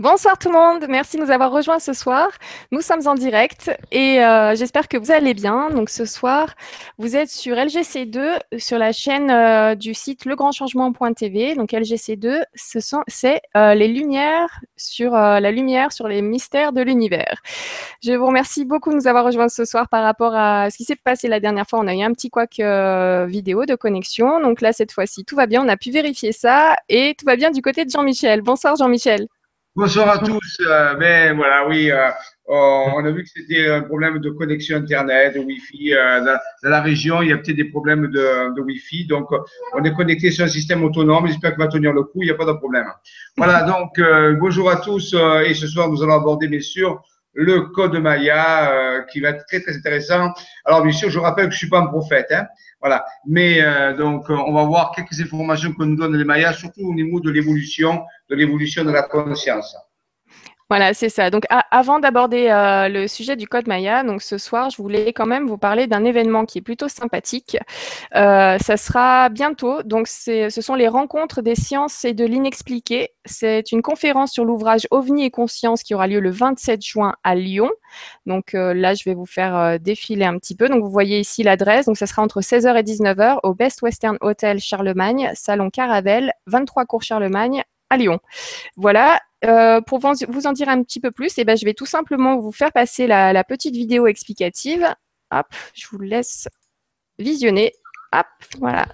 Bonsoir tout le monde, merci de nous avoir rejoints ce soir. Nous sommes en direct et euh, j'espère que vous allez bien. Donc ce soir, vous êtes sur LGC2, sur la chaîne euh, du site legrandchangement.tv. Donc LGC2, ce sont c'est euh, les lumières sur la lumière sur les mystères de l'univers. Je vous remercie beaucoup de nous avoir rejoints ce soir par rapport à ce qui s'est passé la dernière fois. On a eu un petit couac vidéo de connexion. Donc là cette fois-ci, tout va bien. On a pu vérifier ça et tout va bien du côté de Jean-Michel. Bonsoir Jean-Michel. Bonsoir à tous. Euh, ben voilà, oui, euh, on a vu que c'était un problème de connexion Internet, de Wi-Fi. Euh, dans, la région, il y a peut-être des problèmes de, de Wi-Fi. Donc, on est connecté sur un système autonome. J'espère qu'il va tenir le coup. Il n'y a pas de problème. Voilà, donc, bonjour à tous. et ce soir, nous allons aborder, bien sûr, le code Maya, qui va être très, très intéressant. Alors, bien sûr, je rappelle que je suis pas un prophète. Hein, voilà. Mais euh, donc, euh, on va voir quelques informations que nous donnent les Mayas, surtout au niveau de l'évolution, de l'évolution de la conscience. Voilà, c'est ça. Donc, avant d'aborder euh, le sujet du code Maya, donc ce soir, je voulais quand même vous parler d'un événement qui est plutôt sympathique. Euh, ça sera bientôt. Donc, ce sont les rencontres des sciences et de l'inexpliqué. C'est une conférence sur l'ouvrage OVNI et conscience qui aura lieu le 27 juin à Lyon. Donc euh, là, je vais vous faire défiler un petit peu. Donc, vous voyez ici l'adresse. Donc, ça sera entre 16h et 19h au Best Western Hotel Charlemagne, salon Caravelle, 23 cours Charlemagne à Lyon. Voilà, euh, pour vous en dire un petit peu plus, eh ben, je vais tout simplement vous faire passer la, petite vidéo explicative. Hop, je vous laisse visionner. Hop, voilà.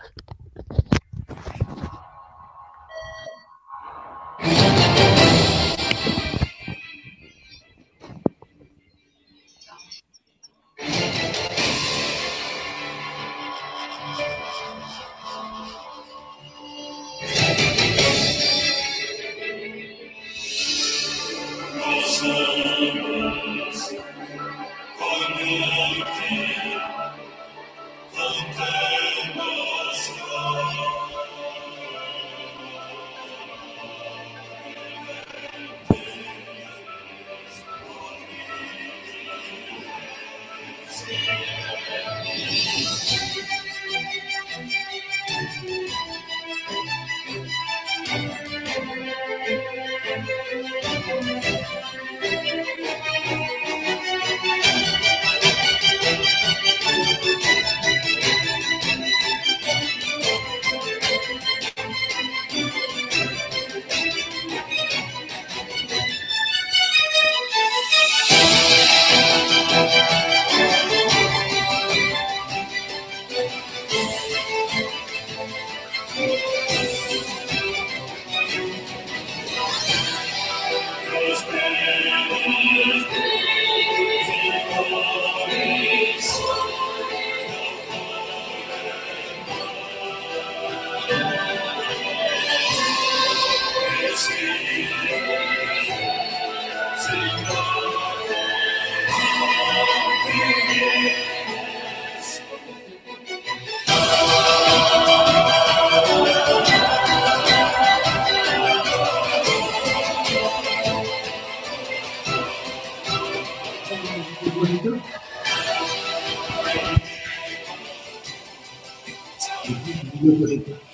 muy bonito.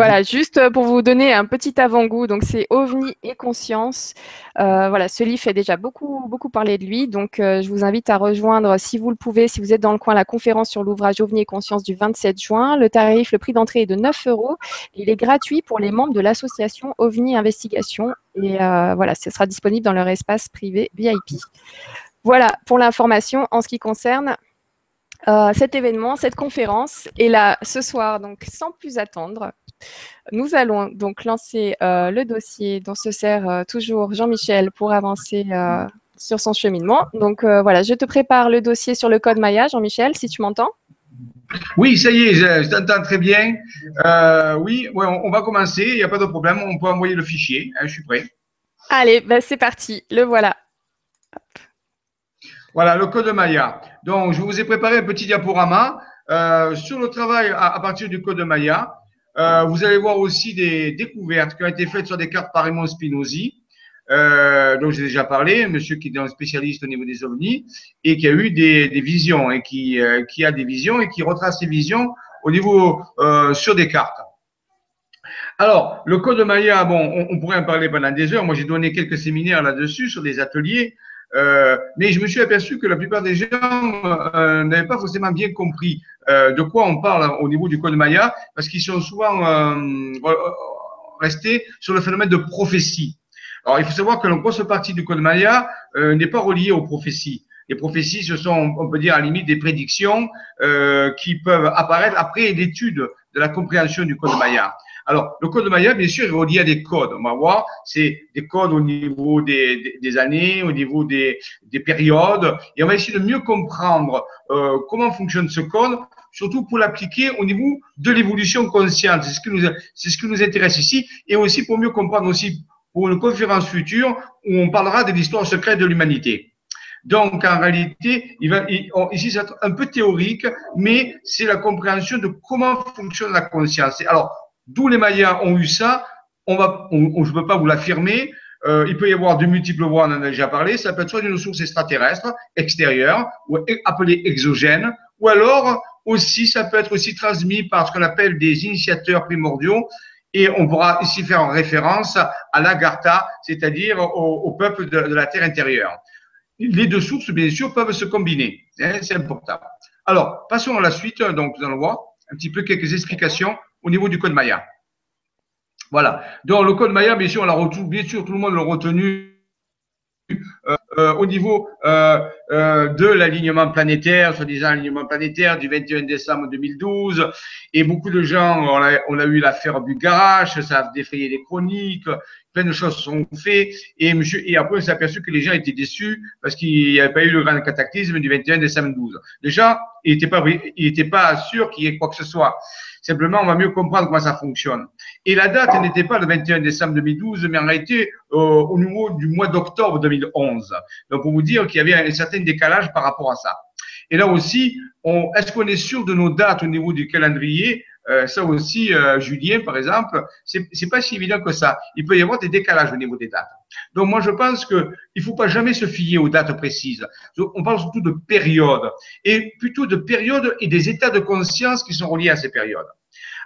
Voilà, juste pour vous donner un petit avant-goût, donc c'est OVNI et conscience. Euh, voilà, ce livre fait déjà beaucoup, beaucoup parler de lui, donc euh, je vous invite à rejoindre, si vous le pouvez, si vous êtes dans le coin, la conférence sur l'ouvrage OVNI et conscience du 27 juin. Le tarif, le prix d'entrée est de 9 euros. Il est gratuit pour les membres de l'association OVNI Investigation et euh, voilà, ce sera disponible dans leur espace privé VIP. Voilà pour l'information en ce qui concerne cet événement, cette conférence. Et là, ce soir, donc sans plus attendre, nous allons donc lancer euh, le dossier dont se sert euh, toujours Jean-Michel pour avancer euh, sur son cheminement. Donc voilà, je te prépare le dossier sur le code Maya, Jean-Michel, si tu m'entends. Oui, ça y est, je, t'entends très bien. oui, on, va commencer, il n'y a pas de problème, on peut envoyer le fichier, hein, je suis prêt. Allez, ben, c'est parti, le voilà. Voilà, le code Maya. Donc, je vous ai préparé un petit diaporama sur le travail à partir du code Maya. Euh, vous allez voir aussi des découvertes qui ont été faites sur des cartes par Raymond Spinozzi. euh, dont j'ai déjà parlé, monsieur qui est un spécialiste au niveau des ovnis et qui a eu des, visions et qui, euh, a des visions et qui retrace ses visions au niveau euh, sur des cartes. Alors, le code Maya, bon, on, pourrait en parler pendant des heures. Moi, j'ai donné quelques séminaires là-dessus sur des ateliers. Euh, mais je me suis aperçu que la plupart des gens euh, n'avaient pas forcément bien compris euh, de quoi on parle au niveau du code Maya, parce qu'ils sont souvent euh, restés sur le phénomène de prophétie. Alors, il faut savoir que la grosse partie du code Maya euh, n'est pas reliée aux prophéties. Les prophéties, ce sont, on peut dire, à la limite des prédictions euh, qui peuvent apparaître après l'étude de la compréhension du code Maya. Alors, le code Maya, bien sûr, est relié à des codes. On va voir, c'est des codes au niveau des, des, années, au niveau des, des, périodes, et on va essayer de mieux comprendre euh, comment fonctionne ce code, surtout pour l'appliquer au niveau de l'évolution consciente. C'est ce qui nous, c'est ce qui nous intéresse ici, et aussi pour mieux comprendre aussi pour une conférence future où on parlera de l'histoire secrète de l'humanité. Donc, en réalité, il va, ici, c'est un peu théorique, mais c'est la compréhension de comment fonctionne la conscience. Alors, d'où les Mayas ont eu ça, on va, on, je ne peux pas vous l'affirmer. Euh, il peut y avoir de multiples voies, on en a déjà parlé. Ça peut être soit d'une source extraterrestre, extérieure, ou appelée exogène, ou alors aussi, ça peut être aussi transmis par ce qu'on appelle des initiateurs primordiaux, et on pourra ici faire référence à l'Agartha, c'est-à-dire au, peuple de, la terre intérieure. Les deux sources, bien sûr, peuvent se combiner. Hein, c'est important. Alors, passons à la suite. Donc, nous allons voir un petit peu quelques explications au niveau du code Maya. Voilà. Donc, le code Maya, bien sûr, on l'a retenu, bien sûr, tout le monde l'a retenu euh, euh, au niveau euh, de l'alignement planétaire, soi-disant alignement planétaire du 21 décembre 2012. Et beaucoup de gens, on a, on a eu l'affaire Bugarache, ça a défrayé les chroniques, plein de choses sont faites. Et, monsieur, et après, on s'est aperçu que les gens étaient déçus parce qu'il n'y avait pas eu le grand cataclysme du 21 décembre 12. Déjà, il n'était pas, il était pas sûr qu'il y ait quoi que ce soit. Simplement, on va mieux comprendre comment ça fonctionne. Et la date n'était pas le 21 décembre 2012, mais en réalité euh, au niveau du mois d'octobre 2011. Donc, pour vous dire qu'il y avait un certain décalage par rapport à ça. Et là aussi, est-ce qu'on est sûr de nos dates au niveau du calendrier? Euh, ça aussi, euh, Julien, par exemple, c'est pas si évident que ça. Il peut y avoir des décalages au niveau des dates. Donc moi, je pense que il faut pas jamais se fier aux dates précises. On parle surtout de périodes et plutôt de périodes et des états de conscience qui sont reliés à ces périodes.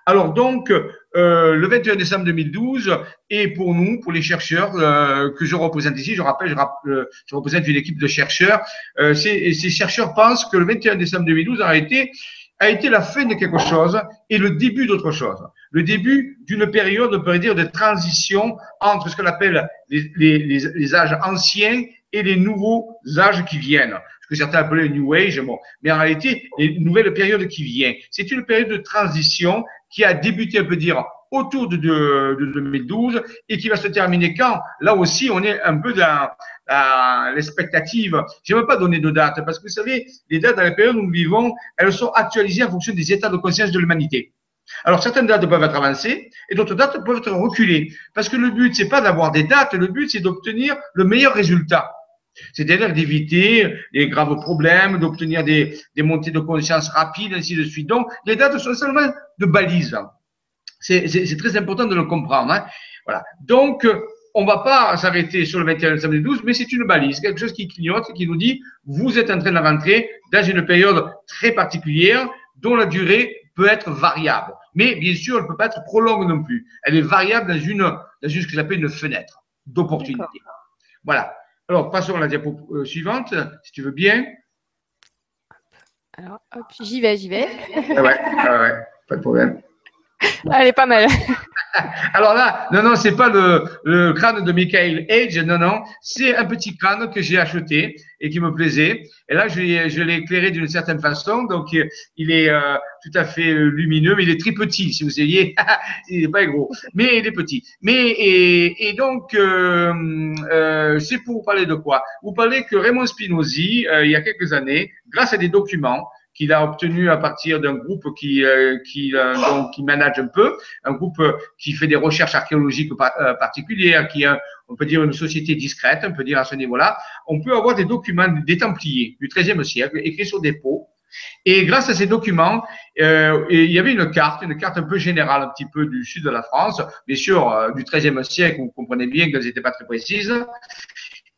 Alors donc, euh, le 21 décembre 2012, et pour nous, pour les chercheurs euh, que je représente ici, je rappelle, je, euh, je représente une équipe de chercheurs, euh, ces, ces, chercheurs pensent que le 21 décembre 2012 a été a été la fin de quelque chose et le début d'autre chose. Le début d'une période, on pourrait dire, de transition entre ce qu'on appelle les, les, les, âges anciens et les nouveaux âges qui viennent. Ce que certains appellent le New Age, bon. mais en réalité, une nouvelle période qui vient. C'est une période de transition qui a débuté, on peut dire, autour de, de, de 2012 et qui va se terminer quand? Là aussi, on est un peu dans, l'expectative. Je ne veux pas donner de date parce que vous savez, les dates dans la période où nous vivons, elles sont actualisées en fonction des états de conscience de l'humanité. Alors certaines dates peuvent être avancées et d'autres dates peuvent être reculées parce que le but c'est pas d'avoir des dates, le but c'est d'obtenir le meilleur résultat. C'est-à-dire d'éviter les graves problèmes, d'obtenir des, des montées de conscience rapides, ainsi de suite. Donc, les dates sont seulement de balises. C'est très important de le comprendre. Hein. Voilà. Donc, on va pas s'arrêter sur le 21 décembre 12, mais c'est une balise, quelque chose qui clignote, qui nous dit, vous êtes en train de rentrer dans une période très particulière dont la durée peut être variable. Mais bien sûr, elle ne peut pas être trop longue non plus. Elle est variable dans une, dans une ce que j'appelle une fenêtre d'opportunité. Voilà. Alors, passons à la diapo euh, suivante, si tu veux bien. Alors, hop, j'y vais, j'y vais. ouais, ouais, pas de problème. Elle est pas mal. Alors là, non, non, c'est pas le, le, crâne de Michael Age, non, non, c'est un petit crâne que j'ai acheté et qui me plaisait. Et là, je, je l'ai éclairé d'une certaine façon, donc il est euh, tout à fait lumineux, mais il est très petit, si vous voyez. il n'est pas gros, mais il est petit. Mais et, et donc, euh, euh, c'est pour vous parler de quoi? Vous parlez que Raymond Spinozzi, euh, il y a quelques années, grâce à des documents, qu'il a obtenu à partir d'un groupe qui, euh, qui, euh, donc, qui manage un peu, un groupe qui fait des recherches archéologiques euh, particulières, qui est, on peut dire, une société discrète, on peut dire à ce niveau-là. On peut avoir des documents des Templiers du XIIIe siècle écrits sur des pots Et grâce à ces documents, euh, il y avait une carte, une carte un peu générale, un petit peu du sud de la France, bien sûr euh, du XIIIe siècle, vous comprenez bien qu'elles n'étaient pas très précises.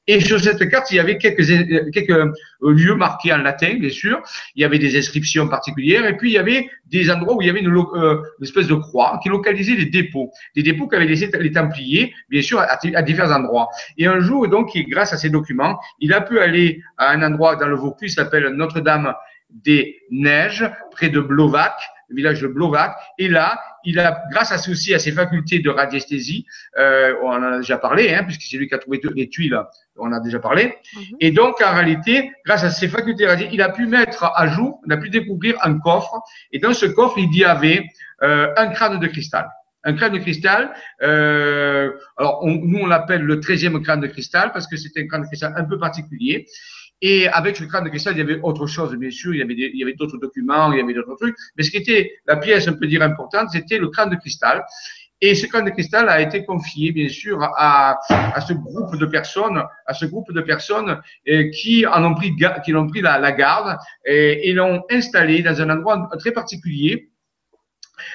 Et sur cette carte, il y avait quelques, quelques euh, lieux marqués en latin, bien sûr. Il y avait des inscriptions particulières. Et puis, il y avait des endroits où il y avait une, euh, espèce de croix qui localisait les dépôts. Des dépôts qu'avaient laissés les Templiers, bien sûr, à, à, divers endroits. Et un jour, donc, grâce à ces documents, il a pu aller à un endroit dans le Vaucluse qui s'appelle Notre-Dame des Neiges, près de Blovac, le village de Blovac. Et là, il a, grâce à ceci, à ses facultés de radiesthésie, euh, on en a déjà parlé, hein, puisque c'est lui qui a trouvé les tuiles, on en a déjà parlé. Mhm. Et donc, en réalité, grâce à ses facultés de radiesthésie, il a pu mettre à jour, on a pu découvrir un coffre. Et dans ce coffre, il y avait euh, un crâne de cristal. Un crâne de cristal, euh, alors nous on l'appelle le 13e crâne de cristal parce que c'est un crâne de cristal un peu particulier. Et avec le crâne de cristal, il y avait autre chose, bien sûr. Il y avait, d'autres documents, il y avait d'autres trucs. Mais ce qui était la pièce, on peut dire, importante, c'était le crâne de cristal. Et ce crâne de cristal a été confié, bien sûr, à, ce groupe de personnes, à ce groupe de personnes euh, qui en pris, qui ont pris la, garde et, l'ont installé dans un endroit très particulier.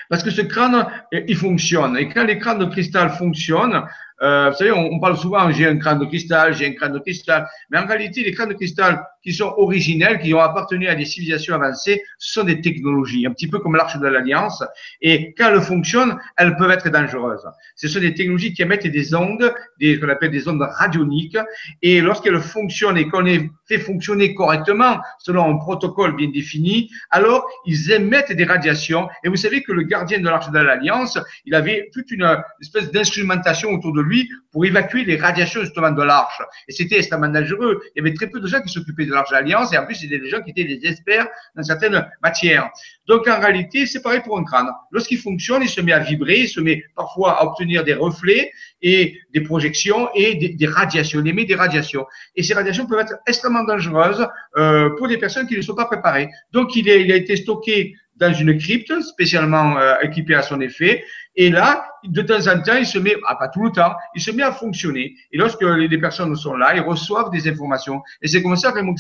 Parce que ce crâne, il fonctionne. Et quand les crânes de cristal fonctionnent, euh, vous savez, on, on parle souvent, j'ai un crâne de cristal, j'ai un crâne de cristal. Mais en réalité, les crânes de cristal qui sont originels, qui ont appartenu à des civilisations avancées, sont des technologies, un petit peu comme l'arche de l'Alliance. Et quand elles fonctionnent, elles peuvent être dangereuses. Ce sont des technologies qui émettent des ondes, des, qu'on appelle des ondes radioniques. Et lorsqu'elles fonctionnent et qu'on les fait fonctionner correctement, selon un protocole bien défini, alors ils émettent des radiations. Et vous savez que le gardien de l'arche de l'Alliance, il avait toute une espèce d'instrumentation autour de lui pour évacuer les radiations justement de l'arche. Et c'était extrêmement dangereux. Il y avait très peu de gens qui s'occupaient de l'arche alliance et en plus, c'était des gens qui étaient des experts dans certaines matières. Donc, en réalité, c'est pareil pour un crâne. Lorsqu'il fonctionne, il se met à vibrer, il se met parfois à obtenir des reflets et des projections et des, radiations, il émet des radiations. Et ces radiations peuvent être extrêmement dangereuses euh, pour des personnes qui ne sont pas préparées. Donc, il, est, il a été stocké dans une crypte spécialement euh, équipée à son effet. Et là, de temps en temps, il se met, ah, pas tout le temps, il se met à fonctionner. Et lorsque les, personnes sont là, ils reçoivent des informations. Et c'est comme ça que Raymond,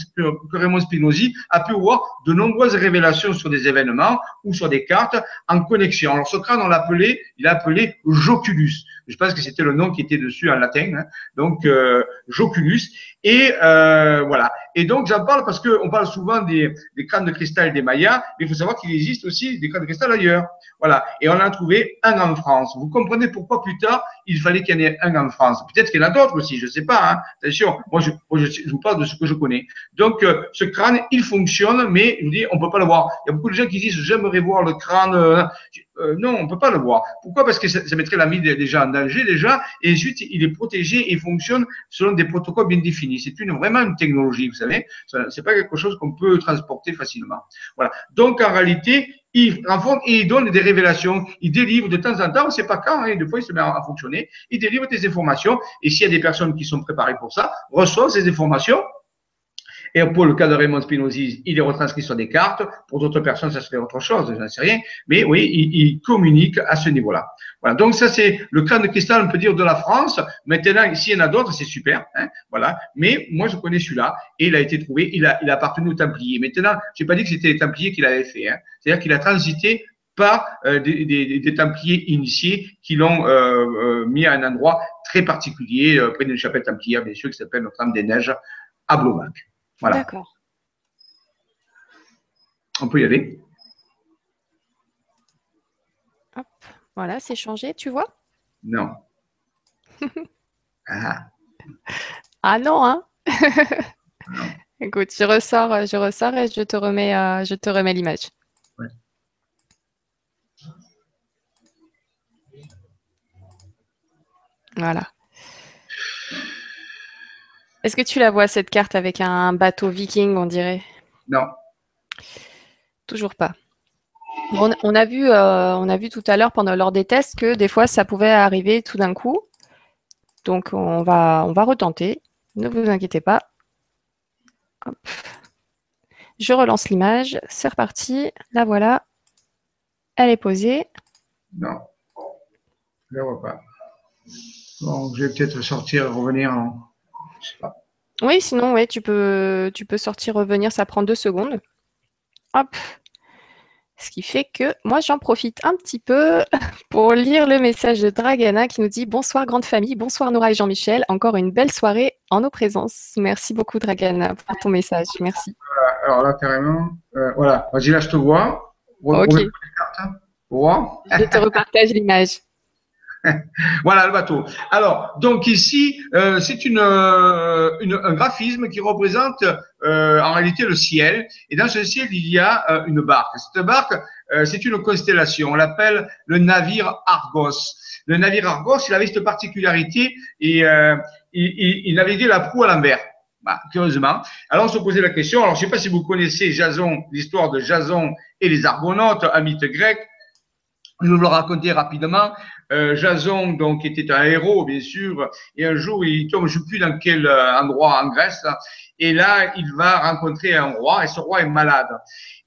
que Spinozzi a pu voir de nombreuses révélations sur des événements ou sur des cartes en connexion. Alors, ce crâne, on l'appelait, il l'a appelé Joculus. Je pense que c'était le nom qui était dessus en latin. Hein. Donc, euh, Joculus. Et euh, voilà. Et donc, j'en parle parce qu'on parle souvent des, des crânes de cristal des Mayas, mais il faut savoir qu'il existe aussi des crânes de cristal ailleurs. Voilà. Et on a trouvé un en France. Vous comprenez pourquoi plus tard, il fallait qu'il y en ait un en France. Peut-être qu'il y en a d'autres aussi, je ne sais pas. Hein. Attention, moi je, vous parle de ce que je connais. Donc, euh, ce crâne, il fonctionne, mais je vous dis, on ne peut pas le voir. Il y a beaucoup de gens qui disent, j'aimerais voir le crâne. Euh, euh, non, on ne peut pas le voir. Pourquoi? Parce que ça, mettrait la vie des gens en danger déjà, et ensuite il est protégé et fonctionne selon des protocoles bien définis. C'est une vraiment une technologie, vous savez. C'est pas quelque chose qu'on peut transporter facilement. Voilà. Donc en réalité, il renforce et il donne des révélations. Il délivre de temps en temps, on ne sait pas quand, hein, des fois il se met à, fonctionner. Il délivre des informations et s'il y a des personnes qui sont préparées pour ça, reçoivent ces informations et pour le cas de Raymond Spinozzi, il est retranscrit sur des cartes. Pour d'autres personnes, ça serait autre chose, je n'en sais rien. Mais oui, il, il communique à ce niveau-là. Voilà. Donc ça, c'est le crâne de cristal, on peut dire, de la France. Maintenant, s'il y en a d'autres, c'est super. Hein, voilà. Mais moi, je connais celui-là et il a été trouvé. Il a, il a appartenu aux Templiers. Maintenant, j'ai pas dit que c'était les Templiers qui l'avaient fait. Hein. C'est-à-dire qu'il a transité par euh, des, des, des, Templiers initiés qui l'ont euh, euh, mis à un endroit très particulier, euh, près d'une chapelle templière, bien sûr, qui s'appelle Notre-Dame des Neiges, à Blomac. Voilà. D'accord. On peut y aller. Hop, voilà, c'est changé, tu vois? Non. ah. ah. non, hein Écoute, je ressors, je ressors et je te remets, euh, je te remets l'image. Ouais. Voilà. Est-ce que tu la vois, cette carte, avec un bateau viking, on dirait? Non. Toujours pas. On, a vu, euh, on a vu tout à l'heure pendant lors des tests que des fois ça pouvait arriver tout d'un coup. Donc on va, on va retenter. Ne vous inquiétez pas. Je relance l'image. C'est reparti. La voilà. Elle est posée. Non. Je ne la vois pas. Bon, je vais peut-être sortir et revenir en. Oui, sinon, ouais, tu peux, tu peux sortir, revenir, ça prend deux secondes. Hop. Ce qui fait que moi, j'en profite un petit peu pour lire le message de Dragana qui nous dit Bonsoir, grande famille. Bonsoir, Nora et Jean-Michel. Encore une belle soirée en nos présences. Merci beaucoup, Dragana, pour ton message. Merci. alors là, carrément. Euh, voilà. Vas-y, là, je te vois. ok. Je te repartage l'image. voilà le bateau. Alors, donc ici, euh, c'est une, euh, une, un graphisme qui représente euh, en réalité le ciel. Et dans ce ciel, il y a euh, une barque. Cette barque, euh, c'est une constellation. On l'appelle le navire Argos. Le navire Argos, il avait cette particularité et euh, il, il, naviguait la proue à l'envers. Bah, curieusement. Alors, on se posait la question. Alors, je ne sais pas si vous connaissez Jason, l'histoire de Jason et les Argonautes, un mythe grec. Je vais vous le raconter rapidement. Euh, Jason, donc, était un héros, bien sûr, et un jour, il tombe, je ne sais plus dans quel euh, endroit en Grèce, et là, il va rencontrer un roi, et ce roi est malade.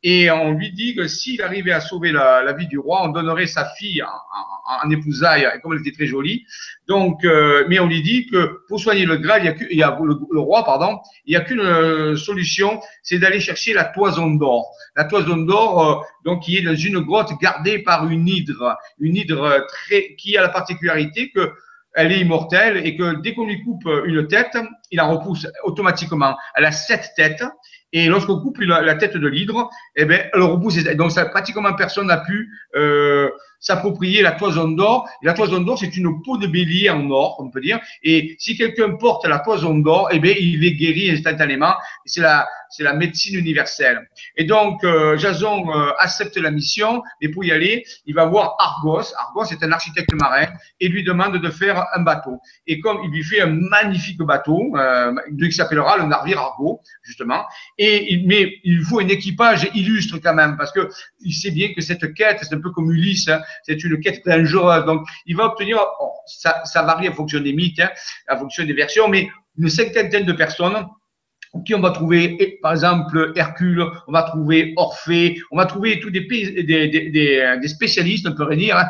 Et on lui dit que s'il arrivait à sauver la, vie du roi, on donnerait sa fille en, en, en épousailles, comme elle était très jolie. Donc, euh, mais on lui dit que pour soigner le grave, il y a, il y a le, roi, pardon, il n'y a qu'une euh, solution, c'est d'aller chercher la toison d'or. La toison d'or, euh, donc, qui est dans une grotte gardée par une hydre, une hydre très, qui a la particularité que elle est immortelle et que dès qu'on lui coupe une tête, il la repousse automatiquement. Elle a sept têtes et lorsqu'on coupe la, tête de l'hydre, eh ben, elle repousse. Donc, ça, pratiquement personne n'a pu euh, s'approprier la toison d'or. la toison d'or, c'est une peau de bélier en or, on peut dire. Et si quelqu'un porte la toison d'or, eh bien, il est guéri instantanément. C'est la, c'est la médecine universelle. Et donc, euh, Jason euh, accepte la mission, mais pour y aller, il va voir Argos. Argos est un architecte marin et lui demande de faire un bateau. Et comme il lui fait un magnifique bateau, euh, qui s'appellera le navire Argo, justement, et il, mais il faut un équipage illustre quand même, parce que il sait bien que cette quête, c'est un peu comme Ulysse, hein, c'est une quête dangereuse. Donc, il va obtenir, ça, ça, varie en fonction des mythes, hein, en fonction des versions, mais une cinquantaine de personnes qui on va trouver, par exemple, Hercule, on va trouver Orphée, on va trouver tous des, des, des, des spécialistes, on pourrait dire, hein,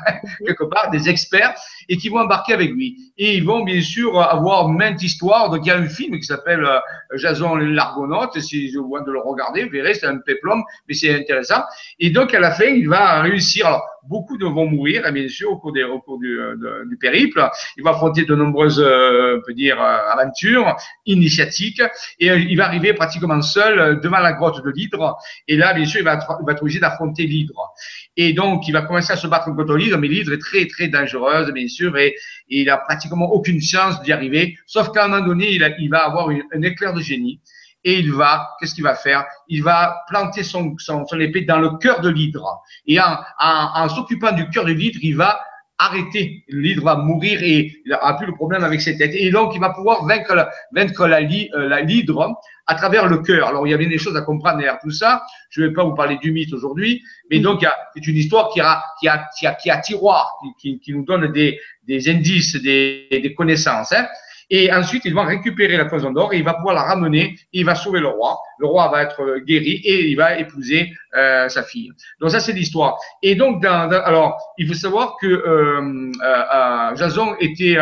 quelque part, des experts, et qui vont embarquer avec lui. Et ils vont bien sûr avoir maintes histoires. Donc il y a un film qui s'appelle euh, Jason l'Argonaute. Si je vois de le regarder, vous verrez, c'est un péplum, mais c'est intéressant. Et donc à la fin, il va réussir. Alors, beaucoup de vont mourir, bien sûr, au cours, des, au cours du, euh, du, périple. Il va affronter de nombreuses, euh, on peut dire, aventures initiatiques. Et il va arriver pratiquement seul devant la grotte de l'hydre. Et là, bien sûr, il va, il va être obligé d'affronter l'hydre. Et donc, il va commencer à se battre contre l'hydre, mais l'hydre est très, très dangereuse, bien sûr, et, il a pratiquement aucune chance d'y arriver. Sauf qu'à un moment donné, il, va avoir un éclair de génie. Et il va, qu'est-ce qu'il va faire? Il va planter son, son, son, épée dans le cœur de l'hydre. Et en, en, en s'occupant du cœur de l'hydre, il va arrêter. L'hydre va mourir et il n'aura plus le problème avec ses têtes. Et donc, il va pouvoir vaincre la, vaincre la, la l'hydre à travers le cœur. Alors, il y a bien des choses à comprendre derrière tout ça. Je ne vais pas vous parler du mythe aujourd'hui, mais donc, c'est une histoire qui a, qui a, qui a, qui a tiroir, qui, qui, qui nous donne des, des indices, des, des connaissances. Hein. Et ensuite, il va récupérer la toison d'or et il va pouvoir la ramener et il va sauver le roi. Le roi va être guéri et il va épouser euh, sa fille. Donc ça, c'est l'histoire. Et donc, dans, dans, alors, il faut savoir que euh, euh, Jason était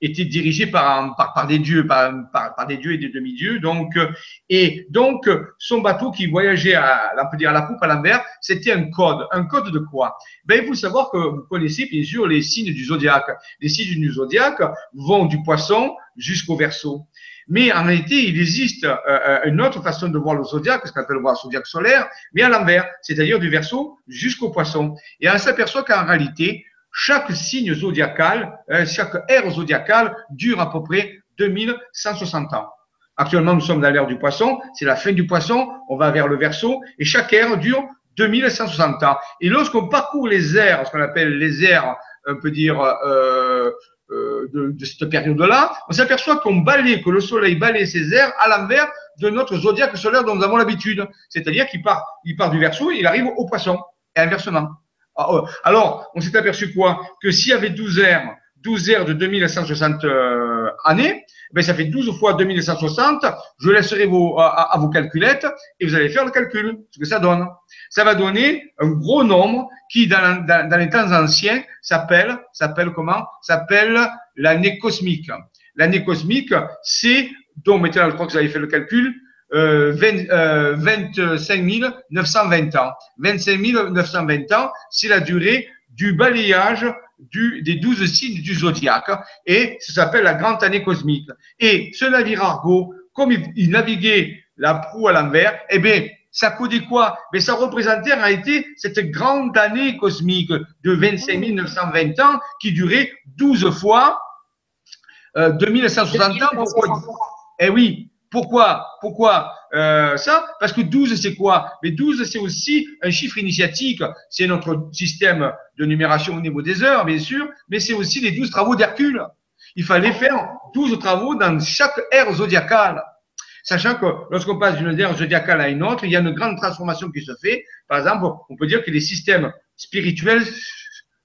était dirigé par, par, par des dieux, par, par, par, des dieux et des demi-dieux. Donc, euh, et donc, son bateau qui voyageait à, on dire à la poupe à l'envers, c'était un code. Un code de quoi? Ben, il faut savoir que vous connaissez bien sûr les signes du zodiaque. Les signes du zodiaque vont du poisson jusqu'au verso. Mais en réalité, il existe euh, une autre façon de voir le zodiaque, ce qu'on appelle voir le zodiaque solaire, mais à l'envers, c'est-à-dire du verso jusqu'au poisson. Et on s'aperçoit qu'en réalité, chaque signe zodiacal, euh, chaque ère zodiacale dure à peu près 2160 ans. Actuellement, nous sommes dans l'ère du poisson, c'est la fin du poisson, on va vers le verso, et chaque ère dure 2160 ans. Et lorsqu'on parcourt les ères, ce qu'on appelle les ères, on peut dire, euh, euh, de, de, cette période-là, on s'aperçoit qu'on balaye, que le soleil balaye ces ères à l'envers de notre zodiaque solaire dont nous avons l'habitude. C'est-à-dire qu'il part, il part du verso, il arrive au poisson, et inversement. Ah, oh. Alors, on s'est aperçu quoi? Que s'il y avait 12 heures, 12 heures de 2160 euh, années, ben ça fait 12 fois 2160. Je laisserai vos, à, à, vos calculettes et vous allez faire le calcul, ce que ça donne. Ça va donner un gros nombre qui, dans les temps anciens, s'appelle, s'appelle comment? S'appelle l'année cosmique. L'année cosmique, c'est, donc maintenant, je crois que vous avez fait le calcul, euh, 25 920 ans. 25 920 ans, c'est la durée du balayage du, des douze signes du zodiaque et ça s'appelle la grande année cosmique. Et ce navire Argo, comme il, naviguait la proue à l'envers, eh bien, ça codait quoi? Mais ça représentait en réalité cette grande année cosmique de 25 920 ans qui durait 12 fois euh, 2160 ans. Pourquoi Eh oui, pourquoi Pourquoi euh, ça? Parce que 12, c'est quoi? Mais 12, c'est aussi un chiffre initiatique. C'est notre système de numération au niveau des heures, bien sûr, mais c'est aussi les 12 travaux d'Hercule. Il fallait faire 12 travaux dans chaque ère zodiacale. Sachant que lorsqu'on passe d'une ère zodiacale à une autre, il y a une grande transformation qui se fait. Par exemple, on peut dire que les systèmes spirituels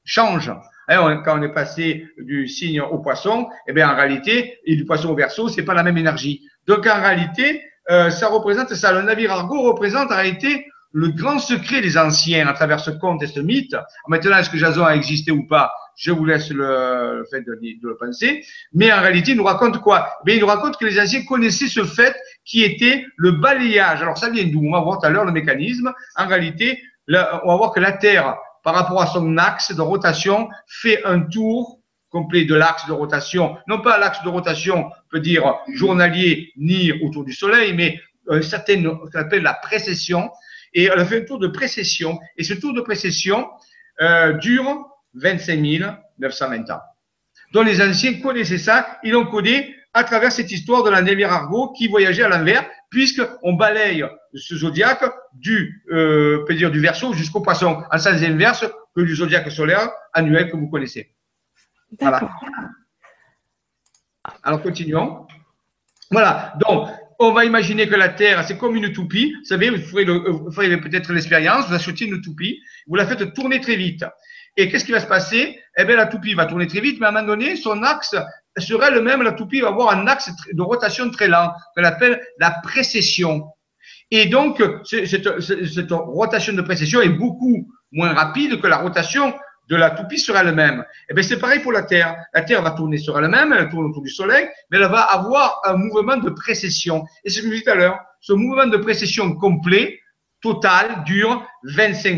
changent. Hein, quand on est passé du signe au poisson, eh bien en réalité, et du poisson au verso, c'est pas la même énergie. Donc en réalité, euh, ça représente ça. Le navire Argo représente en réalité le grand secret des anciens à travers ce conte et ce mythe. Maintenant, est-ce que Jason a existé ou pas Je vous laisse le, fait de, le penser. Mais en réalité, il nous raconte quoi? Mais Il nous raconte que les anciens connaissaient ce fait qui était le balayage. Alors ça vient d'où? On va voir tout à l'heure le mécanisme. En réalité, on va voir que la Terre, par rapport à son axe de rotation, fait un tour complet de l'axe de rotation, non pas l'axe de rotation, on peut dire journalier, ni autour du Soleil, mais un certain, ce qu'on appelle la précession. Et elle fait un tour de précession. Et ce tour de précession euh, dure 25 920 ans. Donc les anciens connaissaient ça, ils l'ont codé à travers cette histoire de la Argo qui voyageait à l'envers, puisqu'on balaye ce zodiaque du, euh, peut dire du verso jusqu'au poisson, en sens inverse que du zodiaque solaire annuel que vous connaissez. Voilà. Alors, continuons. Voilà. Donc, on va imaginer que la Terre, c'est comme une toupie. Vous savez, vous ferez, peut-être l'expérience, vous achetez une toupie, vous la faites tourner très vite. Et qu'est-ce qui va se passer? Eh bien, la toupie va tourner très vite, mais à un moment donné, son axe sera le même. La toupie va avoir un axe de rotation très lent, qu'on appelle la précession. Et donc, cette, rotation de précession est beaucoup moins rapide que la rotation de la toupie sera le même. Et eh bien, c'est pareil pour la Terre. La Terre va tourner sur elle-même, elle tourne autour du Soleil, mais elle va avoir un mouvement de précession. Et c'est ce que je disais tout à l'heure. Ce mouvement de précession complet, total, dure 25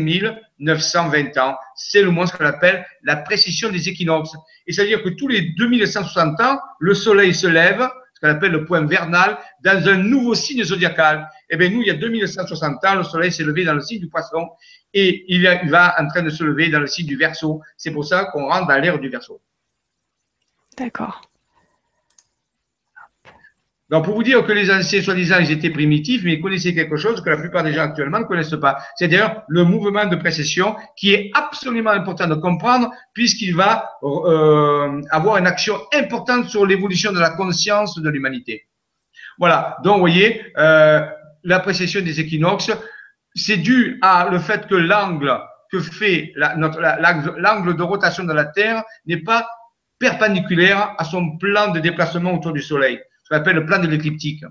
920 ans. C'est le moins ce qu'on appelle la précession des équinoxes. Et c'est-à-dire que tous les 2160 ans, le Soleil se lève, ce qu'on appelle le point vernal, dans un nouveau signe zodiacal. Eh bien, nous, il y a 2160 ans, le Soleil s'est levé dans le signe du poisson et il va en train de se lever dans le signe du verso. C'est pour ça qu'on rentre dans l'ère du verso. D'accord. Donc, pour vous dire que les anciens, soi-disant, ils étaient primitifs, mais ils connaissaient quelque chose que la plupart des gens actuellement ne connaissent pas. C'est d'ailleurs le mouvement de précession qui est absolument important de comprendre puisqu'il va euh, avoir une action importante sur l'évolution de la conscience de l'humanité. Voilà. Donc, vous voyez, euh, la précession des équinoxes, c'est dû à le fait que l'angle que fait l'angle de rotation de la Terre n'est pas perpendiculaire à son plan de déplacement autour du Soleil, ce qu'on appelle le plan de l'écliptique.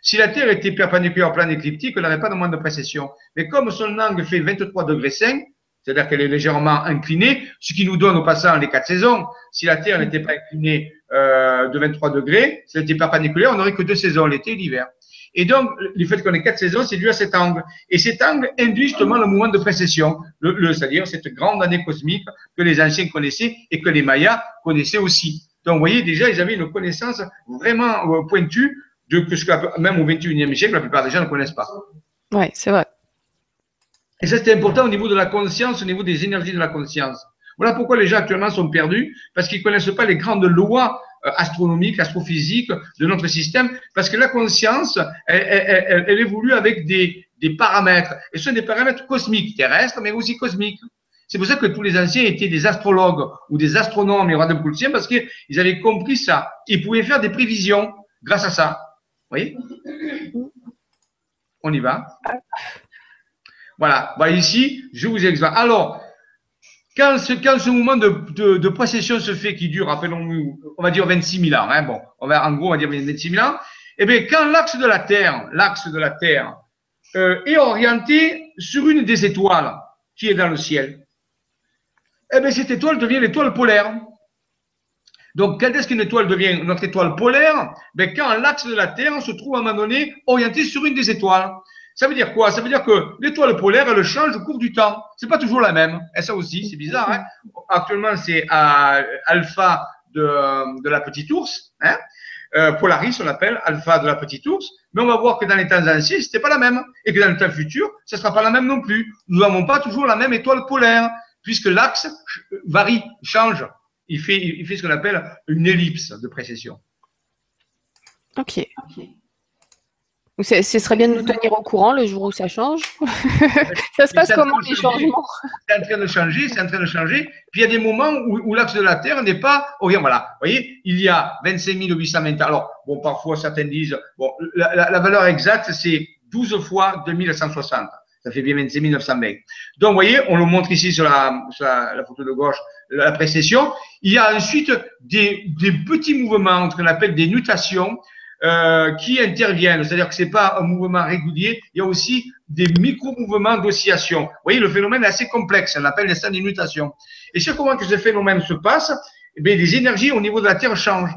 Si la Terre était perpendiculaire au plan écliptique, on n'aurait pas de moins de précession. Mais comme son angle fait 23 degrés 5, c'est-à-dire qu'elle est légèrement inclinée, ce qui nous donne au passant les quatre saisons. Si la Terre n'était pas inclinée euh, de 23 degrés, si elle était perpendiculaire, on n'aurait que deux saisons, l'été et l'hiver. Et donc, le fait qu'on ait quatre saisons, c'est dû à cet angle. Et cet angle induit justement le mouvement de précession, le, c'est-à-dire cette grande année cosmique que les anciens connaissaient et que les Mayas connaissaient aussi. Donc, vous voyez, déjà, ils avaient une connaissance vraiment euh, pointue de que ce que même au 21e siècle, la plupart des gens ne connaissent pas. Oui, c'est vrai. Et ça, c'est important au niveau de la conscience, au niveau des énergies de la conscience. Voilà pourquoi les gens actuellement sont perdus, parce qu'ils ne connaissent pas les grandes lois euh, astronomique, astrophysique de notre système, parce que la conscience, elle, évolue avec des, paramètres, et ce sont des paramètres cosmiques, terrestres, mais aussi cosmiques. C'est pour ça que tous les anciens étaient des astrologues ou des astronomes et de parce qu'ils avaient compris ça. Ils pouvaient faire des prévisions grâce à ça. Vous voyez? On y va. Voilà. Bah, ici, je vous explique. Alors, quand ce, quand ce mouvement de, possession se fait, qui dure, rappelons-nous, on va dire 26 000 ans, hein, bon, on va, en gros, on va dire 26 000 ans, eh bien, quand l'axe de la Terre, l'axe de la Terre, euh, est orienté sur une des étoiles qui est dans le ciel, eh bien, cette étoile devient l'étoile polaire. Donc, quand est-ce qu'une étoile devient notre étoile polaire? Ben, Quand l'axe de la Terre se trouve à un moment donné orienté sur une des étoiles. Ça veut dire quoi? Ça veut dire que l'étoile polaire, elle change au cours du temps. C'est pas toujours la même. Et ça aussi, c'est bizarre. Hein? Actuellement, c'est alpha de, de, la petite ours. Hein? Euh, Polaris, on l'appelle alpha de la petite ours. Mais on va voir que dans les temps anciens, c'était pas la même. Et que dans le temps futur, ce sera pas la même non plus. Nous n'avons pas toujours la même étoile polaire, puisque l'axe varie, change. Il fait, il fait ce qu'on appelle une ellipse de précession. Ok. Ce serait bien de nous tenir au courant le jour où ça change. ça se passe comment les changements C'est en train de changer, c'est en train de changer. Puis il y a des moments où, l'axe de la Terre n'est pas. Oh, voilà. Vous voyez, il y a 25 820. Alors, bon, parfois certains disent, bon, la, valeur exacte, c'est 12 fois 2160. Ça fait bien 25 920. Donc, vous voyez, on le montre ici sur la, la, photo de gauche, la précession. Il y a ensuite des, des petits mouvements, qu'on appelle des nutations, euh, qui interviennent. C'est-à-dire que c'est pas un mouvement régulier, il y a aussi des micro-mouvements d'oscillation. Vous voyez, le phénomène est assez complexe, on appelle les stades de mutation. Et c'est comment que ce phénomène se passe? Eh les énergies au niveau de la Terre changent.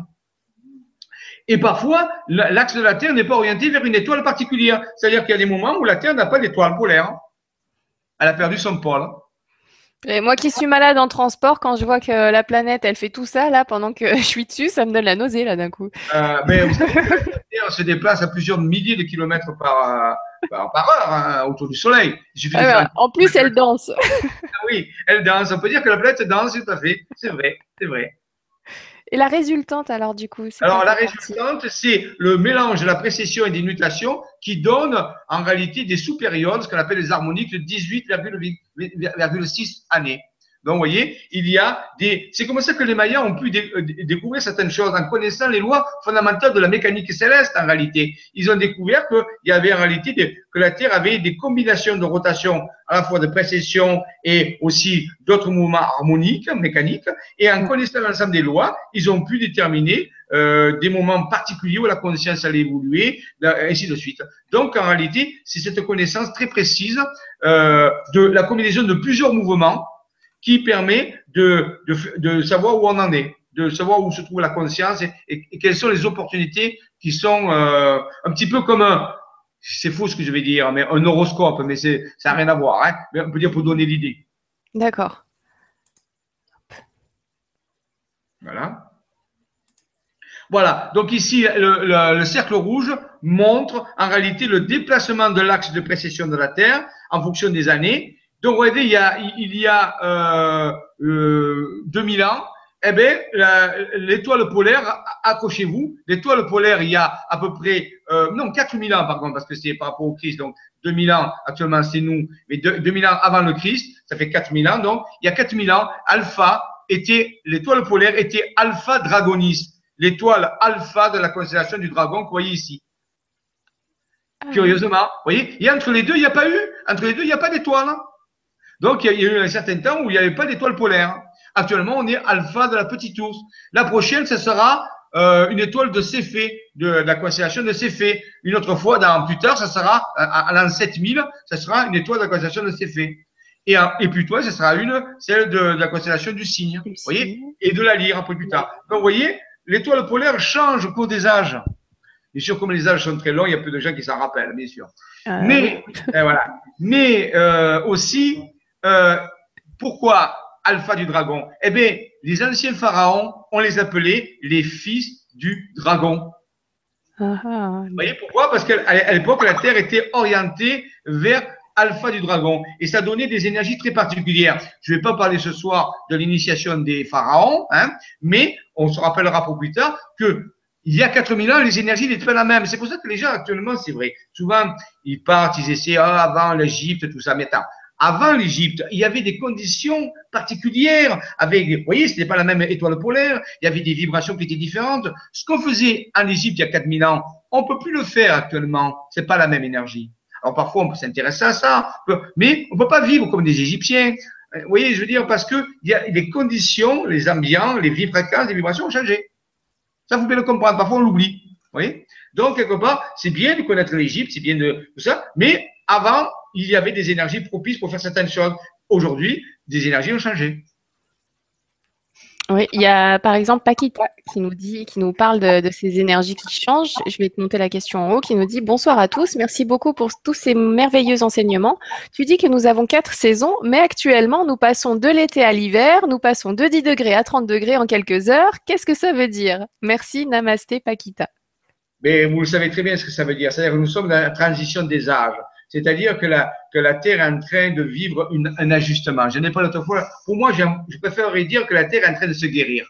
Et parfois, l'axe de la Terre n'est pas orienté vers une étoile particulière. C'est-à-dire qu'il y a des moments où la Terre n'a pas d'étoile polaire. Elle a perdu son pôle. Et moi qui suis malade en transport, quand je vois que la planète, elle fait tout ça, là, pendant que je suis dessus, ça me donne la nausée, là, d'un coup. Euh, mais vous savez, la Terre se déplace à plusieurs milliers de kilomètres par, par, heure hein, autour du Soleil. Ah en plus, elle danse. Ah oui, elle danse. On peut dire que la planète danse, tout à fait. C'est vrai, c'est vrai. Et la résultante, alors, du coup Alors, la résultante, c'est le mélange de la précession et des nutations qui donne, en réalité, des sous-périodes, ce qu'on appelle les harmoniques de 18,6 années. Donc, vous voyez, il y a des. C'est comme ça que les Mayas ont pu euh, découvrir certaines choses en connaissant les lois fondamentales de la mécanique céleste. En réalité, ils ont découvert qu'il y avait en réalité des, que la Terre avait des combinations de rotation à la fois de précession et aussi d'autres mouvements harmoniques, mécaniques. Et en connaissant l'ensemble des lois, ils ont pu déterminer euh, des moments particuliers où la conscience allait évoluer, ainsi de suite. Donc, en réalité, c'est cette connaissance très précise euh, de la combinaison de plusieurs mouvements qui permet de, de, de, savoir où on en est, de savoir où se trouve la conscience et, et, quelles sont les opportunités qui sont euh, un petit peu comme un, c'est faux ce que je vais dire, mais un horoscope, mais ça n'a rien à voir, hein, mais on peut dire pour donner l'idée. D'accord. Voilà. Voilà. Donc ici, le, le, le, cercle rouge montre en réalité le déplacement de l'axe de précession de la Terre en fonction des années donc, regardez, il y a, il y a euh, euh, 2000 ans, eh bien, l'étoile polaire, accrochez-vous, l'étoile polaire, il y a à peu près, euh, non, 4000 ans par contre, parce que c'est par rapport au Christ, donc 2000 ans, actuellement c'est nous, mais 2000 ans avant le Christ, ça fait 4000 ans, donc il y a 4000 ans, Alpha était, l'étoile polaire était Alpha Dragonis, l'étoile Alpha de la constellation du dragon que vous voyez ici. Ah Curieusement, vous voyez, et entre les deux, il n'y a pas eu, entre les deux, il n'y a pas d'étoile. Hein. Donc, il y a eu un certain temps où il n'y avait pas d'étoile polaire. Actuellement, on est alpha de la petite ours. La prochaine, ce sera euh, une étoile de Céphée, de, la constellation de Céphée. Une autre fois, dans, plus tard, ça sera, à, l'an 7000, ça sera une étoile de la constellation de Céphée. Et, et plus tard, ce sera une, celle de, la constellation du cygne. Vous voyez Et de la lyre, un peu plus tard. Donc, vous voyez, l'étoile polaire change au cours des âges. Bien sûr, comme les âges sont très longs, il y a peu de gens qui s'en rappellent, bien sûr. Euh, mais, euh, voilà. Mais euh, aussi, euh, pourquoi alpha du dragon? Eh bien, les anciens pharaons, on les appelait les fils du dragon. Ah, ah. Vous voyez pourquoi? Parce qu'à l'époque, la Terre était orientée vers alpha du dragon et ça donnait des énergies très particulières. Je ne vais pas parler ce soir de l'initiation des pharaons, hein, mais on se rappellera pour plus tard que il y a 4000 ans, les énergies n'étaient pas la même. C'est pour ça que les gens actuellement, c'est vrai. Souvent, ils partent, ils essaient, ah, avant l'Égypte, tout ça. Mais attends, avant l'Égypte, il y avait des conditions particulières avec, vous voyez, ce n'était pas la même étoile polaire, il y avait des vibrations qui étaient différentes. Ce qu'on faisait en Égypte il y a 4000 ans, on peut plus le faire actuellement. C'est pas la même énergie. Alors parfois, on peut s'intéresser à ça, mais on peut pas vivre comme des Égyptiens. Vous voyez, je veux dire, parce que il y a les conditions, les ambiants, les fréquences, les vibrations ont changé. Ça, vous pouvez le comprendre. Parfois, on l'oublie. Vous voyez? Donc, quelque part, c'est bien de connaître l'Égypte, c'est bien de tout ça, mais avant, il y avait des énergies propices pour faire certaines choses. Aujourd'hui, des énergies ont changé. Oui, il y a par exemple Paquita qui nous dit, qui nous parle de, ces énergies qui changent. Je vais te monter la question en haut, qui nous dit bonsoir à tous, merci beaucoup pour tous ces merveilleux enseignements. Tu dis que nous avons quatre saisons, mais actuellement nous passons de l'été à l'hiver, nous passons de 10 degrés à 30 degrés en quelques heures. Qu'est-ce que ça veut dire? Merci, Namasté, Paquita. Mais vous le savez très bien ce que ça veut dire. C'est-à-dire que nous sommes dans la transition des âges. C'est-à-dire que la, que la Terre est en train de vivre un ajustement. Je n'ai pas l'autre fois. Pour moi, je préférerais dire que la Terre est en train de se guérir.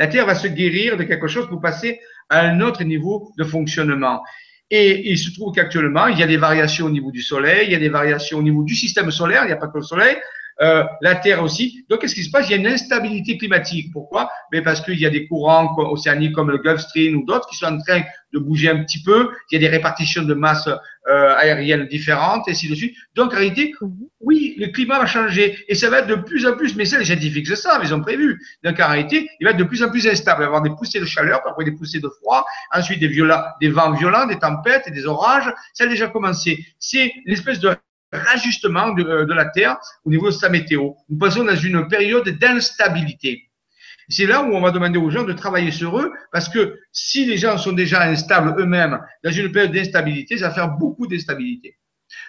La Terre va se guérir de quelque chose pour passer à un autre niveau de fonctionnement. Et il se trouve qu'actuellement, il y a des variations au niveau du Soleil, il y a des variations au niveau du système solaire, il n'y a pas que le Soleil, euh, la Terre aussi. Donc, qu'est-ce qui se passe? Il y a une instabilité climatique. Pourquoi? Mais Parce qu'il y a des courants océaniques comme le Gulf Stream ou d'autres qui sont en train de bouger un petit peu. Il y a des répartitions de masse euh, aériennes différentes, et ainsi de suite. Donc, en réalité, oui, le climat va changer et ça va être de plus en plus, mais c'est les scientifiques, c'est ça, ils ont prévu. Donc, en réalité, il va être de plus en plus instable. Il va y avoir des poussées de chaleur, parfois des poussées de froid, ensuite des, des vents violents, des tempêtes et des orages. Ça a déjà commencé. C'est l'espèce de rajustement de, de, la Terre au niveau de sa météo. Nous passons dans une période d'instabilité. C'est là où on va demander aux gens de travailler sur eux, parce que si les gens sont déjà instables eux-mêmes dans une période d'instabilité, ça va faire beaucoup d'instabilité.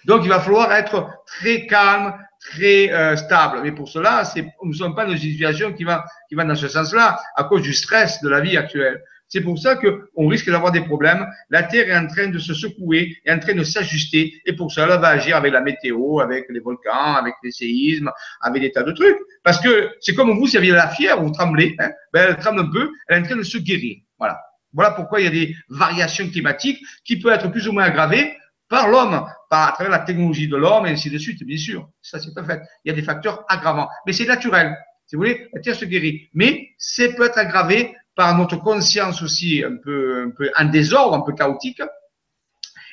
Donc, il va falloir être très calme, très euh, stable. Mais pour cela, nous ne sommes pas dans une situation qui va, qui va dans ce sens-là, à cause du stress de la vie actuelle. C'est pour ça qu'on risque d'avoir des problèmes. La Terre est en train de se secouer, est en train de s'ajuster, et pour cela, elle va agir avec la météo, avec les volcans, avec les séismes, avec des tas de trucs. Parce que c'est comme vous, si vous aviez la fièvre, vous tremblez, hein, ben, elle tremble un peu, elle est en train de se guérir. Voilà. Voilà pourquoi il y a des variations climatiques qui peuvent être plus ou moins aggravées par l'homme, par à travers la technologie de l'homme, et ainsi de suite, bien sûr. Ça, c'est pas fait. Il y a des facteurs aggravants. Mais c'est naturel. Si vous voulez, la Terre se guérit. Mais ça peut être aggravé par notre conscience aussi un peu, un peu en désordre, un peu chaotique,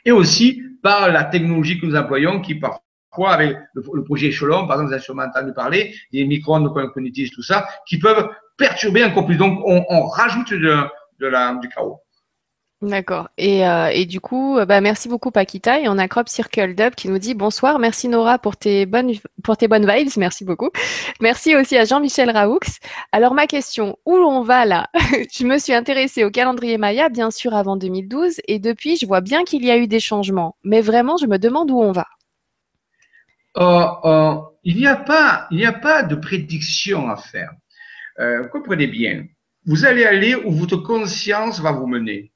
et aussi par la technologie que nous employons qui parfois, avec le, projet échelon, par exemple, vous avez sûrement entendu parler, des micro-ondes qu'on utilise, tout ça, qui peuvent perturber encore plus. Donc, on, rajoute de, de la, du chaos. D'accord. Et, euh, et, du coup, bah, merci beaucoup Paquita. Et on a Crop Circle Dub qui nous dit bonsoir. Merci Nora pour tes bonnes, pour tes bonnes vibes. Merci beaucoup. Merci aussi à Jean-Michel Raoux. Alors ma question, où on va là? Je me suis intéressée au calendrier Maya, bien sûr, avant 2012. Et depuis, je vois bien qu'il y a eu des changements. Mais vraiment, je me demande où on va. Oh, oh, il n'y a a pas de prédiction à faire. Euh, comprenez bien. Vous allez aller où votre conscience va vous mener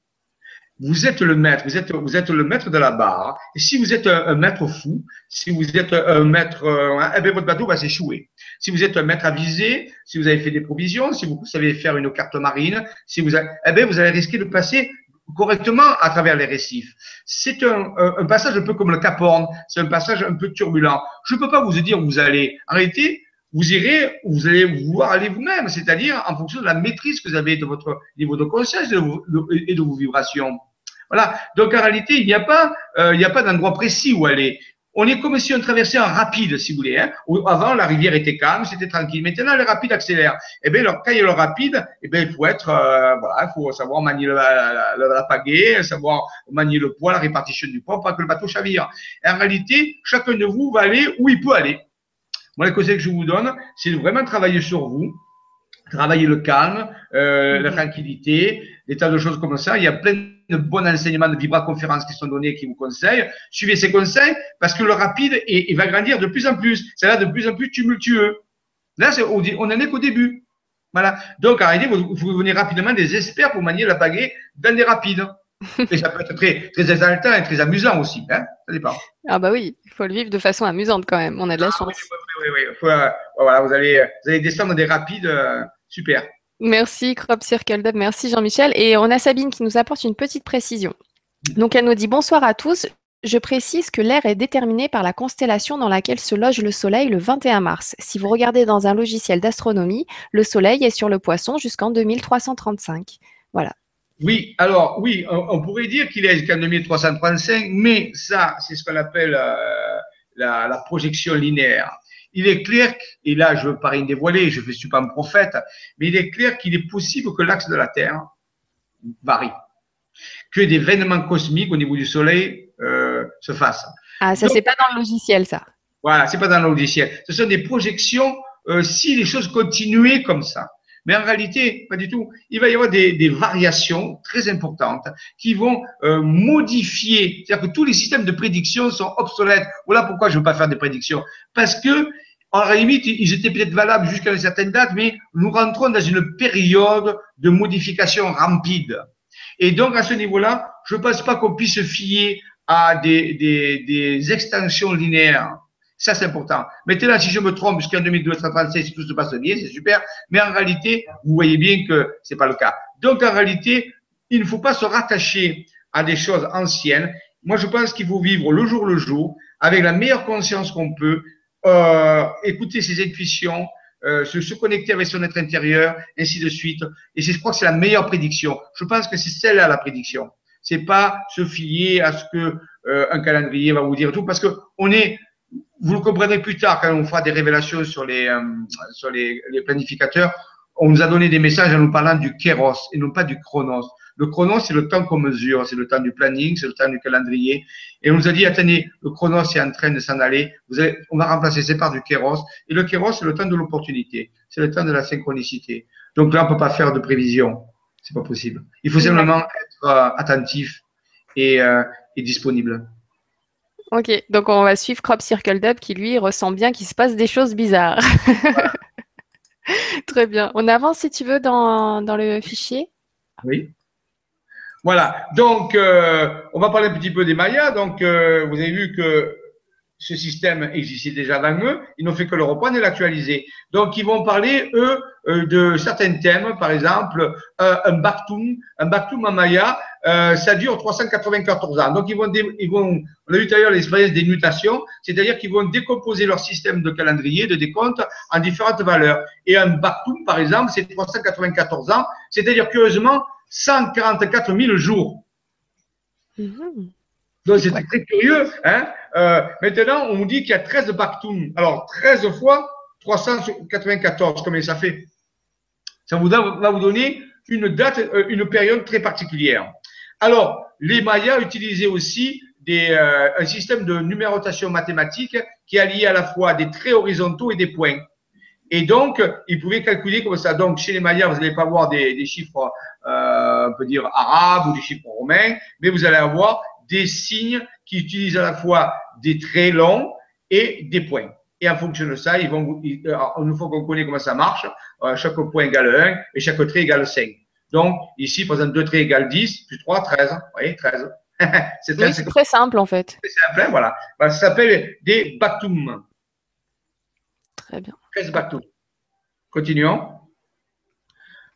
vous êtes le maître, vous êtes, vous êtes le maître de la barre. Et si vous êtes un, maître fou, si vous êtes un maître, euh, eh bien, votre bateau va s'échouer. Si vous êtes un maître avisé, si vous avez fait des provisions, si vous savez faire une carte marine, si vous, avez, eh bien, vous allez risquer de passer correctement à travers les récifs. C'est un, un, passage un peu comme le Cap Horn, c'est un passage un peu turbulent. Je ne peux pas vous dire où vous allez. Réalité, vous irez où vous allez vouloir aller vous-même, c'est-à-dire en fonction de la maîtrise que vous avez de votre niveau de conscience et de vos vibrations. Voilà. Donc en réalité, il n'y a pas, euh, il n'y a pas d'endroit précis où aller. On est comme si on traversait un rapide, si vous voulez. Hein. Avant, la rivière était calme, c'était tranquille. Maintenant, le rapide accélère. Eh bien, quand il y a le rapide, eh bien, il faut être, euh, voilà, il faut savoir manier la, la, la, pagaie, savoir manier le poids, la répartition du poids, pour pas que le bateau chavire. Et en réalité, chacun de vous va aller où il peut aller. Moi, le conseil que je vous donne, c'est de vraiment travailler sur vous, travailler le calme, euh, la mhm. tranquillité, des tas de choses comme ça. Il y a plein de bons enseignements de vibra-conférences qui sont donnés qui vous conseillent. Suivez ces conseils parce que le rapide il va grandir de plus en plus. C'est là de plus en plus tumultueux. Là, on n'en est qu'au début. Voilà. Donc, en réalité, vous, vous devenez rapidement des experts pour manier la pagaie dans des rapides. Et ça peut être très, très exaltant et très amusant aussi. Hein ça dépend. Ah bah oui, il faut le vivre de façon amusante quand même. On a de la ah chance. Oui, oui, oui. Euh, voilà, vous allez, vous allez descendre des rapides. Euh, super. Merci Crop Circle Dub, merci Jean-Michel. Et on a Sabine qui nous apporte une petite précision. Donc elle nous dit bonsoir à tous. Je précise que l'air est déterminé par la constellation dans laquelle se loge le Soleil le 21 mars. Si vous regardez dans un logiciel d'astronomie, le Soleil est sur le poisson jusqu'en 2335. Voilà. Oui, alors oui, on, pourrait dire qu'il est jusqu'en 2335, mais ça, c'est ce qu'on appelle euh, la, projection linéaire. Il est clair, et là je veux pas rien dévoiler, je ne suis pas un prophète, mais il est clair qu'il est possible que l'axe de la Terre varie, que des événements cosmiques au niveau du Soleil euh, se fassent. Ah, ça c'est pas dans le logiciel, ça. Voilà, c'est pas dans le logiciel. Ce sont des projections euh, si les choses continuaient comme ça. Mais en réalité, pas du tout. Il va y avoir des, des variations très importantes qui vont euh, modifier. C'est-à-dire que tous les systèmes de prédiction sont obsolètes. Voilà pourquoi je ne veux pas faire des prédictions. Parce que, en limite, ils étaient peut-être valables jusqu'à une certaine date, mais nous rentrons dans une période de modification rapide. Et donc, à ce niveau-là, je ne pense pas qu'on puisse se fier à des, des, des extensions linéaires. Ça, c'est important. Maintenant, si je me trompe, jusqu'en 2236, si tout se passe bien, c'est super. Mais en réalité, vous voyez bien que c'est pas le cas. Donc, en réalité, il ne faut pas se rattacher à des choses anciennes. Moi, je pense qu'il faut vivre le jour le jour, avec la meilleure conscience qu'on peut, euh, écouter ses intuitions, euh, se, se, connecter avec son être intérieur, ainsi de suite. Et je crois que c'est la meilleure prédiction. Je pense que c'est celle-là la prédiction. C'est pas se fier à ce que euh, un calendrier va vous dire tout, parce que on est vous le comprendrez plus tard quand on fera des révélations sur les, euh, sur les, les, planificateurs. On nous a donné des messages en nous parlant du kéros et non pas du chronos. Le chronos, c'est le temps qu'on mesure, c'est le temps du planning, c'est le temps du calendrier. Et on nous a dit, attendez, le chronos est en train de s'en aller. Vous allez, on va remplacer ces par du kéros. Et le kéros, c'est le temps de l'opportunité. C'est le temps de la synchronicité. Donc là, on peut pas faire de prévision. C'est pas possible. Il faut simplement être euh, attentif et, euh, et disponible. Ok, donc on va suivre Crop Circle Dub qui lui ressent bien qu'il se passe des choses bizarres. Très bien. On avance si tu veux dans, dans le fichier. Oui. Voilà. Donc, euh, on va parler un petit peu des Mayas. Donc, euh, vous avez vu que ce système existait déjà dans eux, ils n'ont fait que le reprendre et l'actualiser. Donc, ils vont parler, eux, euh, de certains thèmes, par exemple, euh, un Baktoum, un Baktoum en Maya, euh, ça dure 394 ans. Donc, ils vont, ils vont on a vu d'ailleurs l'expérience des mutations, c'est-à-dire qu'ils vont décomposer leur système de calendrier, de décompte, en différentes valeurs. Et un Baktoum, par exemple, c'est 394 ans, c'est-à-dire curieusement 144 000 jours. Mmh. Donc, c'est très curieux. Hein euh, maintenant, on dit qu'il y a 13 Baktoum. Alors, 13 fois 394, combien ça fait? Ça vous va vous donner une date, euh, une période très particulière. Alors, les Mayas utilisaient aussi des, euh, un système de numérotation mathématique qui alliait à la fois des traits horizontaux et des points. Et donc, ils pouvaient calculer comme ça. Donc, chez les Mayas, vous n'allez pas avoir des, des chiffres, euh, on peut dire, arabes ou des chiffres romains, mais vous allez avoir des signes qui utilisent à la fois des traits longs et des points. Et en fonction de ça, ils vont, nous faut qu'on connaisse comment ça marche. Euh, chaque point égale 1 et chaque trait égale 5. Donc, ici, par exemple, deux traits égale 10, plus 3, 13. Vous voyez, 13. c'est très, simple, en fait. C'est simple, hein, voilà. Ben, ça s'appelle des batums. Très bien. 13 batums. Continuons.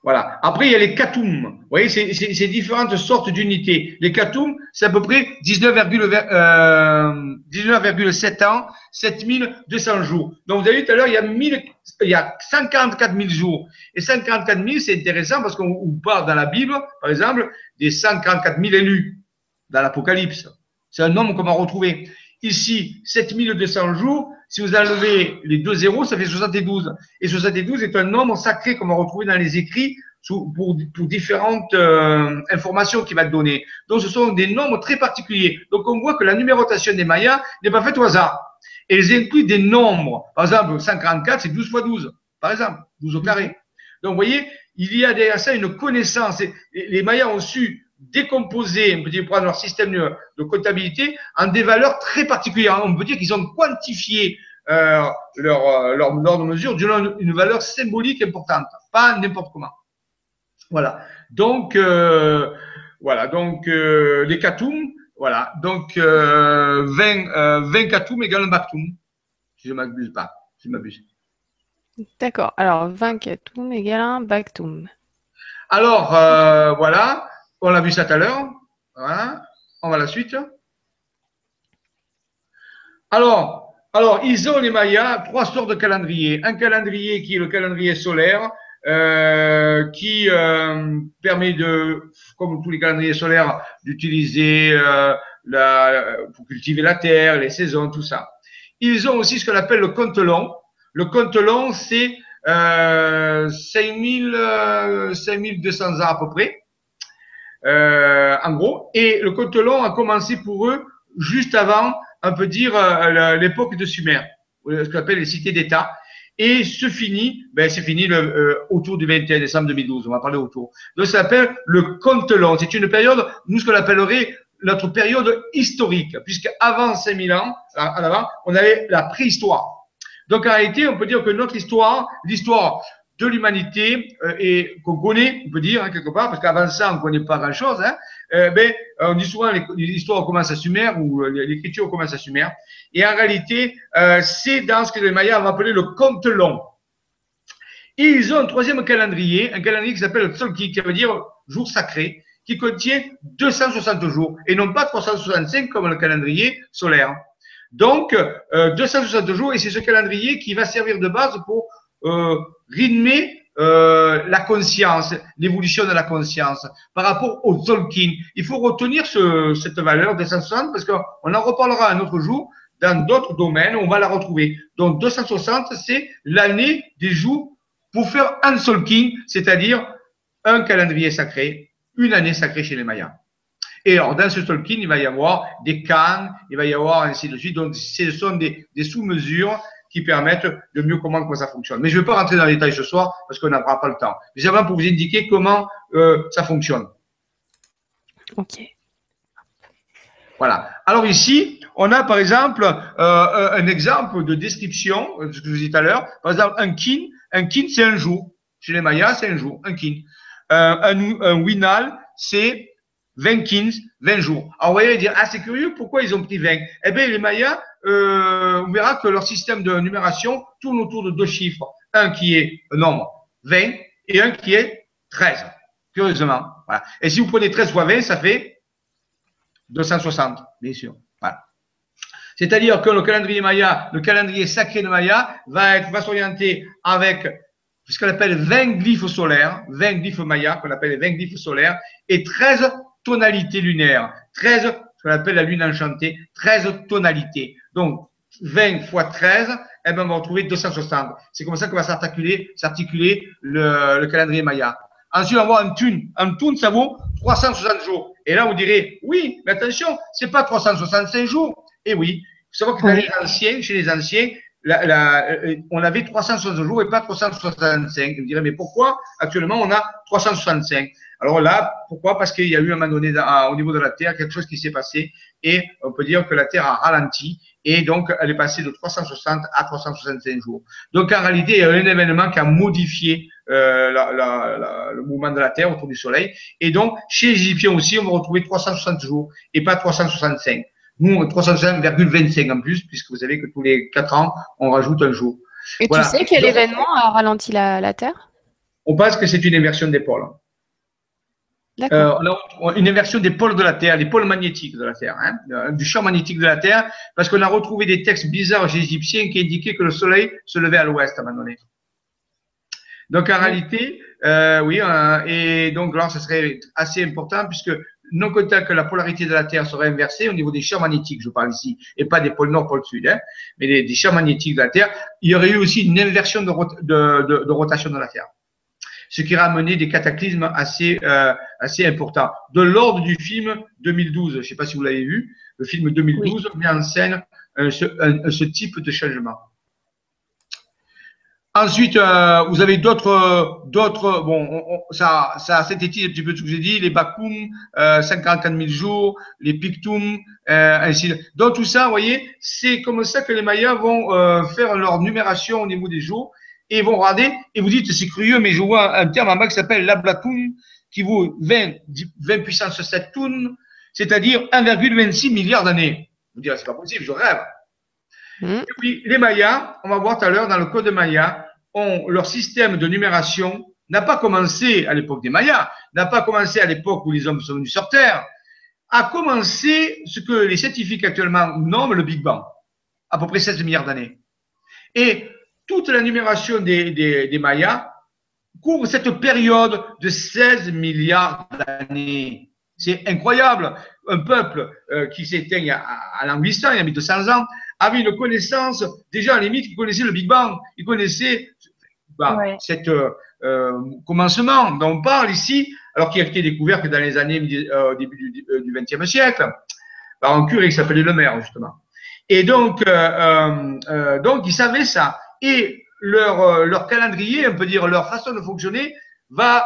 Voilà. Après, il y a les katoum. Vous voyez, c'est différentes sortes d'unités. Les katoum, c'est à peu près 19,7 euh, 19 ans, 7200 jours. Donc, vous avez vu tout à l'heure, il y a 1000, il y a 144 000 jours. Et 144 000, c'est intéressant parce qu'on parle dans la Bible, par exemple, des 144 000 élus dans l'Apocalypse. C'est un nombre qu'on va retrouver. Ici, 7200 jours, si vous enlevez les deux zéros, ça fait 72. Et 72 est un nombre sacré qu'on va retrouver dans les écrits pour, pour différentes euh, informations qu'il va donner. Donc, ce sont des nombres très particuliers. Donc, on voit que la numérotation des Mayas n'est pas faite au hasard. Et ils incluent des nombres. Par exemple, 144, c'est 12 fois 12. Par exemple, 12 au carré. Donc, vous voyez, il y a derrière ça une connaissance. les Mayas ont su décomposer, on peut dire, prendre leur système de, comptabilité en des valeurs très particulières. On peut dire qu'ils ont quantifié euh, leur, euh, leur de mesure d'une une valeur symbolique importante, pas n'importe comment. Voilà. Donc, euh, voilà. Donc, euh, les katoum, voilà. Donc, euh, 20, 20 katoum égale un baktoum, si je ne m'abuse pas. Si je m'abuse. D'accord. Alors, 20 katoum égale un baktoum. Alors, voilà. On l'a vu ça tout à l'heure. On va à la suite. Alors, alors, ils ont les Mayas trois sortes de calendriers. Un calendrier qui est le calendrier solaire, euh, qui euh, permet de, comme tous les calendriers solaires, d'utiliser euh, la, pour cultiver la terre, les saisons, tout ça. Ils ont aussi ce qu'on appelle le compte long. Le compte long, c'est euh, 5000, 5200 ans à peu près euh, en gros. Et le Cotelon a commencé pour eux juste avant, on peut dire, euh, l'époque de Sumer, ce qu'on appelle les cités d'État. et se finit, ben c'est fini euh, autour du 21 décembre 2012. On va parler autour. Donc ça s'appelle le conte long. C'est une période, nous ce qu'on appellerait notre période historique, puisque avant 5000 ans, à l'avant, on avait la préhistoire. Donc en réalité, on peut dire que notre histoire, l'histoire de l'humanité euh, et qu'on connaît, on peut dire hein, quelque part, parce qu'avant ça, on ne connaît pas grand-chose. Hein, euh, ben, on dit souvent l'histoire commence à Sumer ou euh, l'écriture commence à Sumer. Et en réalité, euh, c'est dans ce que les Mayas vont appeler le conte long. Et ils ont un troisième calendrier, un calendrier qui s'appelle le Tzolki, qui veut dire jour sacré, qui contient 260 jours et non pas 365 comme le calendrier solaire. Donc, euh, 260 jours, et c'est ce calendrier qui va servir de base pour euh, rythmer euh, la conscience, l'évolution de la conscience par rapport au Tolkien. Il faut retenir ce, cette valeur 260 parce qu'on en reparlera un autre jour dans d'autres domaines, on va la retrouver. Donc 260, c'est l'année des jours pour faire un Tolkien, c'est-à-dire un calendrier sacré, une année sacrée chez les Mayas. Et alors, dans ce Tolkien, il va y avoir des cannes, il va y avoir ainsi de suite. Donc, ce sont des, des sous-mesures qui permettent de mieux comprendre comment ça fonctionne. Mais je ne vais pas rentrer dans les détails ce soir parce qu'on n'aura pas le temps. Mais vraiment pour vous indiquer comment euh, ça fonctionne. Ok. Voilà. Alors ici, on a par exemple euh, un exemple de description, ce que je vous disais tout à l'heure. Par exemple, un kin, un kin c'est un jour. Chez les Mayas, c'est un jour, un kin. Euh, un, un winal, c'est 20 kins, 20 jours. Alors, vous voyez, dire, ah, c'est curieux, pourquoi ils ont pris 20 Eh bien, les Mayas, euh, on verra que leur système de numération tourne autour de deux chiffres. Un qui est un nombre 20 et un qui est 13. Curieusement. Et si vous prenez 13 fois 20, ça fait 260, bien sûr. C'est-à-dire que le calendrier Maya, le calendrier sacré de Maya, va, va s'orienter avec ce qu'on appelle 20 glyphes solaires, 20 glyphes Maya, qu'on appelle les 20 glyphes solaires, et 13 tonalités lunaires. 13, ce qu'on appelle la lune enchantée, 13 tonalités. Donc, 20 fois 13, eh ben, on va retrouver 260. C'est comme ça que va s'articuler, s'articuler le, le, calendrier Maya. Ensuite, on va avoir un tune. Un tune, ça vaut 360 jours. Et là, vous direz, oui, mais attention, c'est pas 365 jours. Et oui, il faut savoir que dans les anciens, chez les anciens, la, la, euh, on avait 360 jours et pas 365. Vous direz, mais pourquoi? Actuellement on a 365 alors là, pourquoi? Parce qu'il y a eu à un moment donné au niveau de la Terre quelque chose qui s'est passé et on peut dire que la Terre a ralenti et donc elle est passée de 360 à 365 jours. Donc en réalité, il y a un événement qui a modifié euh, la, la, la, le mouvement de la Terre autour du Soleil et donc chez les Égyptiens aussi, on va retrouver 360 jours et pas 365. Nous, 365,25 en plus, puisque vous savez que tous les 4 ans, on rajoute un jour. Et voilà. tu sais quel donc, événement a ralenti la, la Terre? On pense que c'est une inversion des pôles. Euh, on a une inversion des pôles de la Terre, des pôles magnétiques de la Terre, hein, du champ magnétique de la Terre, parce qu'on a retrouvé des textes bizarres chez Égyptiens qui indiquaient que le Soleil se levait à l'ouest à un moment donné. Donc en réalité, euh, oui, euh, et donc là, ce serait assez important puisque non content que la polarité de la Terre serait inversée au niveau des champs magnétiques, je parle ici, et pas des pôles nord, pôle sud, hein, mais des, des, champs magnétiques de la Terre, il y aurait eu aussi une inversion de, rot de, de, de rotation de la Terre ce qui ramenait des cataclysmes assez, euh, assez importants. De l'ordre du film 2012, je ne sais pas si vous l'avez vu, le film 2012 oui. met en scène euh, ce, un, ce, type de changement. Ensuite, euh, vous avez d'autres, d'autres, bon, on, on, ça, ça synthétise un petit peu ce que j'ai dit, les Bakum, euh, 54 000 jours, les Pictum, euh, ainsi de Donc tout ça, vous voyez, c'est comme ça que les Mayas vont euh, faire leur numération au niveau des jours et ils vont regarder et vous dites c'est curieux, mais je vois un terme en bas qui s'appelle l'ablatoun qui vaut 20, 20 puissance 7 tonnes, c'est-à-dire 1,26 milliard d'années. Vous direz c'est pas possible, je rêve. Mmh. Et puis les Mayas, on va voir tout à l'heure dans le code Maya, ont leur système de numération n'a pas commencé à l'époque des Mayas, n'a pas commencé à l'époque où les hommes sont venus sur Terre, a commencé ce que les scientifiques actuellement nomment le Big Bang, à peu près 16 milliards d'années. Et toute la numération des, des, des Mayas couvre cette période de 16 milliards d'années. C'est incroyable. Un peuple euh, qui s'éteint à, à l'Angleterre, il y a 1200 ans, avait une connaissance, déjà à la limite, il connaissait le Big Bang, il connaissait bah, ouais. cet euh, commencement dont on parle ici, alors qu'il a été découvert que dans les années euh, au début du, du XXe siècle, par un curé qui s'appelait Le Maire, justement. Et donc, euh, euh, donc, il savait ça. Et leur, euh, leur calendrier, on peut dire leur façon de fonctionner, va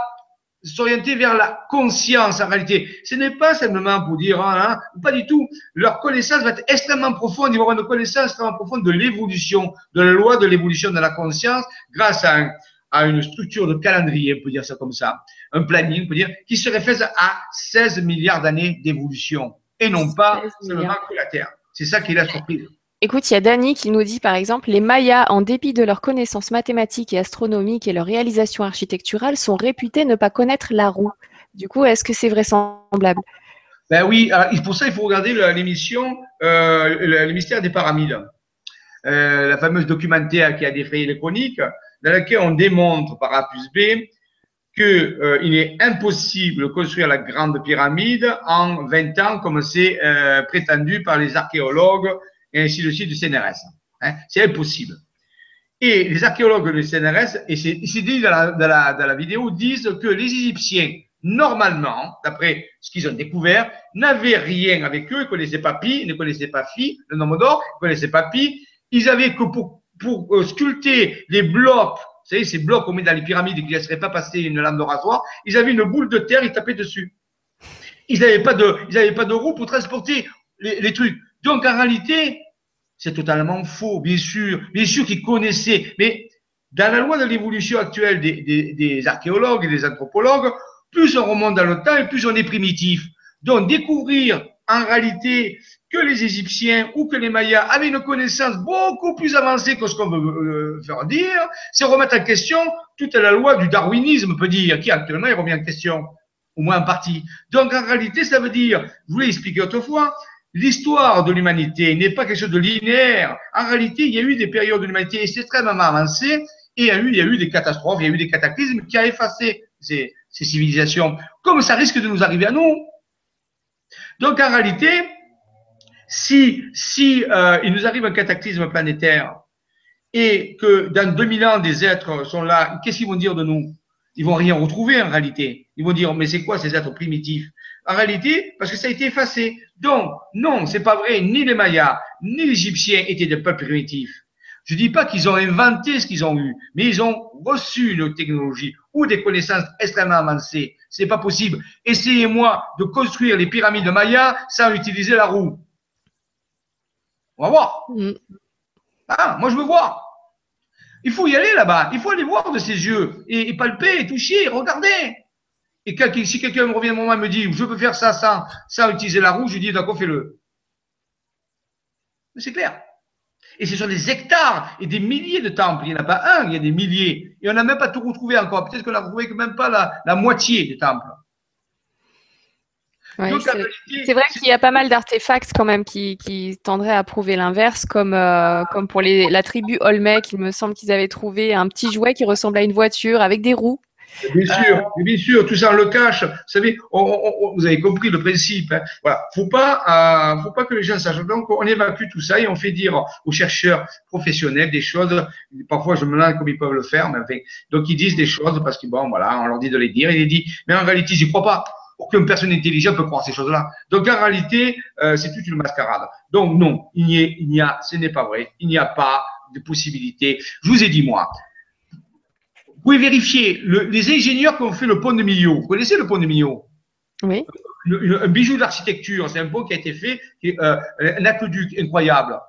s'orienter vers la conscience en réalité. Ce n'est pas simplement pour dire, hein, hein, pas du tout. Leur connaissance va être extrêmement profonde. Ils vont avoir une connaissance extrêmement profonde de l'évolution, de la loi de l'évolution de la conscience grâce à, à une structure de calendrier, on peut dire ça comme ça, un planning, on peut dire, qui se réfère à 16 milliards d'années d'évolution et non pas seulement que la Terre. C'est ça qui est la surprise. Écoute, il y a Dani qui nous dit par exemple les Mayas, en dépit de leurs connaissances mathématiques et astronomiques et leur réalisation architecturale, sont réputés ne pas connaître la roue. Du coup, est-ce que c'est vraisemblable? Ben oui, pour ça, il faut regarder l'émission euh, Le mystère des pyramides. Euh, la fameuse documentaire qui a défrayé les chroniques, dans laquelle on démontre par A plus B qu'il euh, est impossible de construire la grande pyramide en 20 ans, comme c'est prétendu par les archéologues et ainsi de suite du CNRS. Hein. C'est impossible. Et les archéologues du CNRS, et c'est dit dans la, vidéo, disent que les Égyptiens, normalement, d'après ce qu'ils ont découvert, n'avaient rien avec eux, ils ne connaissaient pas Pi, ils ne connaissaient pas Phi, le nombre d'or, ils ne connaissaient pas Pi, ils avaient que pour, euh, sculpter les blocs, vous savez, ces blocs qu'on met dans les pyramides et qui ne laisseraient pas passer une lame de rasoir, ils avaient une boule de terre, ils tapaient dessus. Ils n'avaient pas de, ils pas de roue pour transporter les trucs. Donc, en réalité, c'est totalement faux, bien sûr. Bien sûr qu'ils connaissaient. Mais dans la loi de l'évolution actuelle des, archéologues et des anthropologues, plus on remonte dans le temps et plus on est primitif. Donc, découvrir en réalité que les Égyptiens ou que les Mayas avaient une connaissance beaucoup plus avancée que ce qu'on veut euh, faire dire, c'est remettre en question toute la loi du darwinisme, peut dire, qui actuellement est remis en question, au moins en partie. Donc, en réalité, ça veut dire, je vous l'ai expliqué autrefois, L'histoire de l'humanité n'est pas quelque chose de linéaire. En réalité, il y a eu des périodes de l'humanité extrêmement avancées et il y, a eu, des catastrophes, il y a eu des cataclysmes qui ont effacé ces, ces civilisations, comme ça risque de nous arriver à nous. Donc en réalité, si, si euh, il nous arrive un cataclysme planétaire et que dans 2000 ans des êtres sont là, qu'est-ce qu'ils vont dire de nous? Ils vont rien retrouver en réalité. Ils vont dire mais c'est quoi ces êtres primitifs? En réalité, parce que ça a été effacé. Donc, non, c'est pas vrai. Ni les Mayas, ni les Égyptiens étaient des peuples primitifs. Je dis pas qu'ils ont inventé ce qu'ils ont eu, mais ils ont reçu une technologie ou des connaissances extrêmement avancées. C'est pas possible. Essayez-moi de construire les pyramides de Maya sans utiliser la roue. On va voir. Mm. Ah, moi, je veux voir. Il faut y aller là-bas. Il faut aller voir de ses yeux et, palper, et toucher, regarder. Et si quelqu'un me revient à moment et me dit, je peux faire ça sans, sans utiliser la roue, je lui dis, d'accord, fais-le. C'est clair. Et ce sont des hectares et des milliers de temples. Il n'y en a pas un, il y a des milliers. Et on n'a même pas tout retrouvé encore. Peut-être qu'on n'a retrouvé que même pas la, moitié des temples. c'est vrai qu'il y a pas mal d'artefacts quand même qui, tendraient à prouver l'inverse, comme, euh, comme pour la tribu Olmec, il me semble qu'ils avaient trouvé un petit jouet qui ressemble à une voiture avec des roues. Bien sûr, euh, bien sûr, tout ça on le cache. Vous savez, vous avez compris le principe. Hein. Voilà, faut pas, euh, faut pas que les gens sachent. Donc, on évacue tout ça et on fait dire aux chercheurs professionnels des choses. Parfois, je me demande comme ils peuvent le faire, mais enfin, donc ils disent des choses parce que bon, voilà, on leur dit de les dire. Et ils disent, mais en réalité, ils n'y croient pas. Aucune personne intelligente peut croire ces choses-là. Donc en réalité, euh, c'est toute une mascarade. Donc non, il n'y a, ce n'est pas vrai. Il n'y a pas de possibilité. Je vous ai dit moi, vous pouvez vérifier les ingénieurs qui ont fait le pont de Millau. Vous connaissez le pont de Millau? Oui. un bijou d'architecture. C'est un pont qui a été fait, euh, un aqueduc incroyable.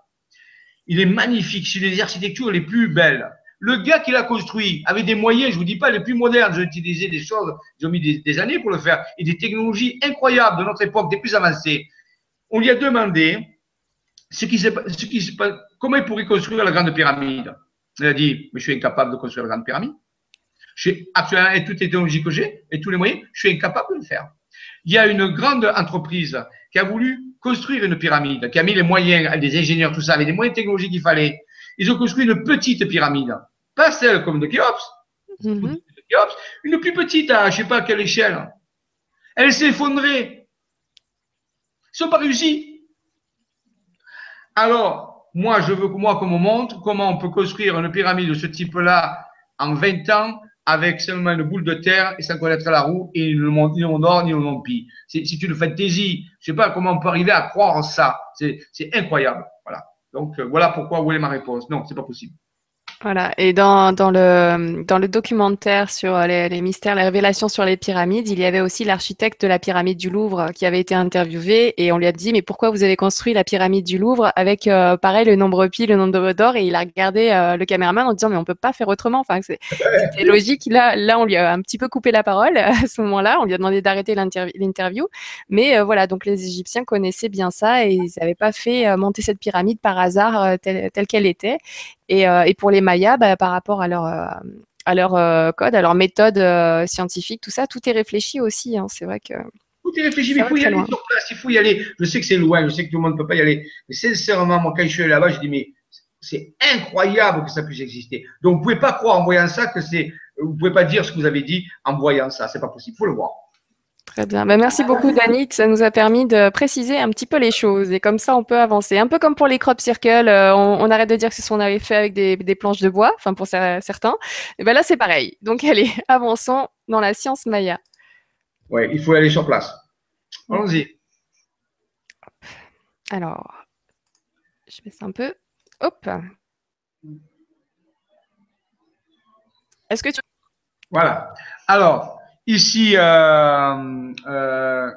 Il est magnifique. C'est une des architectures les plus belles. Le gars qui l'a construit avait des moyens, je vous dis pas les plus modernes, ils ont utilisé des choses, ils ont mis des, années pour le faire, et des technologies incroyables de notre époque, des plus avancées. On lui a demandé ce qui, ce qui, comment il pourrait construire la grande pyramide. Il a dit, mais je suis incapable de construire la grande pyramide. J'ai actuellement, avec toutes les technologies que j'ai et tous les moyens, je suis incapable de le faire. Il y a une grande entreprise qui a voulu construire une pyramide, qui a mis les moyens, des ingénieurs, tout ça, avec les moyens technologiques qu'il fallait. Ils ont construit une petite pyramide, pas celle comme de Khéops, mhm. une plus petite à je sais pas à quelle échelle. Elle s'est effondrée. Ils n'ont pas réussi. Alors, moi, je veux que moi qu'on me montre comment on peut construire une pyramide de ce type-là en 20 ans avec seulement une boule de terre et sans connaître la roue et ni le monde, ni le nord ni le monde pi. C'est une fantaisie. Je sais pas comment on peut arriver à croire ça. C'est incroyable. Voilà. Donc, euh, voilà pourquoi vous voulez ma réponse. Non, c'est pas possible. Voilà, et dans, dans, le, dans le documentaire sur les, les, mystères, les révélations sur les pyramides, il y avait aussi l'architecte de la pyramide du Louvre qui avait été interviewé et on lui a dit mais pourquoi vous avez construit la pyramide du Louvre avec euh, pareil le nombre pi, le nombre d'or? Et il a regardé euh, le caméraman en disant mais on peut pas faire autrement. Enfin c'était logique. Là là on lui a un petit peu coupé la parole à ce moment-là. On lui a demandé d'arrêter l'interview. Mais euh, voilà donc les Égyptiens connaissaient bien ça et ils n'avaient pas fait monter cette pyramide par hasard telle, telle qu'elle était. Et, euh, et pour les Mayas, bah, par rapport à leur euh, à leur euh, code, à leur méthode scientifique, tout ça, tout est réfléchi aussi. Hein. C'est vrai que tout est réfléchi, mais il faut y aller sur place, il faut y aller. Je sais que c'est loin, je sais que tout le monde ne peut pas y aller, mais sincèrement, moi, quand je suis allé là-bas, je dis, mais c'est incroyable que ça puisse exister. Donc, vous ne pouvez pas croire en voyant ça que c'est, vous ne pouvez pas dire ce que vous avez dit en voyant ça. C'est pas possible. Il faut le voir. Très bien. Ben, merci beaucoup, Dani. Ça nous a permis de préciser un petit peu les choses. Et comme ça, on peut avancer. Un peu comme pour les crop circles, euh, on, arrête de dire que c'est ce qu'on avait fait avec des, planches de bois, enfin pour certains. Et ben là, c'est pareil. Donc, allez, avançons dans la science Maya. Oui, il faut aller sur place. Allons-y. Alors, je ça un peu. Hop. Est-ce que tu. Voilà. Alors, Ici, euh, euh,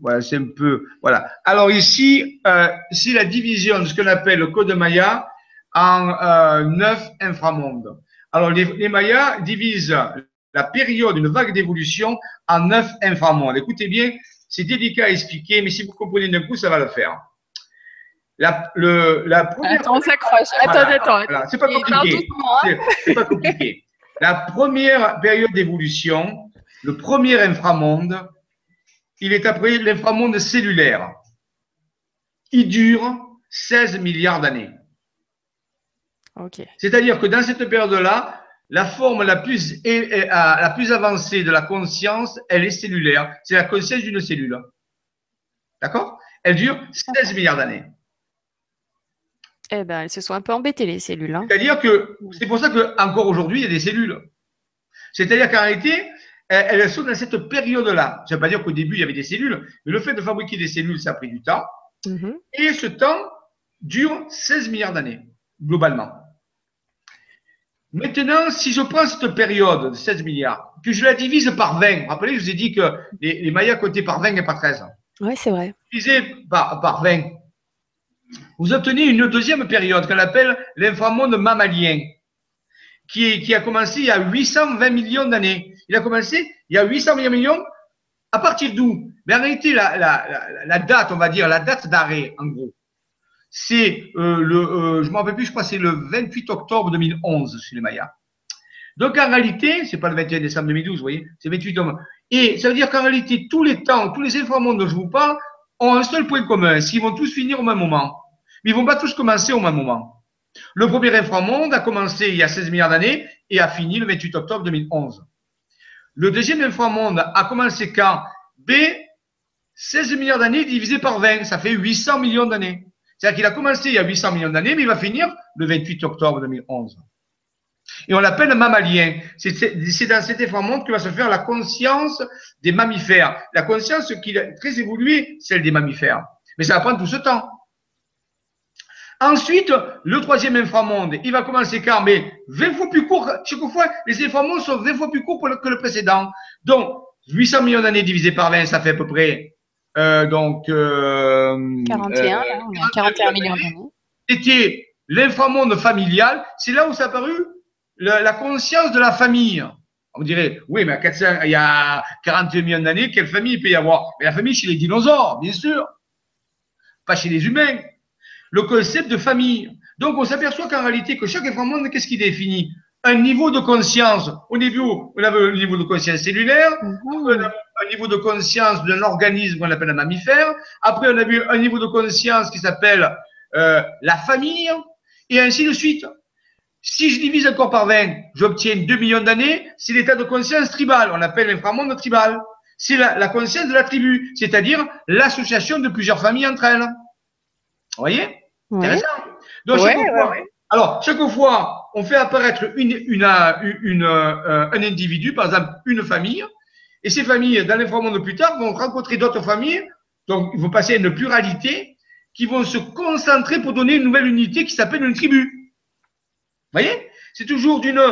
voilà, c'est un peu, voilà. Alors ici, euh, c'est la division de ce qu'on appelle le code Maya en euh, neuf inframondes. Alors les, les Mayas divisent la période d'une vague d'évolution en neuf inframondes. Écoutez bien, c'est délicat à expliquer, mais si vous comprenez d'un coup, ça va le faire. La, le, la première... Attends, on s'accroche. Attends, attends. C'est pas compliqué. Hein. C'est pas compliqué. La première période d'évolution, le premier inframonde, il est appelé l'inframonde cellulaire. Il dure 16 milliards d'années. C'est-à-dire que dans cette période-là, la forme la plus, la plus avancée de la conscience, elle est cellulaire. C'est la conscience d'une cellule. D'accord? Elle dure 16 milliards d'années. Eh ben, elles se sont un peu embêtées, les cellules. Hein. C'est-à-dire que c'est pour ça qu'encore aujourd'hui, il y a des cellules. C'est-à-dire qu'en réalité, elles sont dans cette période-là. Ça ne veut pas dire qu'au début, il y avait des cellules, mais le fait de fabriquer des cellules, ça a pris du temps. Mhm. Et ce temps dure 16 milliards d'années, globalement. Maintenant, si je prends cette période de 16 milliards, que je la divise par 20, rappelez, je vous ai dit que les, Mayas comptaient par 20 et par 13. Oui, c'est vrai. Divisé par, par 20, vous obtenez une deuxième période qu'on appelle l'inframonde mammalien, qui, qui a commencé il y a 820 millions d'années. Il a commencé il y a 800 millions. À partir d'où? Mais en réalité, la, date, on va dire, la date d'arrêt, en gros, c'est euh, le, euh, je m'en rappelle plus, je crois c'est le 28 octobre 2011 chez les Mayas. Donc en réalité, c'est pas le 21 décembre 2012, vous voyez, c'est 28 octobre. Et ça veut dire qu'en réalité, tous les temps, tous les informations dont je vous parle ont un seul point commun, c'est qu'ils vont tous finir au même moment. Mais ils vont pas tous commencer au même moment. Le premier inframonde a commencé il y a 16 milliards d'années et a fini le 28 octobre 2011. Le deuxième inframonde a commencé quand B, 16 milliards d'années divisé par 20, ça fait 800 millions d'années. C'est-à-dire qu'il a commencé il y a 800 millions d'années, mais il va finir le 28 octobre 2011. Et on l'appelle mammalien. C'est dans cet inframonde que va se faire la conscience des mammifères. La conscience qui est très évoluée, celle des mammifères. Mais ça va prendre tout ce temps. Ensuite, le troisième inframonde, il va commencer quand Mais 20 fois plus court. Chaque fois, les inframondes sont 20 fois plus courts que le précédent. Donc, 800 millions d'années divisé par 20, ça fait à peu près euh, donc euh, 41, euh, 41 millions d'années. C'était l'inframonde familial. C'est là où s'est apparu la, la, conscience de la famille. On dirait, oui, mais à 400, il y a 41 millions d'années, quelle famille il peut y avoir? Mais la famille chez les dinosaures, bien sûr. Pas chez les humains le concept de famille. Donc, on s'aperçoit qu'en réalité, que chaque inframonde, qu'est-ce qui définit? Un niveau de conscience. Au niveau, on a le niveau de conscience cellulaire, mhm. on a un niveau de conscience d'un organisme qu'on appelle un mammifère. Après, on a vu un niveau de conscience qui s'appelle euh, la famille, et ainsi de suite. Si je divise encore par 20, j'obtiens 2 millions d'années, c'est l'état de conscience tribal. On appelle l'inframonde tribal. C'est la, la conscience de la tribu, c'est-à-dire l'association de plusieurs familles entre elles. Vous voyez? Intéressant. Donc, chaque fois, Alors, chaque fois, on fait apparaître une, une, une, euh, un individu, par exemple une famille, et ces familles, dans l'inframonde plus tard, vont rencontrer d'autres familles, donc ils vont passer à une pluralité, qui vont se concentrer pour donner une nouvelle unité qui s'appelle une tribu. Vous voyez? C'est toujours d'une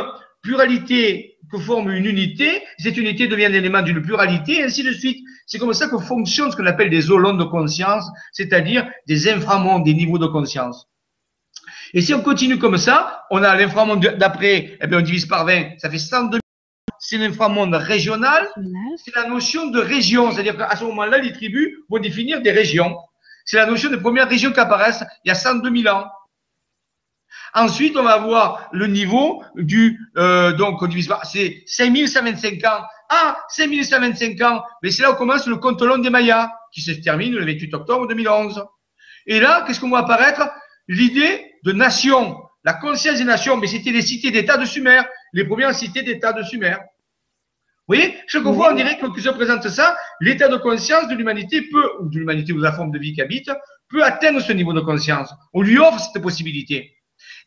pluralité que forme une unité. Cette unité devient un élément d'une pluralité, et ainsi de suite. C'est comme ça que fonctionne ce qu'on appelle des zolons de conscience, c'est-à-dire des inframondes, des niveaux de conscience. Et si on continue comme ça, on a l'inframonde d'après, eh bien, on divise par 20, ça fait 102 c'est l'inframonde régional, c'est la notion de région. C'est-à-dire qu'à ce moment-là, les tribus vont définir des régions. C'est la notion de première région qui apparaissent il y a 102 000 ans. Ensuite, on va avoir le niveau du, euh, donc par, c'est 5125 ans. Ah, 5125 ans, mais c'est là où commence le compte long des Mayas, qui se termine le 28 octobre 2011. Et là, qu'est-ce qu'on voit apparaître? L'idée de nation, la conscience des nations, mais c'était les cités d'État de Sumer, les premières cités d'État de Sumer. Vous voyez, chaque fois, on dirait que, se présente ça, l'état de conscience de l'humanité peut, ou de l'humanité ou de la forme de vie qui habite, peut atteindre ce niveau de conscience. On lui offre cette possibilité.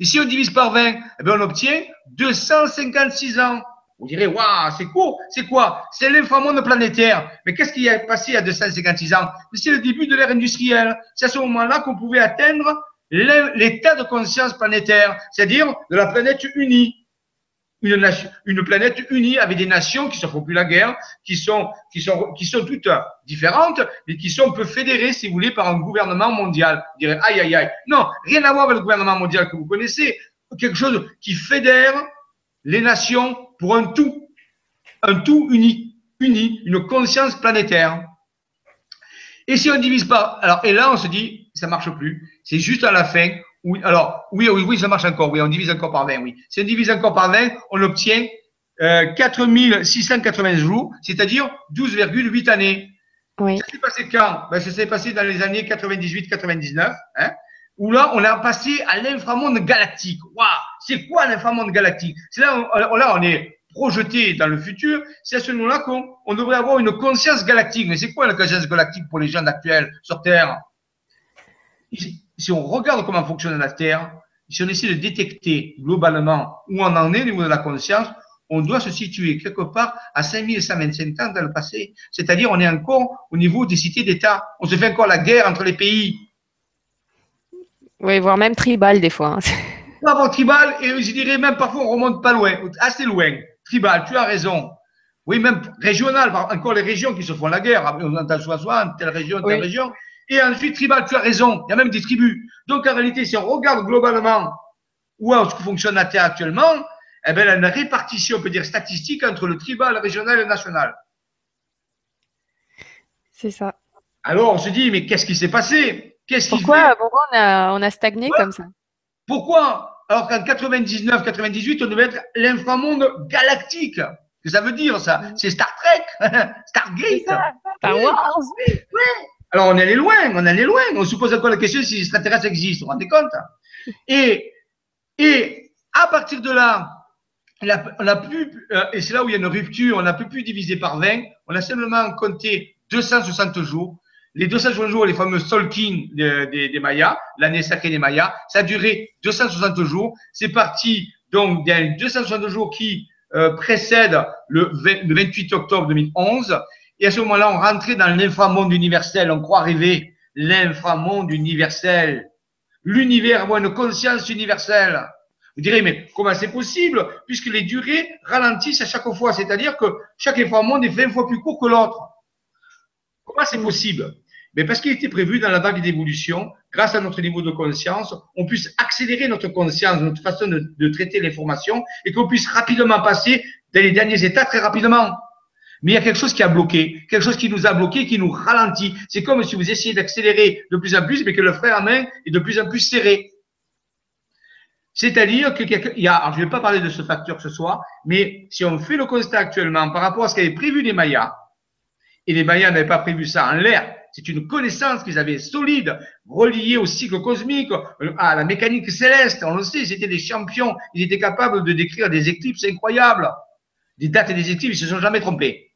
Si on divise par 20, eh bien, on obtient 256 ans. Vous direz, waouh, c'est court. C'est quoi? C'est l'inframonde planétaire. Mais qu'est-ce qui est passé à 256 ans? C'est le début de l'ère industrielle. C'est à ce moment-là qu'on pouvait atteindre l'état de conscience planétaire, c'est-à-dire de la planète unie. Une, planète unie avec des nations qui se font plus la guerre, qui sont, qui sont, qui sont toutes différentes, mais qui sont peu fédérées, si vous voulez, par un gouvernement mondial. Vous direz, aïe, aïe, aïe. Non, rien à voir avec le gouvernement mondial que vous connaissez. Quelque chose qui fédère les nations pour un tout. Un tout uni, uni, une conscience planétaire. Et si on divise par, alors, et là, on se dit, ça marche plus. C'est juste à la fin. Oui, alors, oui, oui, oui, ça marche encore. Oui, on divise encore par 20, oui. Si on divise encore par 20, on obtient euh, 4680 jours, c'est-à-dire 12,8 années. Oui. Ça s'est passé quand? Ben, Ça s'est passé dans les années 98-99, hein, où là, on a passé à l'inframonde galactique. Waouh C'est quoi l'inframonde galactique? C'est là, on, là, on est projeté dans le futur. C'est à ce moment-là qu'on on devrait avoir une conscience galactique. Mais c'est quoi la conscience galactique pour les gens actuels sur Terre? Si on regarde comment fonctionne la Terre, si on essaie de détecter globalement où on en est au niveau de la conscience, on doit se situer quelque part à 5125 ans dans le passé. C'est-à-dire, on est encore au niveau des cités d'État. On se fait encore la guerre entre les pays. Oui, voire même tribal des fois. Pas avoir tribal, et je dirais même parfois on remonte pas loin, assez loin. Tribal, tu as raison. Oui, même régional, encore les régions qui se font la guerre. On entend soit telle région, telle région. Et ensuite, tribal, tu as raison, il y a même des tribus. Donc en réalité, si on regarde globalement où est-ce que fonctionne la Terre actuellement, eh bien, il y a une répartition, on peut dire, statistique entre le tribal, le régional et le national. C'est ça. Alors on se dit, mais qu'est-ce qui s'est passé? Qu'est-ce Pourquoi, pourquoi on, a, on a stagné comme ça? Pourquoi? Alors qu'en 99-98, on devait être l'inframonde galactique. que ça veut dire ça? C'est Star Trek, Stargate. Star Wars. Oui, oui. Alors, on est allé loin, on est allé loin. On se pose encore la question si les extraterrestres existent, vous vous rendez compte et, et à partir de là, on a plus, euh, et c'est là où il y a une rupture, on n'a plus pu diviser par 20, on a simplement compté 260 jours. Les 260 jours, les fameux Solkin des, des, Mayas, l'année sacrée des Mayas, ça a duré 260 jours. C'est parti donc d'un 260 jours qui euh, précède le, le 28 octobre 2011 et à ce moment-là, on rentrait dans l'inframonde universel. On croit rêver l'inframonde universel. L'univers avoir une conscience universelle. Vous direz, mais comment c'est possible Puisque les durées ralentissent à chaque fois. C'est-à-dire que chaque inframonde est 20 fois plus court que l'autre. Comment c'est possible? Mais parce qu'il était prévu dans la vague d'évolution, grâce à notre niveau de conscience, on puisse accélérer notre conscience, notre façon de, de traiter l'information et qu'on puisse rapidement passer dans les derniers états très rapidement. Mais il y a quelque chose qui a bloqué, quelque chose qui nous a bloqué, qui nous ralentit. C'est comme si vous essayez d'accélérer de plus en plus, mais que le frein à main est de plus en plus serré. C'est-à-dire qu'il y a, alors je ne vais pas parler de ce facteur ce soir, mais si on fait le constat actuellement par rapport à ce qu'avaient prévu les Mayas, et les Mayas n'avaient pas prévu ça en l'air, c'est une connaissance qu'ils avaient solide, reliée au cycle cosmique, à la mécanique céleste. On le sait, c'était des champions. Ils étaient capables de décrire des éclipses incroyables. Des dates et des éclipses, ils se sont jamais trompés.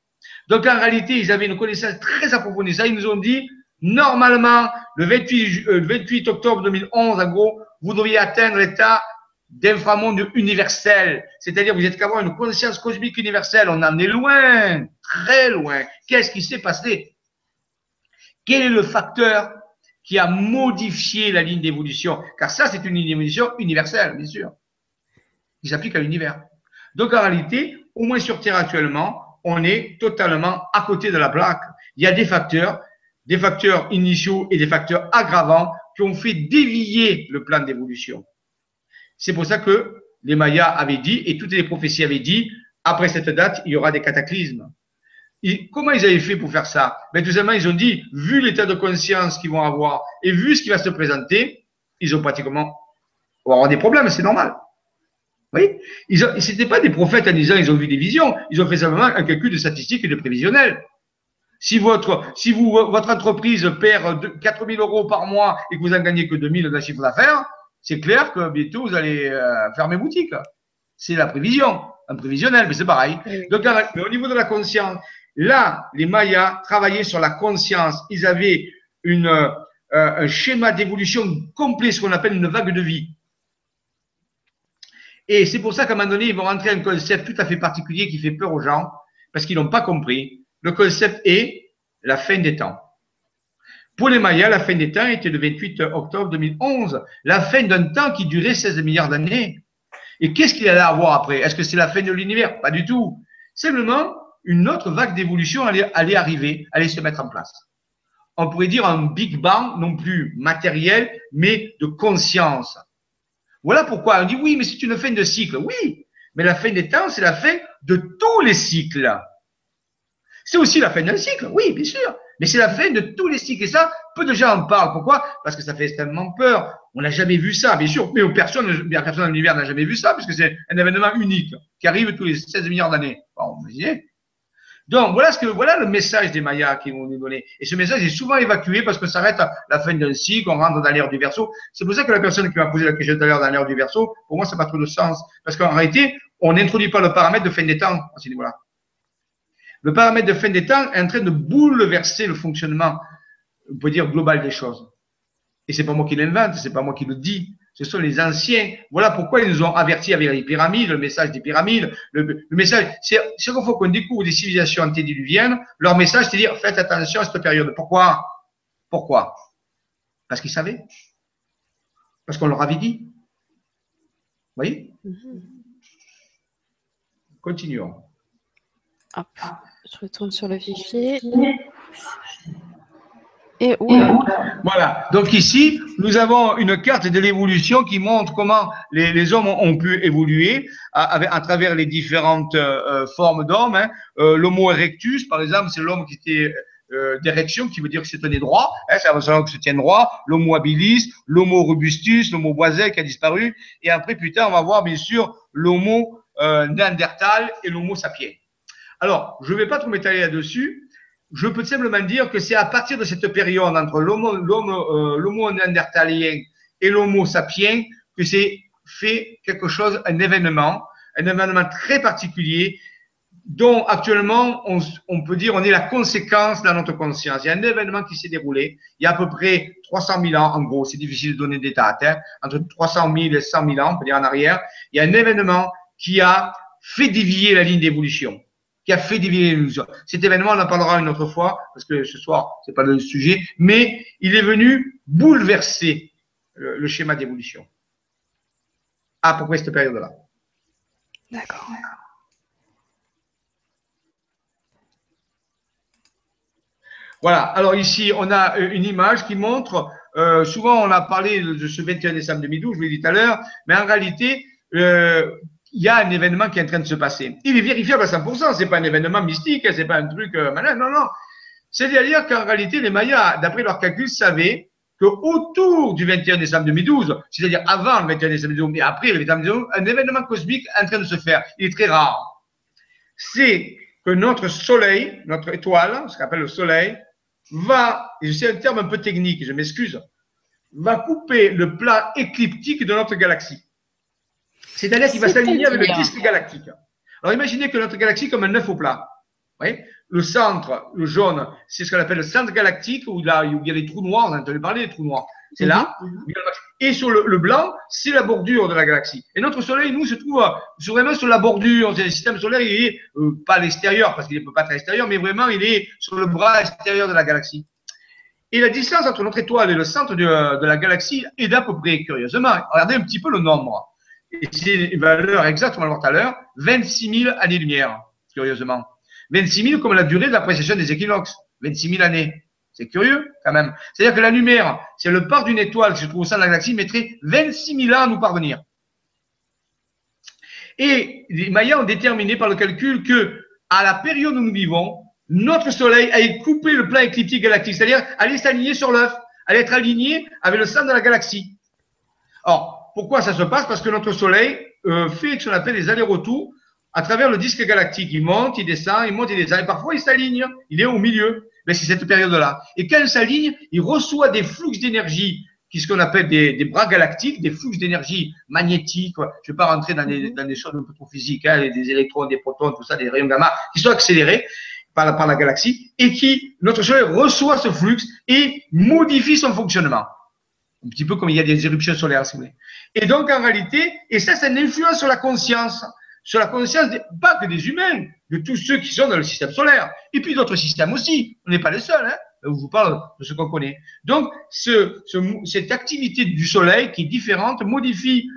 Donc en réalité, ils avaient une connaissance très approfondie. Ça, ils nous ont dit, normalement, le 28, 28 euh, octobre 2011, en gros, vous devriez atteindre l'état d'inframonde universel. C'est-à-dire, vous êtes qu'avoir une conscience cosmique universelle. On en est loin, très loin. Qu'est-ce qui s'est passé? Quel est le facteur qui a modifié la ligne d'évolution? Car ça, c'est une ligne d'évolution universelle, bien sûr. qui s'applique à l'univers. Donc en réalité, au moins sur Terre actuellement, on est totalement à côté de la plaque. Il y a des facteurs, des facteurs initiaux et des facteurs aggravants qui ont fait dévier le plan d'évolution. C'est pour ça que les Mayas avaient dit, et toutes les prophéties avaient dit, après cette date, il y aura des cataclysmes. Et comment ils avaient fait pour faire ça? Ben, Tout simplement, ils ont dit, vu l'état de conscience qu'ils vont avoir et vu ce qui va se présenter, ils ont pratiquement vont avoir des problèmes, c'est normal. Oui, ils n'étaient pas des prophètes en disant ils ont vu des visions, ils ont fait simplement un calcul de statistiques et de prévisionnel. Si votre, si vous, votre entreprise perd 4000 euros par mois et que vous en gagnez que 2000 de chiffre d'affaires, c'est clair que bientôt vous allez euh, fermer boutique. C'est la prévision, un prévisionnel, mais c'est pareil. Donc, mais au niveau de la conscience, là, les Mayas travaillaient sur la conscience. Ils avaient une, euh, un schéma d'évolution complet, ce qu'on appelle une vague de vie. Et c'est pour ça qu'à un moment donné, ils vont rentrer un concept tout à fait particulier qui fait peur aux gens, parce qu'ils n'ont pas compris. Le concept est la fin des temps. Pour les Mayas, la fin des temps était le 28 octobre 2011, la fin d'un temps qui durait 16 milliards d'années. Et qu'est-ce qu'il allait avoir après? Est-ce que c'est la fin de l'univers? Pas du tout. Simplement, une autre vague d'évolution allait, allait arriver, allait se mettre en place. On pourrait dire un Big Bang, non plus matériel, mais de conscience. Voilà pourquoi on dit oui, mais c'est une fin de cycle. Oui, mais la fin des temps, c'est la fin de tous les cycles. C'est aussi la fin d'un cycle, oui, bien sûr. Mais c'est la fin de tous les cycles. Et ça, peu de gens en parlent. Pourquoi? Parce que ça fait extrêmement peur. On n'a jamais vu ça, bien sûr. Mais personne, personne dans l'univers n'a jamais vu ça, puisque c'est un événement unique qui arrive tous les 16 milliards d'années. Bon, vous imaginez donc voilà ce que voilà le message des Mayas qui vont nous donner. Et ce message est souvent évacué parce que ça arrête à la fin d'un cycle, on rentre dans l'ère du verso. C'est pour ça que la personne qui m'a posé la question tout à l'heure dans l'ère du verso, pour moi, ça n'a pas trop de sens. Parce qu'en réalité, on n'introduit pas le paramètre de fin des temps à ce niveau-là. Le paramètre de fin des temps est en train de bouleverser le fonctionnement, on peut dire, global des choses. Et c'est pas moi qui l'invente, c'est pas moi qui le dis, ce sont les anciens. Voilà pourquoi ils nous ont avertis avec les pyramides, le message des pyramides. Le, message, c'est chaque fois qu'on découvre des civilisations antédiluviennes, leur message, c'est de dire faites attention à cette période. Pourquoi? Pourquoi? Parce qu'ils savaient. Parce qu'on leur avait dit. Vous voyez? Mm-hmm. Continuons. Hop, je retourne sur le fichier. Et Voilà. Donc ici, nous avons une carte de l'évolution qui montre comment les, hommes ont pu évoluer à, à, travers les différentes euh, formes d'hommes. Hein. Euh, L'homo erectus, par exemple, c'est l'homme qui était euh, d'érection, qui veut dire que c'est tenait droit. Hein, c'est un que se tient droit. L'homo habilis, l'homo robustus, l'homo boisé qui a disparu. Et après, plus tard, on va voir bien sûr l'homo euh, néandertal et l'homo sapiens. Alors, je ne vais pas trop m'étaler là-dessus je peux simplement dire que c'est à partir de cette période entre l'homo euh, néandertalien et l'homo sapiens que c'est fait quelque chose, un événement, un événement très particulier dont actuellement on, on, peut dire on est la conséquence de notre conscience. Il y a un événement qui s'est déroulé il y a à peu près 300 000 ans, en gros, c'est difficile de donner des dates, hein, entre 300 000 et 100 000 ans, on peut dire en arrière. Il y a un événement qui a fait dévier la ligne d'évolution qui a fait dévier l'illusion. Cet événement, on en parlera une autre fois, parce que ce soir, c'est pas le sujet, mais il est venu bouleverser le, schéma d'évolution. À peu près cette période-là? D'accord. Voilà. Alors ici, on a euh, une image qui montre, euh, souvent on a parlé de ce 21 décembre 2012, je l'ai dit tout à l'heure, mais en réalité, euh, il y a un événement qui est en train de se passer. Il est vérifiable à 100%, c'est pas un événement mystique, c'est pas un truc euh, malin, non, non. C'est-à-dire qu'en réalité, les Mayas, d'après leurs calculs, savaient qu'autour du 21 décembre 2012, c'est-à-dire avant le 21 décembre 2012, mais après le 21 décembre 2012, un événement cosmique est en train de se faire. Il est très rare. C'est que notre Soleil, notre étoile, ce qu'on appelle le Soleil, va, et c'est un terme un peu technique, je m'excuse, va couper le plat écliptique de notre galaxie. C'est-à-dire qu'il va s'aligner avec le disque galactique. Alors imaginez que notre galaxie comme un œuf au plat. le centre, le jaune, c'est ce qu'on appelle le centre galactique, où, là, il y a les trous noirs, on a entendu parler des trous noirs. C'est là. Mhm, mhm. Et sur le, blanc, c'est la bordure de la galaxie. Et notre Soleil, nous, se trouve sur, vraiment sur la bordure. Le système solaire, il est euh, pas à l'extérieur, parce qu'il ne peut pas être à l'extérieur, mais vraiment, il est sur le bras extérieur de la galaxie. Et la distance entre notre étoile et le centre de, de la galaxie est d'à peu près, curieusement, regardez un petit peu le nombre. Et c'est une valeur exactement le tout à l'heure, 26 000 années-lumière, curieusement. 26 000 comme la durée de la précession des équinoxes. 26 000 années. C'est curieux, quand même. C'est-à-dire que la lumière, c'est le part d'une étoile qui se trouve au sein de la galaxie, mettrait 26 000 ans à nous parvenir. Et les Mayas ont déterminé par le calcul que, à la période où nous vivons, notre Soleil a coupé le plan écliptique galactique, c'est-à-dire aller s'aligner sur l'œuf, aller être aligné avec le centre de la galaxie. Or, pourquoi ça se passe Parce que notre Soleil euh, fait ce qu'on appelle les allers-retours à travers le disque galactique. Il monte, il descend, il monte, il descend, et parfois il s'aligne, il est au milieu. Mais c'est cette période-là. Et quand il s'aligne, il reçoit des flux d'énergie qui ce qu'on appelle des, bras galactiques, des flux d'énergie magnétique. Je ne vais pas rentrer dans des, dans des choses un peu trop physiques, hein, des électrons, des protons, tout ça, des rayons gamma, qui sont accélérés par la, par la galaxie et qui, notre Soleil reçoit ce flux et modifie son fonctionnement. Un petit peu comme il y a des éruptions solaires, si vous voulez. Et donc, en réalité, et ça, c'est une influence sur la conscience, sur la conscience, pas que des humains, de tous ceux qui sont dans le système solaire, et puis d'autres systèmes aussi. On n'est pas les seuls, hein je vous parle de ce qu'on connaît. Donc, ce, cette activité du Soleil qui est différente modifie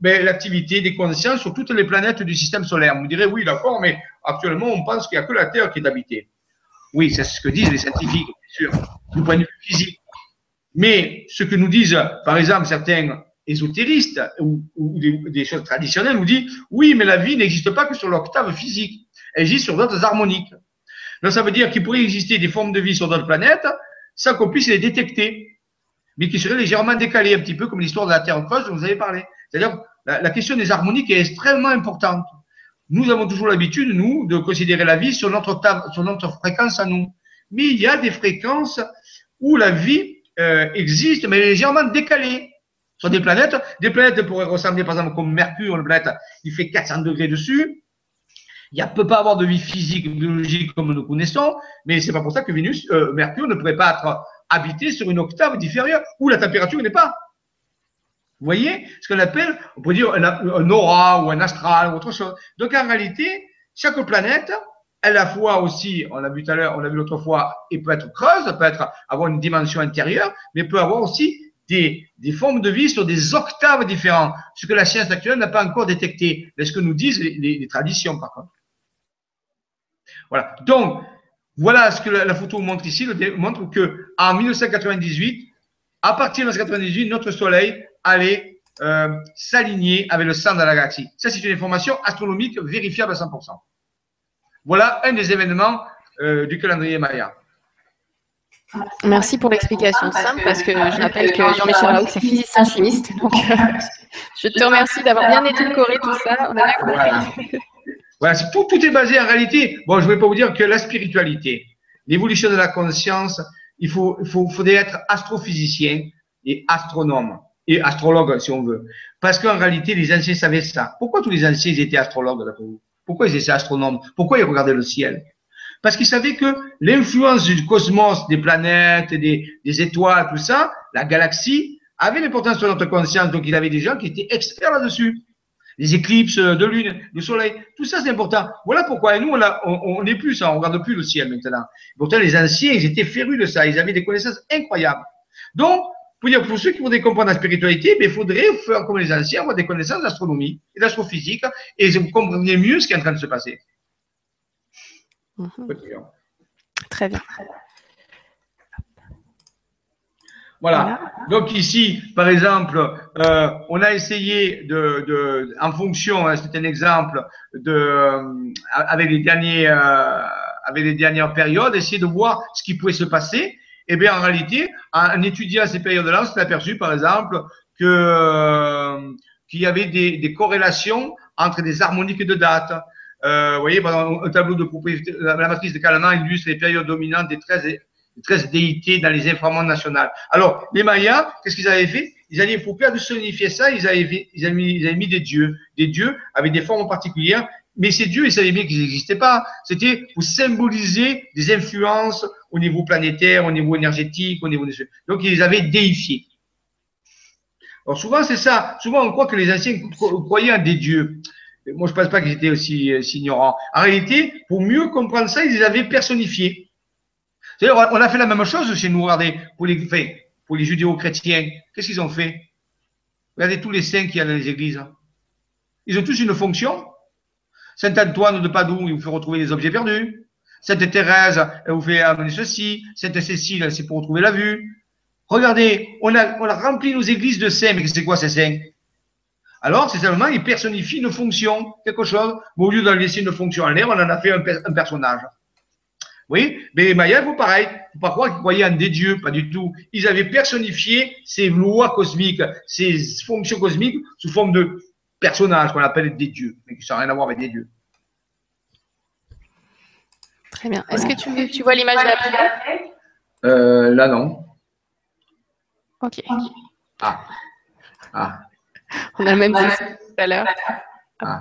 ben, l'activité des consciences sur toutes les planètes du système solaire. Vous direz, oui, d'accord, mais actuellement, on pense qu'il n'y a que la Terre qui est habitée. Oui, c'est ce que disent les scientifiques, bien sûr, du point de vue physique. Mais ce que nous disent, par exemple, certains ésotéristes ou, des, choses traditionnelles nous disent, oui, mais la vie n'existe pas que sur l'octave physique, elle existe sur d'autres harmoniques. Donc ça veut dire qu'il pourrait exister des formes de vie sur d'autres planètes sans qu'on puisse les détecter, mais qui seraient légèrement décalées, un petit peu comme l'histoire de la Terre creuse dont vous avez parlé. C'est-à-dire la, la question des harmoniques est extrêmement importante. Nous avons toujours l'habitude, nous, de considérer la vie sur notre octave, sur notre fréquence à nous. Mais il y a des fréquences où la vie euh, existe, mais légèrement décalée. Sur des planètes, des planètes pourraient ressembler, par exemple, comme Mercure, une planète, il fait 400 degrés dessus. Il ne peut pas avoir de vie physique, biologique comme nous connaissons, mais c'est pas pour ça que Vénus, euh, Mercure ne pourrait pas être habité sur une octave différente où la température n'est pas. Vous voyez ce qu'on appelle, on peut dire un, aura ou un astral ou autre chose. Donc en réalité, chaque planète, à la fois aussi, on l'a vu tout à l'heure, on l'a vu l'autre fois, et peut être creuse, peut être avoir une dimension intérieure, mais peut avoir aussi des, des, formes de vie sur des octaves différentes, ce que la science actuelle n'a pas encore détecté, mais ce que nous disent les, les traditions par contre. Voilà. Donc, voilà ce que la, photo montre ici. Montre que en 1998, à partir de 1998, notre Soleil allait euh, s'aligner avec le centre de la galaxie. Ça, c'est une information astronomique vérifiable à 100%. Voilà un des événements euh, du calendrier Maya. Merci pour l'explication simple parce que je rappelle que Jean-Michel Raoult, c'est physicien chimiste. Donc, euh, je te remercie d'avoir bien édulcoré tout ça. On a bien compris. Voilà, tout, tout est basé en réalité. Bon, je ne vais pas vous dire que la spiritualité, l'évolution de la conscience, il faut, il faut, faudrait être astrophysicien et astronome et astrologue, si on veut. Parce qu'en réalité, les anciens savaient ça. Pourquoi tous les anciens étaient astrologues, d'après vous? Pourquoi ils étaient astronomes? Pourquoi ils regardaient le ciel? Parce qu'ils savaient que l'influence du cosmos, des planètes, des, étoiles, tout ça, la galaxie, avait l'importance sur notre conscience. Donc, il avait des gens qui étaient experts là-dessus les éclipses de lune, du soleil, tout ça c'est important. Voilà pourquoi et nous on n'est plus ça, on regarde plus le ciel maintenant. Pourtant les anciens ils étaient férus de ça, ils avaient des connaissances incroyables. Donc pour dire pour ceux qui voudraient comprendre la spiritualité, ben, il faudrait faire comme les anciens, avoir des connaissances d'astronomie et d'astrophysique et vous comprenez mieux ce qui est en train de se passer. Mhm. Très bien. Voilà. Donc ici, par exemple, euh, on a essayé de, de en fonction, hein, c'est un exemple, de, euh, avec les derniers, euh, avec les dernières périodes, essayer de voir ce qui pouvait se passer. Eh bien en réalité, en, étudiant ces périodes-là, on s'est aperçu, par exemple, que euh, qu'il y avait des, des, corrélations entre des harmoniques de date. Euh, vous voyez, par un tableau de propriété, la, matrice de Kalman illustre les périodes dominantes des 13 13 déités dans les inframondes nationales. Alors, les Mayas, qu'est-ce qu'ils avaient fait? Ils avaient, pour personnifier ça, ils avaient, ils, avaient mis, ils avaient mis des dieux, des dieux avec des formes particulières, mais ces dieux, ils savaient bien qu'ils n'existaient pas. C'était pour symboliser des influences au niveau planétaire, au niveau énergétique, au niveau des... Donc, ils les avaient déifiés. Alors, souvent, c'est ça. Souvent, on croit que les anciens croyaient à des dieux. Moi, je ne pense pas qu'ils étaient aussi, euh, ignorants. En réalité, pour mieux comprendre ça, ils les avaient personnifiés on a fait la même chose chez nous, regardez, pour les, pour les judéo-chrétiens. Qu'est-ce qu'ils ont fait? Regardez tous les saints qu'il y a dans les églises. Ils ont tous une fonction. Saint Antoine de Padoue, il vous fait retrouver des objets perdus. Sainte Thérèse, elle vous fait amener ceci. Sainte Cécile, c'est pour retrouver la vue. Regardez, on a, rempli nos églises de saints, mais c'est quoi ces saints? Alors, c'est seulement, ils personnifient une fonction, quelque chose. Mais au lieu d'en laisser une fonction en l'air, on en a fait un, personnage. Oui, mais les Mayas, vous pareil. Faut pas croire qu'ils croyaient en des dieux, pas du tout. Ils avaient personnifié ces lois cosmiques, ces fonctions cosmiques sous forme de personnages qu'on appelle des dieux, mais qui n'ont rien à voir avec des dieux. Très bien. Est-ce que tu, tu vois l'image d'après euh, Là, non. Ok. Ah. Ah. On a le même tout à l'heure. Ah.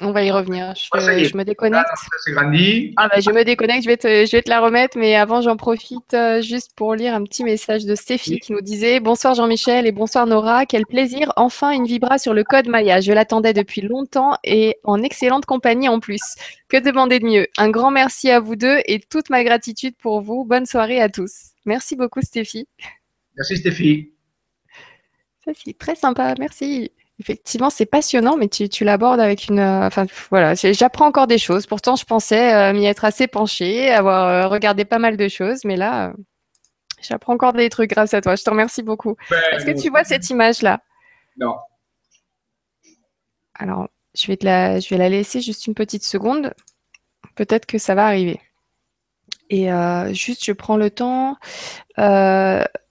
On va y revenir. Je, Ah, me déconnecte. Grandi. Ah bah, je me déconnecte, je vais, te, je vais te la remettre, mais avant j'en profite euh, juste pour lire un petit message de Stéphie Oui. qui nous disait Bonsoir Jean-Michel et bonsoir Nora, quel plaisir, enfin une vibra sur le code Maya. Je l'attendais depuis longtemps et en excellente compagnie en plus. Que demander de mieux? Un grand merci à vous deux et toute ma gratitude pour vous. Bonne soirée à tous. Merci beaucoup Stéphie. Merci Stéphie. Ça c'est très sympa, merci. Effectivement, c'est passionnant, mais tu, tu l'abordes avec une. euh, Enfin, voilà, j'apprends encore des choses. Pourtant, je pensais euh, m'y être assez penchée, avoir euh, regardé pas mal de choses, mais là, euh, j'apprends encore des trucs grâce à toi. Je te remercie beaucoup. Est-ce que tu vois cette image-là? Non. Alors, je vais te la, je vais la laisser juste une petite seconde. Peut-être que ça va arriver. Et juste, je prends le temps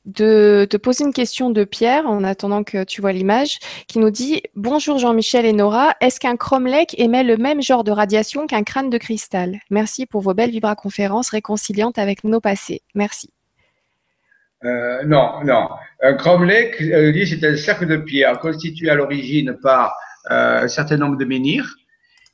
de te poser une question de Pierre en attendant que tu vois l'image, qui nous dit Bonjour Jean-Michel et Nora, est-ce qu'un cromlech émet le même genre de radiation qu'un crâne de cristal? Merci pour vos belles vibraconférences réconciliantes avec nos passés. Merci. Euh, non, non. Un cromlech, euh, c'est un cercle de pierre constitué à l'origine par euh, un certain nombre de menhirs.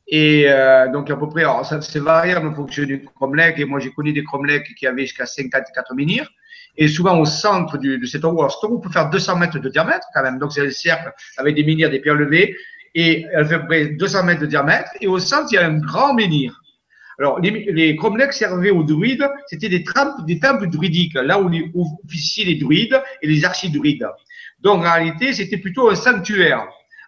Et donc, à peu près, alors, ça, c'est variable en fonction du cromlech. Et moi, j'ai connu des cromlechs qui avaient jusqu'à 54 menhirs. Et souvent, au centre du, de cet alors cet eau peut faire 200 mètres de diamètre quand même. Donc, c'est un cercle avec des menhirs, des pierres levées. Et elle fait à peu près 200 mètres de diamètre. Et au centre, il y a un grand menhir. Alors, les, les cromlechs servaient aux druides, c'était des, temples- des temples druidiques, là où les- où officiaient les druides et les archidruides. Donc, en réalité, c'était plutôt un sanctuaire.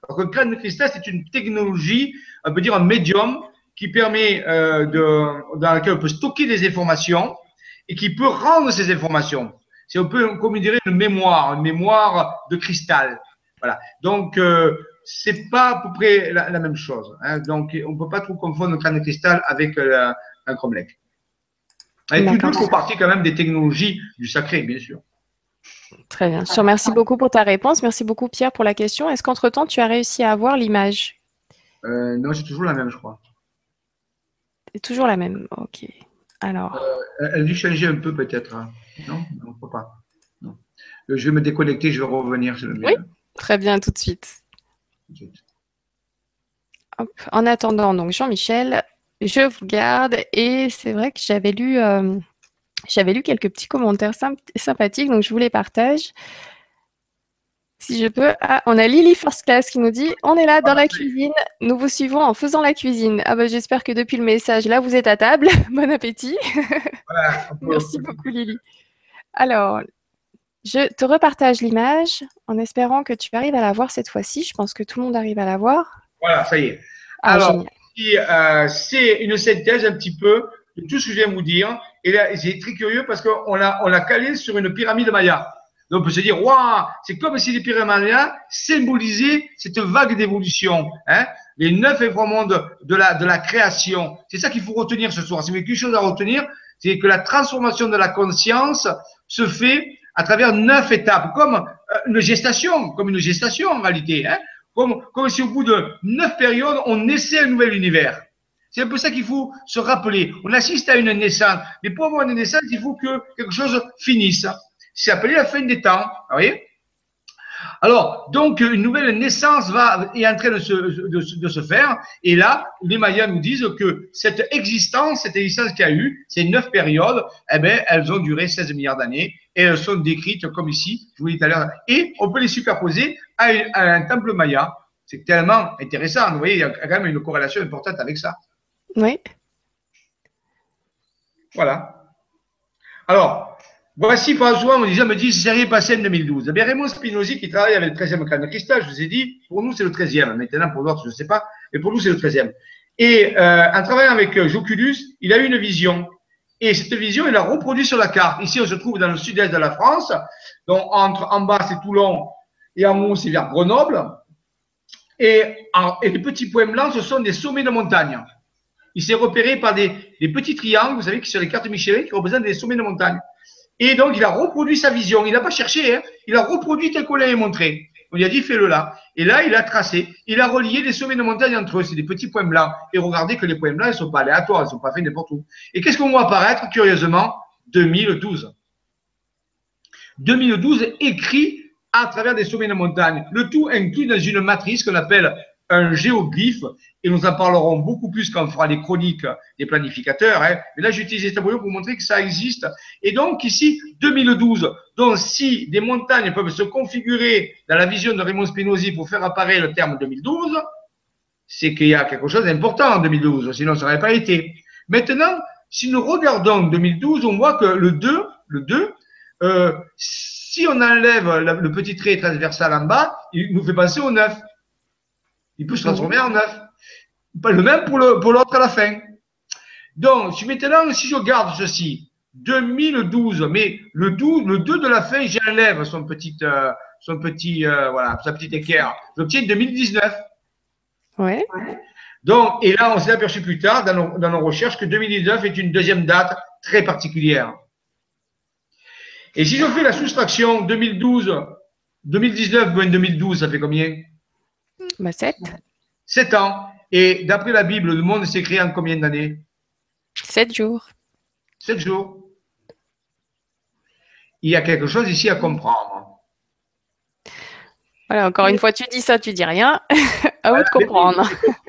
Alors qu'un crâne de cristal, c'est une technologie, on peut dire un médium, qui permet euh, de, dans laquelle on peut stocker des informations et qui peut rendre ces informations. C'est un peu, comme dirait, une mémoire, une mémoire de cristal. Voilà. Donc, euh, c'est pas à peu près la, la même chose. hein. Donc, on peut pas trop confondre le crâne de cristal avec euh, un cromlech. Et tout font partie quand même des technologies du sacré, bien sûr. Très bien. Je te remercie beaucoup pour ta réponse. Merci beaucoup Pierre pour la question. Est-ce qu'entre-temps, tu as réussi à avoir l'image? Euh, non, c'est toujours la même, je crois. C'est toujours la même. Ok. Alors, Elle elle a dû changer un peu peut-être. hein. Non, non, faut pas. Non. Euh, Je vais me déconnecter, je vais revenir. le mieux. Oui. très bien, tout de suite. Hop. En attendant, donc Jean-Michel, je vous garde et c'est vrai que j'avais lu, euh, j'avais lu quelques petits commentaires symp- sympathiques, donc je vous les partage. Si je peux. Ah, on a Lily First Class qui nous dit On est là dans la cuisine, nous vous suivons en faisant la cuisine. Ah bah, j'espère que depuis le message, là, vous êtes à table. Bon appétit. Voilà, Merci beaucoup, Lily. Alors, je te repartage l'image en espérant que tu arrives à la voir cette fois-ci. Je pense que tout le monde arrive à la voir. Voilà, ça y est. Ah, Alors. Puis, euh, c'est une synthèse un petit peu de tout ce que je viens de vous dire. Et là, c'est très curieux parce qu'on l'a, on l'a calé sur une pyramide maya. Donc, on peut se dire, waouh, c'est comme si les mayas symbolisaient cette vague d'évolution, hein, les neuf inframondes de la, de la création. C'est ça qu'il faut retenir ce soir. C'est quelque chose à retenir, c'est que la transformation de la conscience se fait à travers neuf étapes, comme euh, une gestation, comme une gestation en réalité, hein comme, comme si au bout de neuf périodes, on naissait un nouvel univers. C'est un peu ça qu'il faut se rappeler. On assiste à une naissance, mais pour avoir une naissance, il faut que quelque chose finisse. C'est appelé la fin des temps. Vous voyez alors, donc, une nouvelle naissance va, est en train de se, de, se- de se faire. Et là, les Mayas nous disent que cette existence, cette existence qu'il y a eu, ces neuf périodes, eh ben, elles ont duré 16 milliards d'années et elles sont décrites comme ici, je vous l'ai dit tout à l'heure. Et on peut les superposer à, une- à un temple maya. C'est tellement intéressant. Vous voyez, il y a quand même une corrélation importante avec ça. Oui. Voilà. Alors, Voici François, mon disait, me dit, c'est rien passé en 2012. Eh bien, Raymond Spinozzi, qui travaille avec le 13e crâne de cristal, je vous ai dit, pour nous, c'est le 13e. Maintenant, pour d'autres, je ne sais pas, mais pour nous, c'est le 13e. Et euh, en travaillant avec euh, Joculus, il a eu une vision. Et cette vision, il l'a reproduit sur la carte. Ici, on se trouve dans le sud-est de la France. Donc, entre en bas, c'est Toulon, et en haut, c'est vers Grenoble. Et, les petits points blancs, ce sont des sommets de montagne. Il s'est repéré par des, petits triangles, vous savez, qui sur les cartes Michelin, qui représentent des sommets de montagne. Et donc, il a reproduit sa vision. Il n'a pas cherché, hein. il a reproduit tel qu'on l'avait montré. On lui a dit, fais-le là. Et là, il a tracé. Il a relié des sommets de montagne entre eux. C'est des petits points blancs. Et regardez que les points blancs, ils ne sont pas aléatoires. Ils ne sont pas faits n'importe où. Et qu'est-ce qu'on voit apparaître, curieusement? 2012. 2012 écrit à travers des sommets de montagne. Le tout inclus dans une matrice qu'on appelle un géoglyphe, et nous en parlerons beaucoup plus quand on fera les chroniques des planificateurs. Hein. Mais là, j'ai utilisé ce tableau pour montrer que ça existe. Et donc, ici, 2012. Donc, si des montagnes peuvent se configurer dans la vision de Raymond Spinozzi pour faire apparaître le terme 2012, c'est qu'il y a quelque chose d'important en 2012, sinon ça n'aurait pas été. Maintenant, si nous regardons 2012, on voit que le 2, le 2, euh, si on enlève le petit trait transversal en bas, il nous fait penser au 9. Il peut se transformer en 9. Le même pour l'autre pour à la fin. Donc, si maintenant, si je garde ceci, 2012, mais le, 12, le 2 de la fin, j'enlève son petit, euh, son petit, euh, voilà, sa petite équerre. J'obtiens 2019. Ouais. Donc, et là, on s'est aperçu plus tard dans nos, dans nos recherches que 2019 est une deuxième date très particulière. Et si je fais la soustraction 2012, 2019 moins 2012, ça fait combien? 7. Bah, 7 ans. Et d'après la Bible, le monde s'est créé en combien d'années? 7 jours. 7 jours. Il y a quelque chose ici à comprendre. Voilà, encore une fois, tu dis ça, tu dis rien. à vous de comprendre.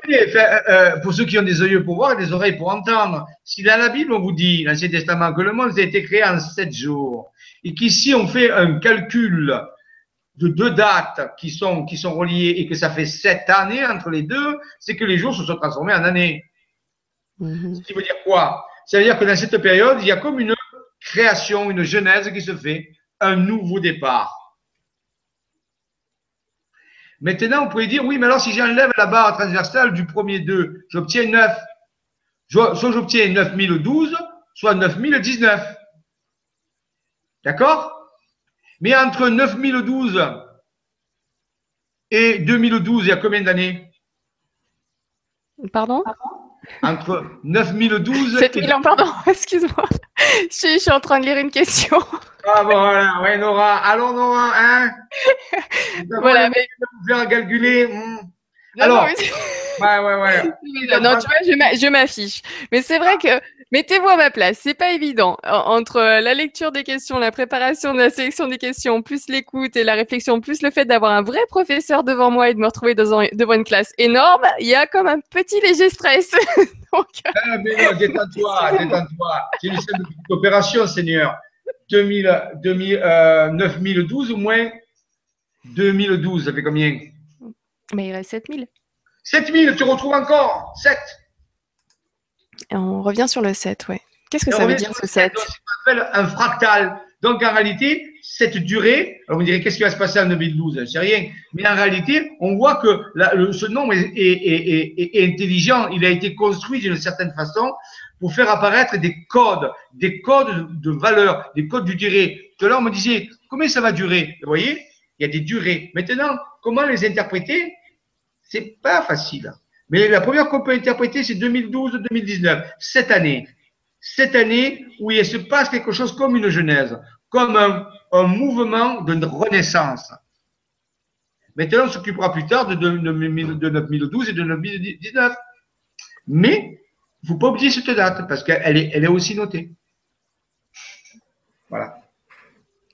Euh, pour ceux qui ont des yeux pour voir et des oreilles pour entendre, si dans la Bible on vous dit, dans l'Ancien Testament, que le monde a été créé en 7 jours, et qu'ici on fait un calcul de deux dates qui sont, qui sont reliées et que ça fait sept années entre les deux, c'est que les jours se sont transformés en années. Mm Ce qui veut dire quoi? Ça veut dire que dans cette période, il y a comme une création, une genèse qui se fait, un nouveau départ. Maintenant, vous pouvez dire, oui, mais alors si j'enlève la barre transversale du premier 2, j'obtiens 9. Soit j'obtiens 9012, soit 9019. D'accord? Mais entre 9012 et 2012, il y a combien d'années Pardon Entre 9012 7000 ans, pardon, excuse-moi. Je, suis en train de lire une question. Ah bon, voilà, ouais, Nora. Allons, Nora, hein Voilà, mais... Vous faire calculer. Hmm. Alors, ouais, ouais, ouais. Non, tu vois, je m'affiche. Mais c'est vrai que Mettez-vous à ma place, c'est pas évident. Entre la lecture des questions, la préparation de la sélection des questions, plus l'écoute et la réflexion, plus le fait d'avoir un vrai professeur devant moi et de me retrouver devant une classe énorme, il y a comme un petit léger stress. Donc... Ah, mais non, détends-toi, détends-toi. C'est une opération, Seigneur. 2000, 2000, euh, 9012 ou moins? 2012, ça fait combien? Mais il reste 7000. 7000, tu retrouves encore 7 on revient sur le 7, ouais. Qu'est-ce que ça veut dire ce 7 Ça s'appelle un fractal. Donc en réalité, cette durée, alors on dirait qu'est-ce qui va se passer en 2012 C'est rien. Mais en réalité, on voit que ce nombre est, intelligent. Il a été construit d'une certaine façon pour faire apparaître des codes, des codes de valeur, des codes du durée. Tout à l'heure, on me disait, combien ça va durer? Vous voyez? Il y a des durées. Maintenant, comment les interpréter? C'est pas facile. Mais la première qu'on peut interpréter, c'est 2012-2019, cette année. Cette année où il se passe quelque chose comme une genèse, comme un, mouvement de renaissance. Maintenant, on s'occupera plus tard de, de, de, 2012 et de 2019. Mais il ne faut pas oublier cette date parce qu'elle est, elle est aussi notée. Voilà.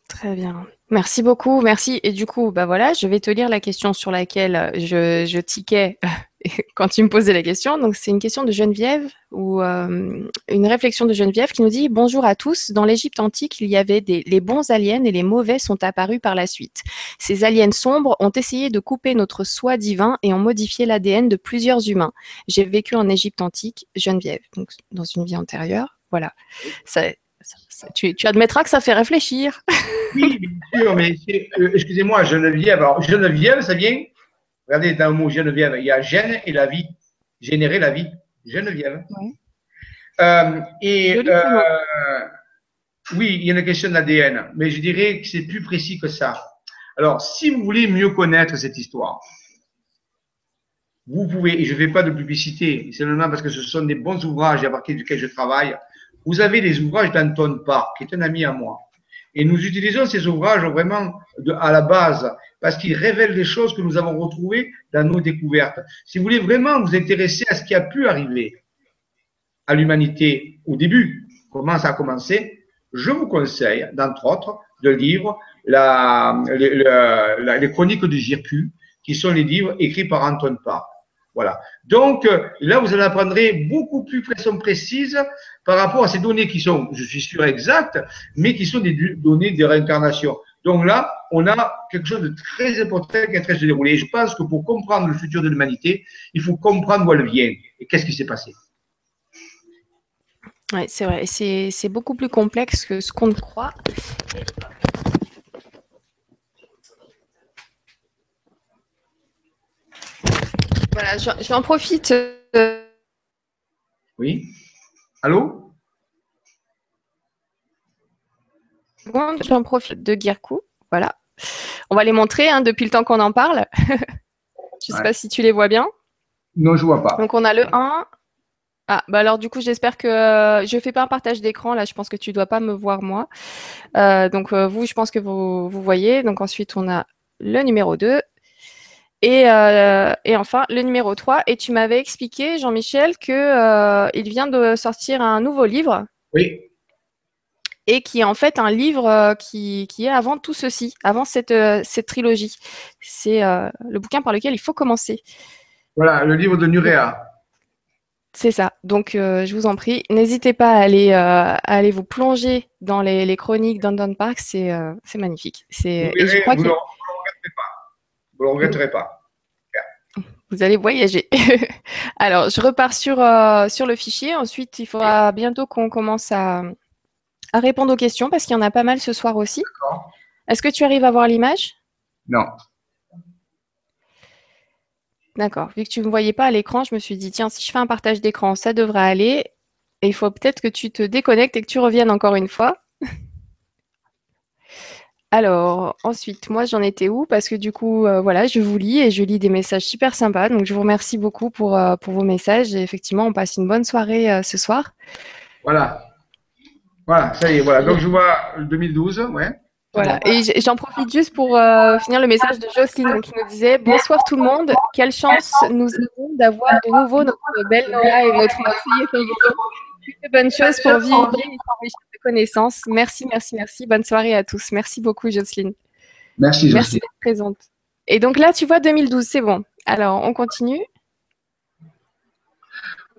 Très bien. Merci beaucoup, merci. Et du coup, bah je vais te lire la question sur laquelle je, je tiquais quand tu me posais la question. Donc, c'est une question de Geneviève ou euh, une réflexion de Geneviève qui nous dit Bonjour à tous. Dans l'Égypte antique, il y avait des, les bons aliens et les mauvais sont apparus par la suite. Ces aliens sombres ont essayé de couper notre soi divin et ont modifié l'ADN de plusieurs humains. J'ai vécu en Égypte antique, Geneviève, donc dans une vie antérieure. Voilà. Tu, admettras que ça fait réfléchir. oui, bien sûr, mais euh, excusez-moi, Geneviève. Alors, Geneviève, ça vient, regardez dans le mot Geneviève, il y a gène et la vie, générer la vie. Geneviève. Euh, et euh, oui, il y a une question d'ADN, mais je dirais que c'est plus précis que ça. Alors, si vous voulez mieux connaître cette histoire, vous pouvez, et je ne fais pas de publicité, c'est seulement parce que ce sont des bons ouvrages à partir duquel je travaille. Vous avez les ouvrages d'Anton Park, qui est un ami à moi. Et nous utilisons ces ouvrages vraiment de, à la base parce qu'ils révèlent des choses que nous avons retrouvées dans nos découvertes. Si vous voulez vraiment vous intéresser à ce qui a pu arriver à l'humanité au début, comment ça a commencé, je vous conseille, d'entre autres, de lire la, les, chroniques du Jirku, qui sont les livres écrits par Anton Parr. Voilà. Donc, là, vous en apprendrez beaucoup plus façon précise par rapport à ces données qui sont, je suis sûr, exactes, mais qui sont des données de réincarnation. Donc là, on a quelque chose de très important qui est en train de se dérouler. Et je pense que pour comprendre le futur de l'humanité, il faut comprendre d'où elle vient et qu'est-ce qui s'est passé? Oui, c'est vrai. C'est beaucoup plus complexe que ce qu'on croit. Voilà, j'en profite. Euh, oui. Allô? J'en profite de Girkou. Voilà. On va les montrer hein, depuis le temps qu'on en parle. je ne sais pas si tu les vois bien. Non, je ne vois pas. Donc on a le 1, ah, bah alors du coup, j'espère que euh, je fais pas un partage d'écran. Là, je pense que tu dois pas me voir moi. Euh, donc euh, vous, je pense que vous, vous voyez. Donc ensuite, on a le numéro 2. Et, et enfin, le numéro 3. Et tu m'avais expliqué, Jean-Michel, que il vient de sortir un nouveau livre. Oui. Et qui est en fait un livre qui, qui est avant tout ceci, avant cette, cette trilogie. C'est le bouquin par lequel il faut commencer. Voilà, le livre de Nurea. C'est ça. Donc, euh, je vous en prie, n'hésitez pas à aller, euh, aller vous plonger dans les, chroniques d'Andon Park. C'est euh, magnifique. Vous, ne le regretterez pas. Vous allez voyager. Alors, je repars sur, sur le fichier. Ensuite, il faudra bientôt qu'on commence à, à, répondre aux questions parce qu'il y en a pas mal ce soir aussi. Est-ce que tu arrives à voir l'image? Non. D'accord. Vu que tu ne me voyais pas à l'écran, je me suis dit, tiens, si je fais un partage d'écran, ça devrait aller. Et il faut peut-être que tu te déconnectes et que tu reviennes encore une fois. Alors, ensuite, moi, j'en étais où? Parce que du coup, euh, voilà, je vous lis et je lis des messages super sympas. Donc, je vous remercie beaucoup pour, euh, pour vos messages. Et effectivement, on passe une bonne soirée euh, ce soir. Voilà. Voilà, ça y est, voilà. Donc, je vois 2012, ouais. Voilà, et j'en profite juste pour euh, finir le message de Jocelyne qui nous disait Bonsoir tout le monde, quelle chance nous avons d'avoir de nouveau notre belle Laura et notre. Toutes bonnes choses pour vivre de connaissances. Merci, merci, merci. Bonne soirée à tous. Merci beaucoup, Jocelyne. Merci, Jocelyne. Merci d'être présente. Et donc là, tu vois 2012, c'est bon. Alors, on continue.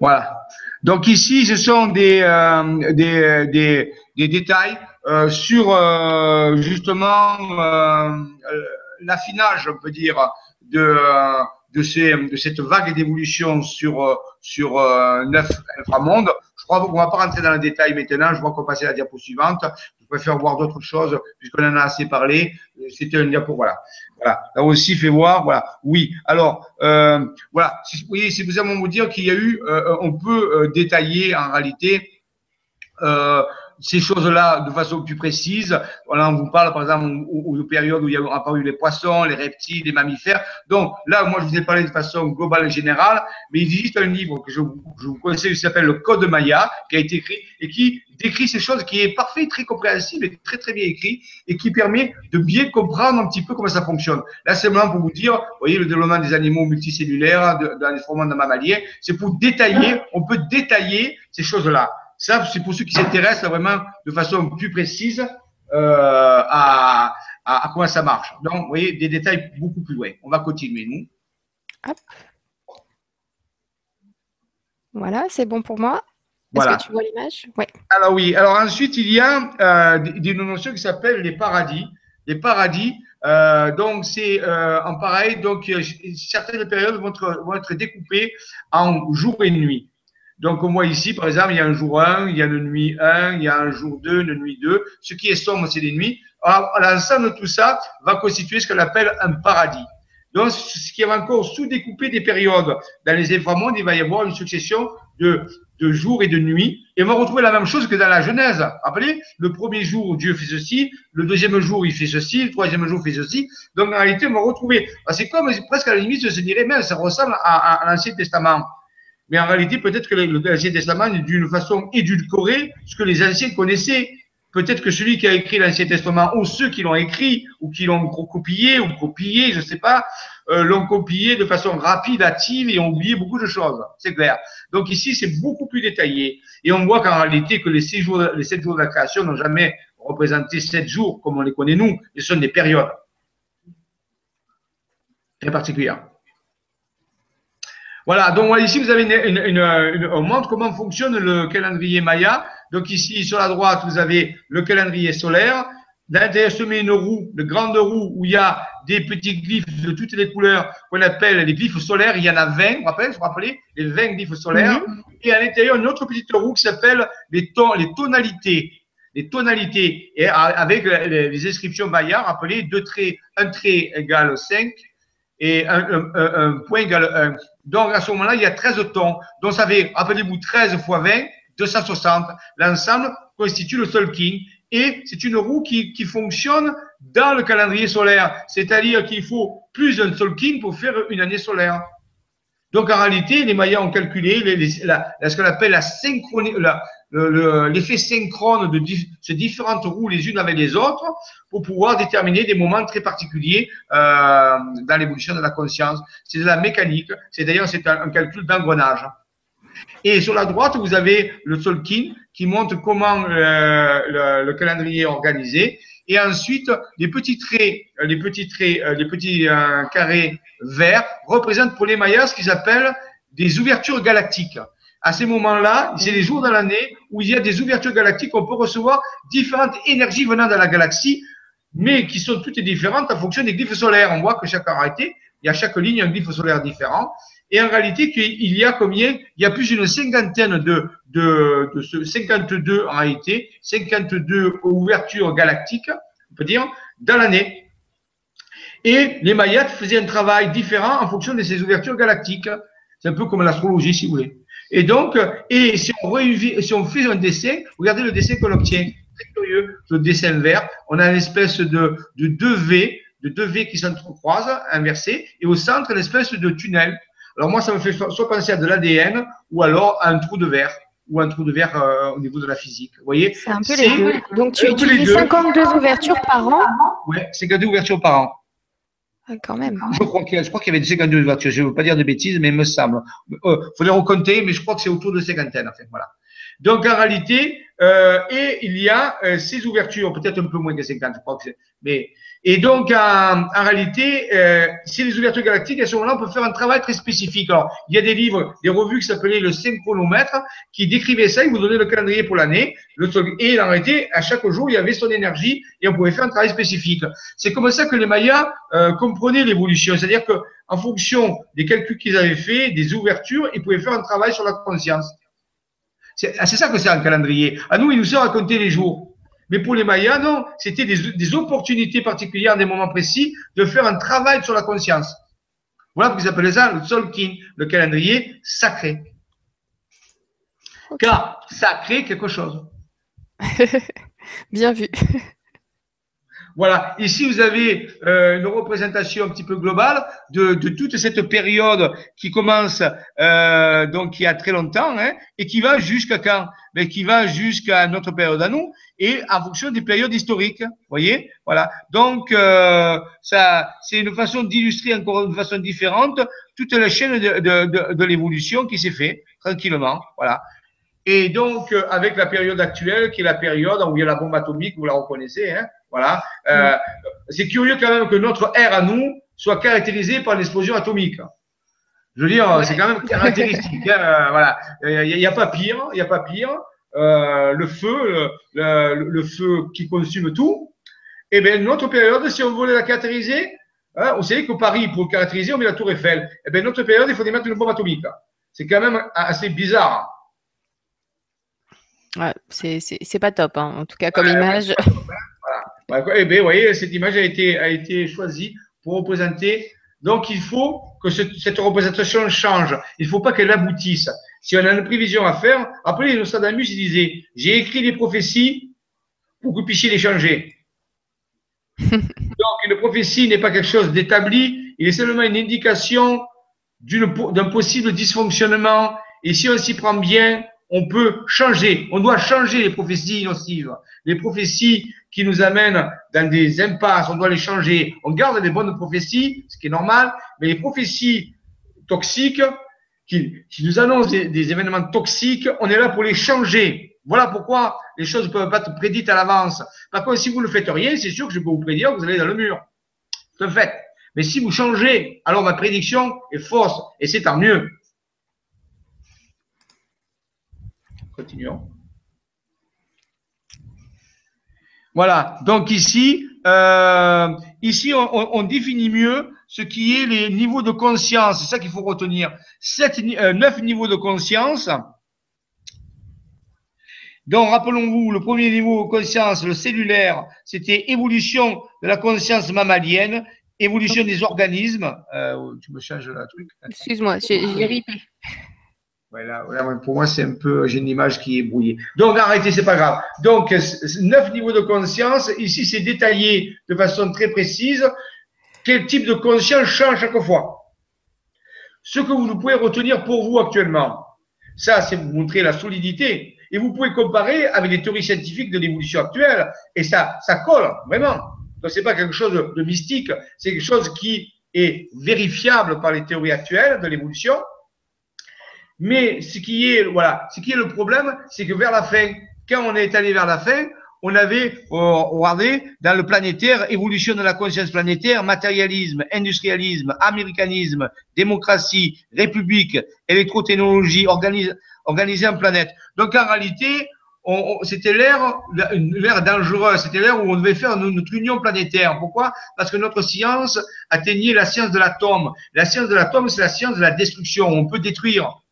Voilà. Donc ici, ce sont des, euh, des, des, des détails euh, sur euh, justement l'affinage, on peut dire, de, de, ces, de cette vague d'évolution sur, sur neuf inframondes. Je crois qu'on ne va pas rentrer dans le détail maintenant. Je vois qu'on va passer à la diapo suivante. Je préfère voir d'autres choses puisqu'on en a assez parlé. C'était un diapo, voilà. Voilà. Là aussi, fait voir, voilà. Oui. Alors, euh, voilà. Si, voyez, c'est vous vous dire qu'il y a eu, euh, on peut détailler en réalité euh, ces choses-là de façon plus précise. Là, on vous parle, par exemple, aux, périodes où il y a apparu les poissons, les reptiles, les mammifères. Donc, là, moi, je vous ai parlé de façon globale et générale, mais il existe un livre que je vous, conseille qui s'appelle Le Code Maya, qui a été écrit et qui décrit ces choses, qui est parfait, très compréhensible et très, très bien écrit et qui permet de bien comprendre un petit peu comment ça fonctionne. Là, c'est vraiment pour vous dire, vous voyez, le développement des animaux multicellulaires, dans les de mammaliens, c'est pour détailler, on peut détailler ces choses-là. Ça, c'est pour ceux qui s'intéressent vraiment de façon plus précise euh, à, à, comment ça marche. Donc, vous voyez, des détails beaucoup plus loin. On va continuer, nous. Hop. Voilà, c'est bon pour moi. Est-ce que tu vois l'image? Oui. Alors oui. Alors ensuite, il y a euh, des, notions qui s'appellent les paradis. Les paradis, euh, donc c'est euh, en pareil. Donc certaines périodes vont être, vont être découpées en jour et nuit. Donc, moi, ici, par exemple, il y a un jour 1, il y a une nuit 1, il y a un jour 2, une nuit 2. Ce qui est sombre, c'est les nuits. Alors, l'ensemble de tout ça va constituer ce qu'on appelle un paradis. Donc, ce qui va encore sous-découper des périodes. Dans les inframondes, il va y avoir une succession de, de jours et de nuits. Et on va retrouver la même chose que dans la Genèse. Rappelez, le premier jour, Dieu fait ceci. Le deuxième jour, il fait ceci. Le troisième jour, il fait ceci. Donc, en réalité, on va retrouver. C'est comme presque à la limite, se dirait même, ça ressemble à, à l'Ancien Testament. Mais en réalité, peut-être que l'Ancien Testament est d'une façon édulcorée, ce que les anciens connaissaient. Peut-être que celui qui a écrit l'Ancien Testament, ou ceux qui l'ont écrit, ou qui l'ont copié, ou copié, je ne sais pas, euh, l'ont copié de façon rapide, hâtive, et ont oublié beaucoup de choses. C'est clair. Donc ici, c'est beaucoup plus détaillé. Et on voit qu'en réalité, que les, six jours, les sept jours de la création n'ont jamais représenté sept jours, comme on les connaît nous. Ce sont des périodes très particulières. Voilà, donc ici vous avez une, une, une, on montre comment fonctionne le calendrier Maya. Donc ici sur la droite vous avez le calendrier solaire. L'intérieur se met une roue, une grande roue où il y a des petits glyphes de toutes les couleurs qu'on appelle les glyphes solaires. Il y en a 20, vous vous rappelez, vous, vous rappelez les 20 glyphes solaires. Mhm. Et à l'intérieur une autre petite roue qui s'appelle les, les tonalités les tonalités et avec les, inscriptions Maya, rappelez, deux traits, un trait égale 5 et un, un, un point égale 1. Donc, à ce moment-là, il y a 13 tons. Donc, ça fait, rappelez-vous, 13 fois 20, 260. L'ensemble constitue le Solking. Et c'est une roue qui, qui, fonctionne dans le calendrier solaire. C'est-à-dire qu'il faut plus d'un Solking pour faire une année solaire. Donc, en réalité, les Mayas ont calculé la, ce qu'on appelle la synchronie, l'effet synchrone de ces différentes roues les unes avec les autres pour pouvoir déterminer des moments très particuliers euh, dans l'évolution de la conscience. C'est de la mécanique. C'est d'ailleurs c'est un, calcul d'engrenage. Et sur la droite, vous avez le Tolkien qui montre comment euh, le, calendrier est organisé. Et ensuite, les petits traits, les petits traits, euh, les petits carrés verts représentent pour les Mayas ce qu'ils appellent des ouvertures galactiques à ces moments-là, c'est les jours de l'année où il y a des ouvertures galactiques, on peut recevoir différentes énergies venant de la galaxie, mais qui sont toutes différentes en fonction des glyphes solaires. On voit que chaque arrêté, il y a chaque ligne un glyphe solaire différent. Et en réalité, il y a combien? Il y a plus d'une cinquantaine de, de, de ce 52 en réalité, 52 ouvertures galactiques, on peut dire, dans l'année. Et les Mayas faisaient un travail différent en fonction de ces ouvertures galactiques. C'est un peu comme l'astrologie, si vous voulez. Et donc, et si on, si on fait un dessin, regardez le dessin qu'on obtient. Très curieux, le dessin vert. On a une espèce de, de deux V, de deux V qui s'entrecroisent, inversés, et au centre, une espèce de tunnel. Alors moi, ça me fait soit penser à de l'ADN, ou alors à un trou de verre ou un trou de verre euh, au niveau de la physique. Vous voyez? C'est un peu les deux. Donc tu utilises 52 ouvertures par an? Oui, 52 ouvertures par an. Ah. Je crois qu'il y, avait 52 voitures. Je ne veux pas dire de bêtises, mais il me semble. Il euh, les recompter, mais je crois que c'est autour de cinquantaine. En fait, voilà. Donc, en réalité, euh, et il y a euh, ouvertures, peut-être un peu moins que 50, je crois que. Mais, et donc, en, en réalité, euh, c'est les ouvertures galactiques, à ce moment-là, on peut faire un travail très spécifique. Alors, il y a des livres, des revues qui s'appelaient le synchronomètre, qui décrivaient ça, ils vous donnaient le calendrier pour l'année, et en réalité, à chaque jour, il y avait son énergie, et on pouvait faire un travail spécifique. C'est comme ça que les Mayas euh, comprenaient l'évolution, c'est-à-dire que en fonction des calculs qu'ils avaient fait, des ouvertures, ils pouvaient faire un travail sur la conscience. Ah, c'est ça que c'est un calendrier. À nous, il nous à compter les jours. Mais pour les Mayas, non, c'était des, opportunités particulières, des moments précis, de faire un travail sur la conscience. Voilà pourquoi ils appellent ça le Tzolkin, le calendrier sacré. Car sacré quelque chose. Bien vu. Voilà, ici vous avez euh, une représentation un petit peu globale de, de toute cette période qui commence euh, donc il y a très longtemps hein, et qui va jusqu'à quand? Ben, Qui va jusqu'à notre période à nous et en fonction des périodes historiques. Voyez? Voilà. Donc euh, ça, c'est une façon d'illustrer encore une façon différente toute la chaîne de, de, de, de l'évolution qui s'est fait tranquillement. Voilà. Et donc, euh, avec la période actuelle, qui est la période où il y a la bombe atomique, vous la reconnaissez, hein, voilà. Euh, c'est curieux quand même que notre ère à nous soit caractérisée par l'explosion atomique. Je veux dire, c'est quand même caractéristique. Hein, euh, voilà. Il n'y a, pas pire, il n'y a pas pire. Euh, le feu, le, le, feu qui consume tout. Eh bien, notre période, si on voulait la caractériser, hein, on sait qu'au Paris, pour caractériser, on met la tour Eiffel. Eh bien, notre période, il faut mettre une bombe atomique. C'est quand même assez bizarre. Ouais, c'est pas top, hein, en tout cas comme image. Eh bien, vous voyez, cette image a été, a été choisie pour représenter. Donc, il faut que cette représentation change. Il ne faut pas qu'elle aboutisse. Si on a une prévision à faire, après, Nostradamus, il disait, j'ai écrit des prophéties pour que vous puissiez les changer. Donc, une prophétie n'est pas quelque chose d'établi, il est seulement une indication d'un possible dysfonctionnement. Et si on s'y prend bien, on peut changer. On doit changer les prophéties nocives. Les prophéties qui nous amènent dans des impasses, on doit les changer. On garde les bonnes prophéties, ce qui est normal, mais les prophéties toxiques, qui, nous annoncent des, événements toxiques, on est là pour les changer. Voilà pourquoi les choses ne peuvent pas être prédites à l'avance. Par contre, si vous ne faites rien, c'est sûr que je peux vous prédire que vous allez dans le mur. C'est un fait. Mais si vous changez, alors ma prédiction est fausse. Et c'est tant mieux. Continuons. Voilà. Donc ici, euh, ici on, définit mieux ce qui est les niveaux de conscience. C'est ça qu'il faut retenir. Sept, euh, neuf niveaux de conscience. Donc, rappelons-vous, le premier niveau de conscience, le cellulaire, c'était évolution de la conscience mammalienne, évolution des organismes. Euh, tu me changes le truc. Excuse-moi, j'ai ripé. Pour moi, c'est un peu, j'ai une image qui est brouillée. Donc, arrêtez, c'est pas grave. Donc, neuf niveaux de conscience. Ici, c'est détaillé de façon très précise. Quel type de conscience change chaque fois Ce que vous pouvez retenir pour vous actuellement, ça, c'est vous montrer la solidité. Et vous pouvez comparer avec les théories scientifiques de l'évolution actuelle. Et ça, ça colle, vraiment. Donc, c'est pas quelque chose de mystique. C'est quelque chose qui est vérifiable par les théories actuelles de l'évolution mais ce qui est, voilà, ce qui est le problème, c'est que vers la fin, quand on est allé vers la fin, on avait, regardez, dans le planétaire, évolution de la conscience planétaire, matérialisme, industrialisme, américanisme, démocratie, république, électrotechnologie, organise, organiser en planète. Donc en réalité, c'était l'ère, l'ère dangereuse, c'était l'ère où on devait faire notre union planétaire. Pourquoi? Parce que notre science atteignait la science de l'atome. La science de l'atome, c'est la science de la destruction. On peut détruire.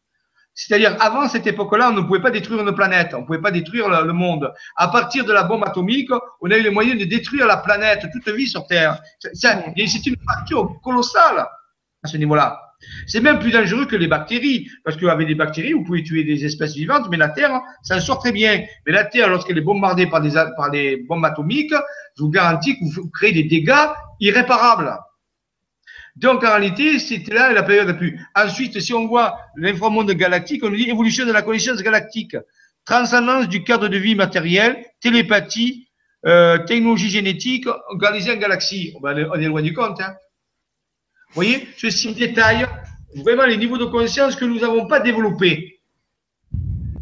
C'est-à-dire, avant cette époque-là, on ne pouvait pas détruire une planète, on ne pouvait pas détruire le, monde. À partir de la bombe atomique, on a eu les moyens de détruire la planète, toute vie sur Terre. C'est une fracture colossale à ce niveau-là. C'est même plus dangereux que les bactéries, parce qu'avec des bactéries, vous pouvez tuer des espèces vivantes, mais la Terre, ça en sort très bien. Mais la Terre, lorsqu'elle est bombardée par des, par des bombes atomiques, je vous garantis que vous créez des dégâts irréparables. Donc, en réalité, c'était là la période la plus. Ensuite, si on voit l'inframonde galactique, on dit évolution de la connaissance galactique, transcendance du cadre de vie matériel, télépathie, euh, technologie génétique, organisée en galaxie. on est loin du compte. Hein. Vous voyez, ceci détaille vraiment les niveaux de conscience que nous n'avons pas développés.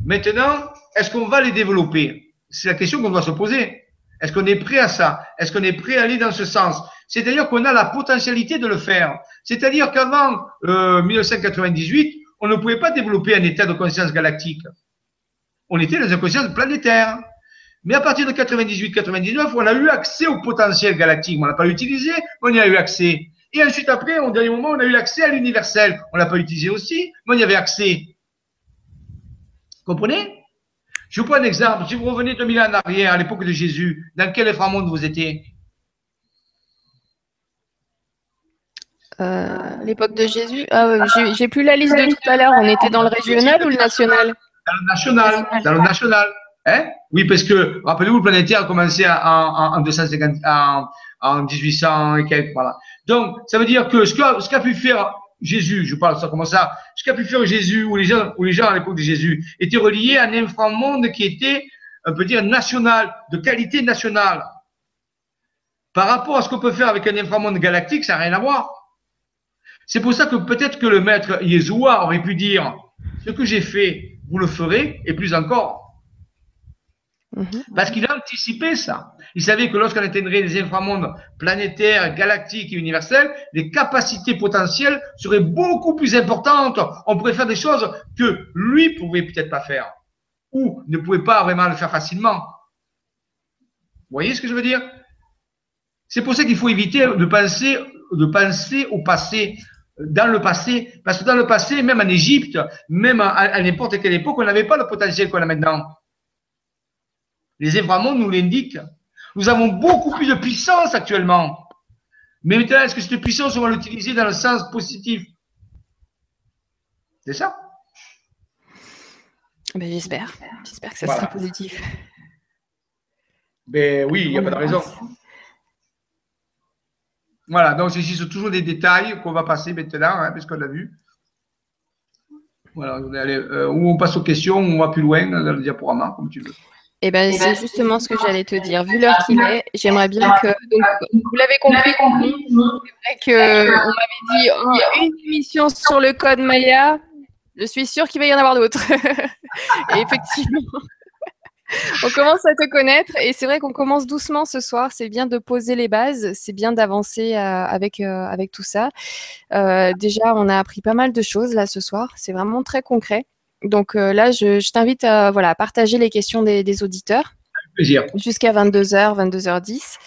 Maintenant, est-ce qu'on va les développer? C'est la question qu'on doit se poser. Est-ce qu'on est prêt à ça? Est-ce qu'on est prêt à aller dans ce sens? C'est-à-dire qu'on a la potentialité de le faire. C'est-à-dire qu'avant 1998, euh, on ne pouvait pas développer un état de conscience galactique. On était dans une conscience planétaire. Mais à partir de 98-99, on a eu accès au potentiel galactique. On n'a pas utilisé, on y a eu accès. Et ensuite, après, au dernier moment, on a eu accès à l'universel. On l'a pas utilisé aussi, mais on y avait accès. Comprenez? Je vous prends un exemple. Si vous revenez 2000 ans en arrière, à l'époque de Jésus, dans quel monde vous étiez? Euh, l'époque de Jésus ah, J'ai plus la liste de tout à l'heure. On était dans le régional ou le national? Dans le national. Dans le national. Hein? Oui, parce que, rappelez-vous, le planétaire a commencé en, en, 250, en, 1800 et quelques. Voilà. Donc, ça veut dire que ce qu'a ce pu faire Jésus, je parle ça comme ça, ce qu'a pu faire Jésus ou les gens, ou les gens à l'époque de Jésus était relié à un inframonde qui était, on peut dire, national, de qualité nationale. Par rapport à ce qu'on peut faire avec un inframonde galactique, ça n'a rien à voir. C'est pour ça que peut-être que le maître Yeshua aurait pu dire ce que j'ai fait, vous le ferez, et plus encore. Mhm. Parce qu'il a anticipé ça. Il savait que lorsqu'on atteindrait les inframondes planétaires, galactiques et universels, les capacités potentielles seraient beaucoup plus importantes. On pourrait faire des choses que lui pouvait peut-être pas faire ou ne pouvait pas vraiment le faire facilement. Vous voyez ce que je veux dire? C'est pour ça qu'il faut éviter de penser, de penser au passé dans le passé. Parce que dans le passé, même en Égypte, même à, n'importe quelle époque, on n'avait pas le potentiel qu'on a maintenant. Les inframondes nous l'indiquent. Nous avons beaucoup plus de puissance actuellement. Mais maintenant, est-ce que cette puissance, on va l'utiliser dans le sens positif? C'est ça? Ben, J'espère. J'espère que ça sera positif. Ben oui, il n'y a pas de raison. Voilà, donc ici, sont toujours des détails qu'on va passer maintenant, hein, puisqu'on l'a vu. Voilà, euh, ou on passe aux questions, ou on va plus loin dans le diaporama, comme tu veux. Eh ben, c'est justement ce que j'allais te dire. Vu l'heure qu'il est, j'aimerais bien que. vous l'avez compris, c'est vrai qu'on m'avait dit oh, une émission sur le code Maya. Je suis sûre qu'il va y en avoir d'autres. et effectivement, on commence à te connaître et c'est vrai qu'on commence doucement ce soir. C'est bien de poser les bases, c'est bien d'avancer euh, avec, euh, avec tout ça. Euh, déjà, on a appris pas mal de choses là ce soir. C'est vraiment très concret. Donc là, je, t'invite à, voilà, partager les questions des, auditeurs. Plaisir. Jusqu'à 22h, 22h10.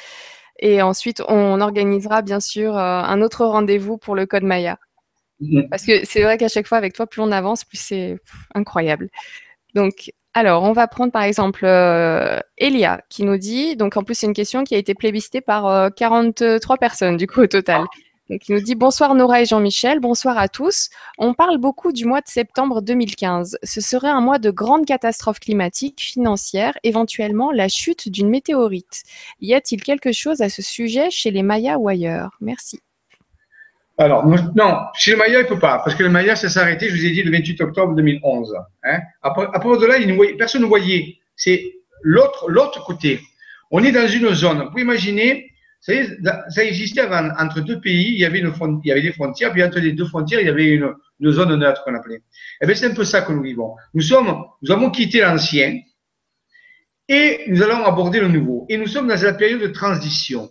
Et ensuite, on organisera bien sûr un autre rendez-vous pour le code Maya. Mm-hmm. Parce que c'est vrai qu'à chaque fois, avec toi, plus on avance, plus c'est incroyable. Donc, alors, on va prendre par exemple euh, Elia qui nous dit, donc en plus c'est une question qui a été plébiscitée par 43 euh, personnes du coup au total. Donc, il nous dit bonsoir Nora et Jean-Michel, bonsoir à tous. On parle beaucoup du mois de septembre 2015. Ce serait un mois de grande catastrophe climatique, financière, éventuellement la chute d'une météorite. Y a-t-il quelque chose à ce sujet chez les Mayas ou ailleurs? Merci. Alors, non, chez le Maya, il ne peut pas, parce que le Maya, ça s'est arrêté, je vous ai dit, le 28 octobre 2011. Hein. Après, de là, personne ne voyait. C'est l'autre, l'autre côté. On est dans une zone. Vous pouvez imaginer, ça, ça existait avant, entre deux pays, il y, avait une, il y avait des frontières, puis entre les deux frontières, il y avait une, une zone neutre qu'on appelait. Eh bien, c'est un peu ça que nous vivons. Nous sommes, nous avons quitté l'ancien et nous allons aborder le nouveau. Et nous sommes dans la période de transition.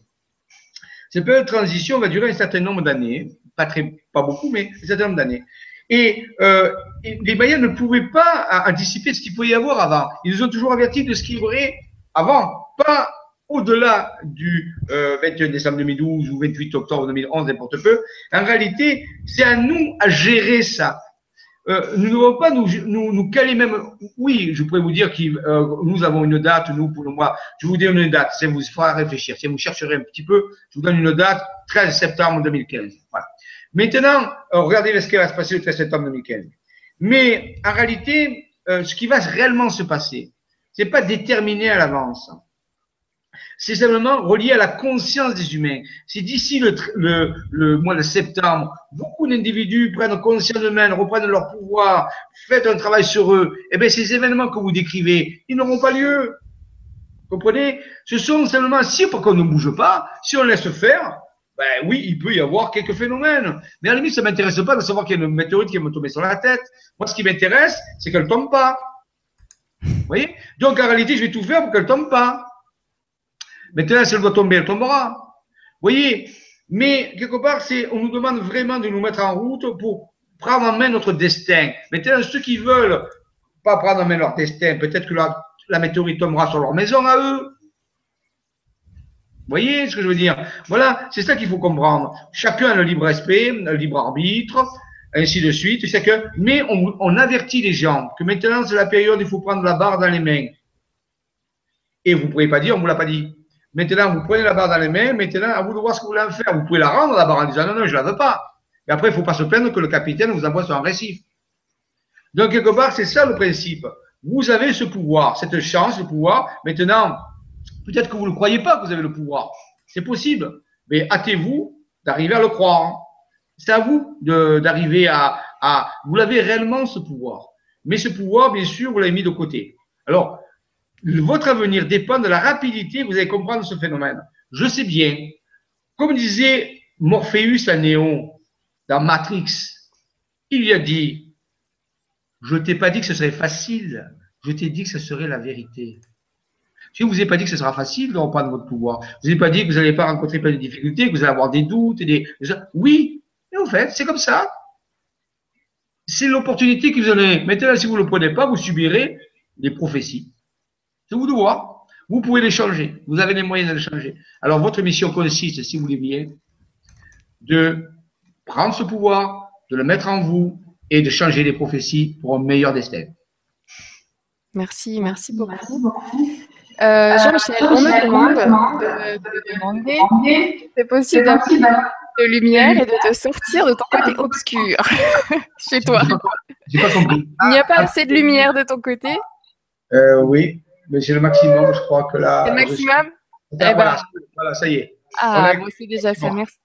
Cette période de transition va durer un certain nombre d'années, pas, très, pas beaucoup, mais un certain nombre d'années. Et, euh, les Mayas ne pouvaient pas anticiper ce qu'il pouvait y avoir avant. Ils nous ont toujours averti de ce qu'il y aurait avant, pas au-delà du 21 euh, décembre 2012 ou 28 octobre 2011, n'importe peu. En réalité, c'est à nous à gérer ça. Euh, nous ne devons pas nous, nous, nous, caler même. Oui, je pourrais vous dire que euh, nous avons une date, nous, pour le mois. Je vous donne une date, ça vous fera réfléchir. Si vous chercherez un petit peu, je vous donne une date, 13 septembre 2015. Voilà. Maintenant, euh, regardez ce qui va se passer le 13 septembre 2015. Mais en réalité, ce qui va réellement se passer, c'est pas déterminé à l'avance c'est simplement relié à la conscience des humains. Si d'ici le, le, le, mois de septembre, beaucoup d'individus prennent conscience d'eux-mêmes, reprennent leur pouvoir, faites un travail sur eux, eh bien, ces événements que vous décrivez, ils n'auront pas lieu. Comprenez? Ce sont simplement, si qu'on ne bouge pas, si on laisse faire, ben oui, il peut y avoir quelques phénomènes. Mais à la limite, ça ne m'intéresse pas de savoir qu'il y a une météorite qui va me tomber sur la tête. Moi, ce qui m'intéresse, c'est qu'elle ne tombe pas. Vous voyez? Donc, en réalité, je vais tout faire pour qu'elle ne tombe pas. Maintenant, si elle doit tomber, elle tombera. Vous voyez Mais quelque part, on nous demande vraiment de nous mettre en route pour prendre en main notre destin. Maintenant, ceux qui veulent pas prendre en main leur destin, peut-être que la, météorite tombera sur leur maison à eux. Vous voyez ce que je veux dire? Voilà, c'est ça qu'il faut comprendre. Chacun a le libre esprit, le libre arbitre, ainsi de suite. Mais on, on avertit les gens que maintenant, c'est la période où il faut prendre la barre dans les mains. Et vous ne pouvez pas dire, on ne vous l'a pas dit. Maintenant, vous prenez la barre dans les mains. Maintenant, à vous de voir ce que vous voulez en faire. Vous pouvez la rendre, la barre, en disant non, non, je ne la veux pas. Et après, il ne faut pas se plaindre que le capitaine vous envoie sur un récif. Donc, quelque part, c'est ça le principe. Vous avez ce pouvoir, cette chance, le pouvoir. Maintenant, peut-être que vous ne croyez pas que vous avez le pouvoir. C'est possible. Mais hâtez-vous d'arriver à le croire. C'est à vous d'arriver à, à. Vous l'avez réellement, ce pouvoir. Mais ce pouvoir, bien sûr, vous l'avez mis de côté. Alors, votre avenir dépend de la rapidité vous allez comprendre ce phénomène. Je sais bien, comme disait Morpheus à Néon dans Matrix, il lui a dit, je t'ai pas dit que ce serait facile, je t'ai dit que ce serait la vérité. Je ne vous ai pas dit que ce sera facile de reprendre votre pouvoir. Je vous ai pas dit que vous n'allez pas rencontrer plein de difficultés, que vous allez avoir des doutes et des. Oui, mais en fait, c'est comme ça. C'est l'opportunité que vous avez. Maintenant, si vous ne le prenez pas, vous subirez des prophéties. C'est vous de voir. Vous pouvez les changer. Vous avez les moyens de les changer. Alors, votre mission consiste, si vous voulez bien, de prendre ce pouvoir, de le mettre en vous et de changer les prophéties pour un meilleur destin. Merci, merci beaucoup. Euh, Jean-Michel, on me demande de, de demander c'est possible d'avoir de lumière et de te sortir de ton côté obscur chez toi. J'ai pas compris. Il n'y a pas assez de lumière de ton côté? Euh, oui, mais c'est le maximum, je crois que là. Le maximum je- Eh ben. voilà, voilà, ça y est. Ah, bon, c'est déjà ça, merci.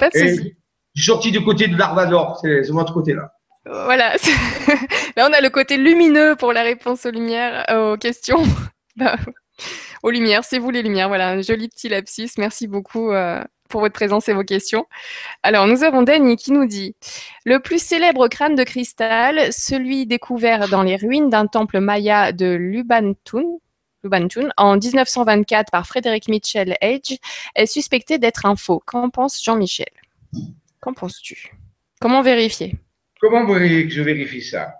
Pas de souci. je suis sorti du côté de l'Arvador, c'est c'est votre côté là. Voilà. Là, on a le côté lumineux pour la réponse aux lumières, euh, aux questions. Bah, aux lumières, c'est vous les lumières. Voilà, un joli petit lapsus. Merci beaucoup euh, pour votre présence et vos questions. Alors, nous avons Danny qui nous dit Le plus célèbre crâne de cristal, celui découvert dans les ruines d'un temple maya de Lubantun, en 1924 par Frédéric Mitchell Edge, est suspecté d'être un faux. Qu'en pense Jean-Michel? Qu'en penses-tu? Comment vérifier? Comment je vérifie ça?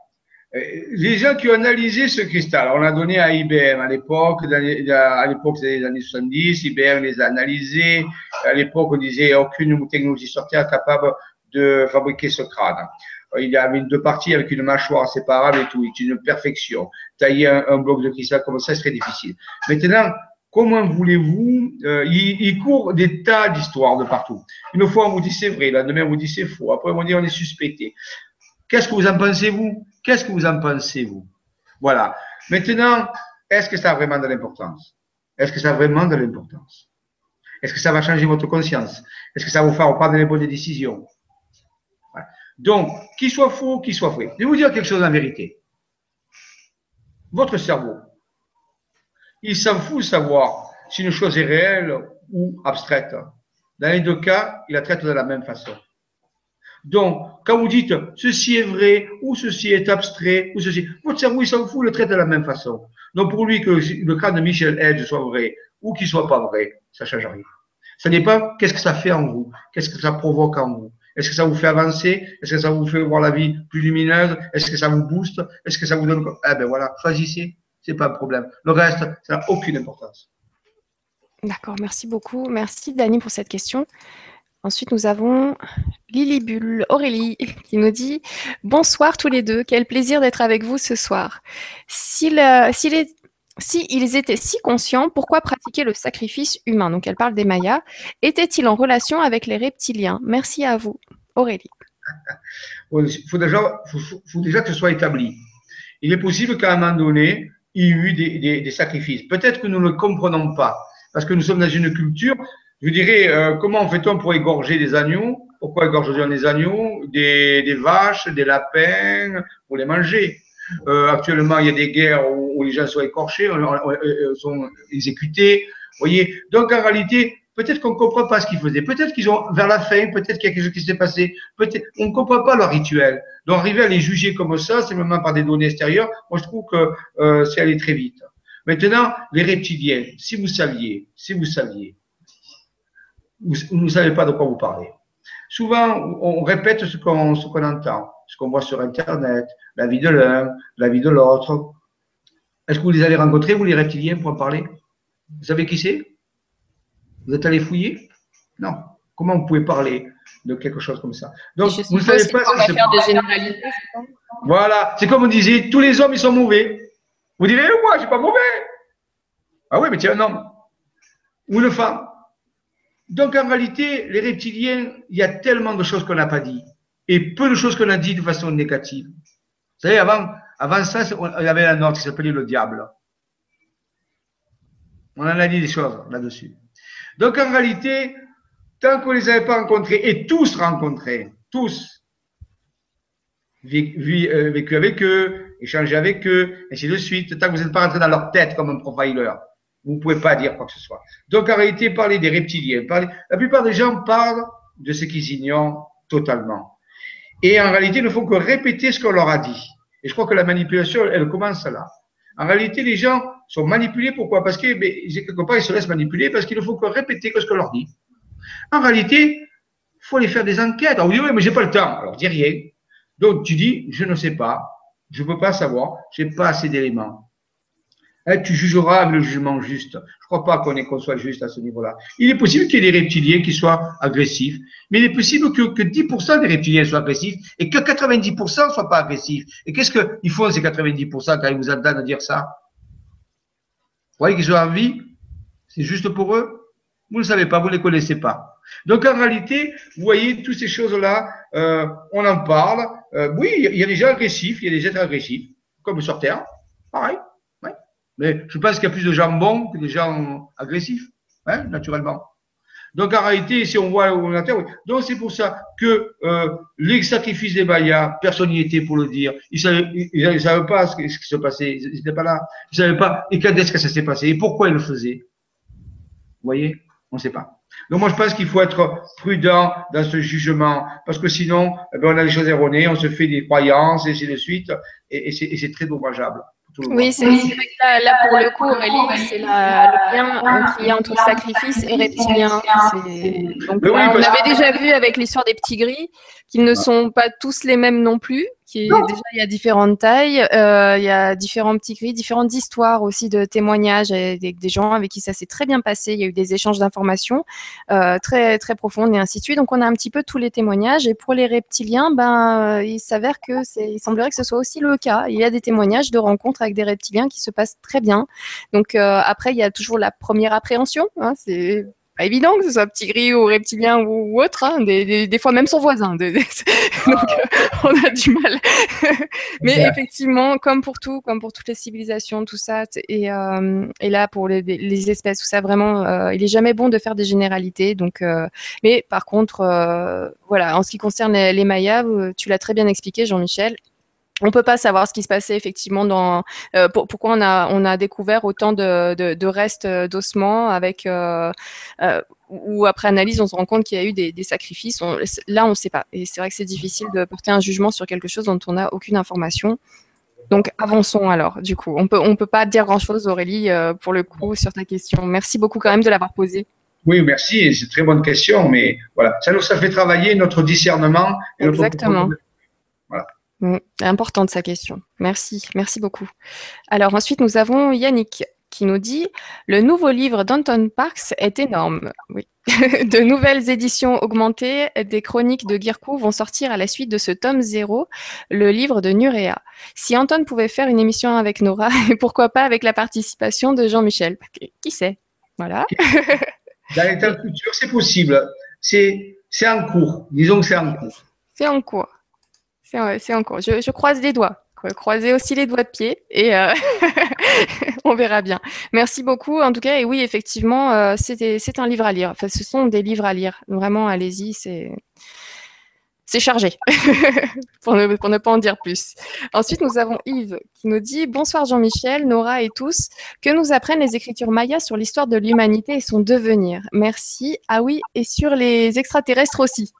Les gens qui ont analysé ce cristal, on l'a donné à IBM à l'époque, à l'époque des années 70, IBM les a analysés. À l'époque, on disait aucune technologie sortait capable de fabriquer ce crâne. Euh, Il y avait deux parties avec une mâchoire séparable et tout, c'est une perfection. Tailler un, bloc de cristal comme ça, très difficile. Maintenant, comment voulez-vous euh, il, il court des tas d'histoires de partout. Une fois, on vous dit c'est vrai, la demain, on vous dit c'est faux. Après, on dit on est suspecté. Qu'est-ce que vous en pensez, vous? Qu'est-ce que vous en pensez, vous? Voilà. Maintenant, est-ce que ça a vraiment de l'importance? Est-ce que ça a vraiment de l'importance? Est-ce que ça va changer votre conscience? Est-ce que ça va vous faire prendre les bonnes décisions? Donc, qu'il soit faux, qu'il soit vrai. Je vais vous dire quelque chose en vérité. Votre cerveau, il s'en fout de savoir si une chose est réelle ou abstraite. Dans les deux cas, il la traite de la même façon. Donc, quand vous dites ceci est vrai ou ceci est abstrait ou ceci, votre cerveau, il s'en fout, il le traite de la même façon. Donc, pour lui, que le crâne de Michel Edge soit vrai ou qu'il soit pas vrai, ça change rien. Ça n'est pas qu'est-ce que ça fait en vous, qu'est-ce que ça provoque en vous? Est-ce que ça vous fait avancer? Est-ce que ça vous fait voir la vie plus lumineuse? Est-ce que ça vous booste? Est-ce que ça vous donne Eh ben voilà, choisissez, c'est pas un problème. Le reste, ça n'a aucune importance. D'accord, merci beaucoup. Merci Dani pour cette question. Ensuite, nous avons Lily Bulle, Aurélie, qui nous dit Bonsoir tous les deux, quel plaisir d'être avec vous ce soir. S'il, euh, si étaient si conscients, pourquoi pratiquer le sacrifice humain? Donc, elle parle des Mayas. Était-il en relation avec les reptiliens? Merci à vous, Aurélie. Il faut déjà, que ce soit établi. Il est possible qu'à un moment donné, il y ait eu des- des sacrifices. Peut-être que nous ne le comprenons pas, parce que nous sommes dans une culture, je dirais, euh, comment fait-on pour égorger des agneaux? Pourquoi égorger des agneaux, des, des vaches, des lapins, pour les manger Euh, Actuellement, il y a des guerres où, où les gens sont écorchés, on- sont exécutés. Voyez Donc, en réalité, peut-être qu'on ne comprend pas ce qu'ils faisaient. Peut-être qu'ils ont, vers la fin, peut-être qu'il y a quelque chose qui s'est passé. Peut-être, on ne comprend pas leur rituel. Donc, arriver à les juger comme ça, simplement par des données extérieures, moi, je trouve que euh, c'est aller très vite. Maintenant, les reptiliens, si vous saviez, si vous saviez, vous vous ne savez pas de quoi vous parlez. Souvent, on répète ce qu'on entend, ce qu'on voit sur Internet, la vie de l'un, la vie de l'autre. Est-ce que vous les avez rencontrés, vous, les reptiliens, pour en parler? Vous savez qui c'est? Vous êtes allé fouiller? Non. Comment vous pouvez parler de quelque chose comme ça? Donc, vous ne savez pas ça. faire des généralités. voilà, c'est comme on disait, tous les hommes, ils sont mauvais. Vous direz, moi, je suis pas mauvais. Ah oui, mais tu es un homme. Ou une femme. Donc, en réalité, les reptiliens, il y a tellement de choses qu'on n'a pas dit. Et peu de choses qu'on a dit de façon négative. Vous savez, avant, avant ça, il y avait un autre qui s'appelait le diable. On en a dit des choses là-dessus. Donc, en réalité, tant qu'on ne les avait pas rencontrés, et tous rencontrés, tous, euh, vécu avec eux, échangé avec eux, ainsi de suite, tant que vous n'êtes pas rentré dans leur tête comme un profiler, vous ne pouvez pas dire quoi que ce soit. Donc, en réalité, parler des reptiliens, la plupart des gens parlent de ce qu'ils ignorent totalement. Et en réalité, il ne faut que répéter ce qu'on leur a dit. Et je crois que la manipulation, elle commence là. En réalité, les gens sont manipulés. Pourquoi? Parce que, ben, ils- quelque part, ils se laissent manipuler parce qu'il ne faut que répéter ce qu'on leur dit. En réalité, il faut aller faire des enquêtes. Alors, vous dites, oui, mais j'ai pas le temps. Alors, dis rien. Donc, tu dis, je ne sais pas, je ne peux pas savoir, j'ai pas assez d'éléments. Hein, tu jugeras le jugement juste. Je ne crois pas qu'on qu'on soit juste à ce niveau-là. Il est possible qu'il y ait des reptiliens qui soient agressifs, mais il est possible que, que 10% des reptiliens soient agressifs et que 90% ne soient pas agressifs. Et qu'est-ce qu'ils font ces 90% quand ils vous entendent dire ça? Croyez qu'ils sont en vie C'est juste pour eux? Vous ne savez pas, vous ne les connaissez pas. Donc en réalité, vous voyez, toutes ces choses-là, euh, on en parle. Euh, oui, il y a des gens agressifs, il y a des êtres agressifs, comme sur Terre, pareil. Mais je pense qu'il y a plus de gens bons que des gens agressifs, hein, naturellement. Donc en réalité, si on voit on terre, donc c'est pour ça que euh, les sacrifices des Mayas, personne n'y était pour le dire. Ils ne savaient, savaient, pas ce, qui se passait, ils n'étaient pas là. Ils ne savaient pas et quand est-ce que ça s'est passé? Et pourquoi ils le faisaient? Vous voyez? On ne sait pas. Donc moi je pense qu'il faut être prudent dans ce jugement parce que sinon eh ben, on a des choses erronées, on se fait des croyances et ainsi de suite et, et c'est très dommageable. Oui, c'est vrai que là, pour le coup, Aurélie, c'est le lien qu'il y a entre sacrifice et reptilien. Donc, on avait déjà vu avec l'histoire des petits gris qu'ils ne sont pas tous les mêmes non plus qui est, déjà il y a différentes tailles, euh, il y a différents petits gris, différentes histoires aussi de témoignages avec des, gens avec qui ça s'est très bien passé. Il y a eu des échanges d'informations euh, très très profondes et ainsi de suite. Donc on a un petit peu tous les témoignages. Et pour les reptiliens, ben euh, il s'avère que c'est, il semblerait que ce soit aussi le cas. Il y a des témoignages de rencontres avec des reptiliens qui se passent très bien. Donc euh, après il y a toujours la première appréhension. Hein, c'est pas évident que ce soit petit gris ou reptilien ou, autre, hein, des, des, fois même son voisin. donc euh, on a du mal. Mais effectivement, comme pour tout, comme pour toutes les civilisations, tout ça, et, euh, et là pour les, les, espèces, tout ça, vraiment, euh, il est jamais bon de faire des généralités. Donc, mais par contre, voilà, en ce qui concerne les, les Mayas, tu l'as très bien expliqué, Jean-Michel on peut pas savoir ce qui se passait effectivement dans euh, pourquoi on a on a découvert autant de, de, de restes d'ossements avec euh, euh, ou après analyse on se rend compte qu'il y a eu des, des sacrifices là on ne sait pas et c'est vrai que c'est difficile de porter un jugement sur quelque chose dont on n'a aucune information donc avançons alors du coup on peut on peut pas dire grand chose Aurélie euh, pour le coup sur ta question merci beaucoup quand même de l'avoir posée oui, merci. C'est une très bonne question, mais voilà, ça nous ça fait travailler notre discernement. Et Exactement. Notre... Voilà. Mm, importante sa question. Merci, merci beaucoup. Alors ensuite, nous avons Yannick qui nous dit Le nouveau livre d'Anton Parks est énorme. Oui. de nouvelles éditions augmentées des chroniques de Guircou vont sortir à la suite de ce tome 0, le livre de Nurea. Si Anton pouvait faire une émission avec Nora, et pourquoi pas avec la participation de Jean-Michel? Qui sait? Voilà. Dans l'état futur, c'est possible. C'est en cours. Disons que c'est en cours. C'est en cours. C'est en. Je, croise les doigts. Croisez aussi les doigts de pied et euh, on verra bien. Merci beaucoup en tout cas. Et oui, effectivement, euh, c'est un livre à lire. Ce sont des livres à lire. Vraiment, allez-y. C'est chargé, pour, ne, pas en dire plus. Ensuite, nous avons Yves qui nous dit Bonsoir Jean-Michel, Nora et tous. Que nous apprennent les écritures mayas sur l'histoire de l'humanité et son devenir? Merci. Ah oui, et sur les extraterrestres aussi.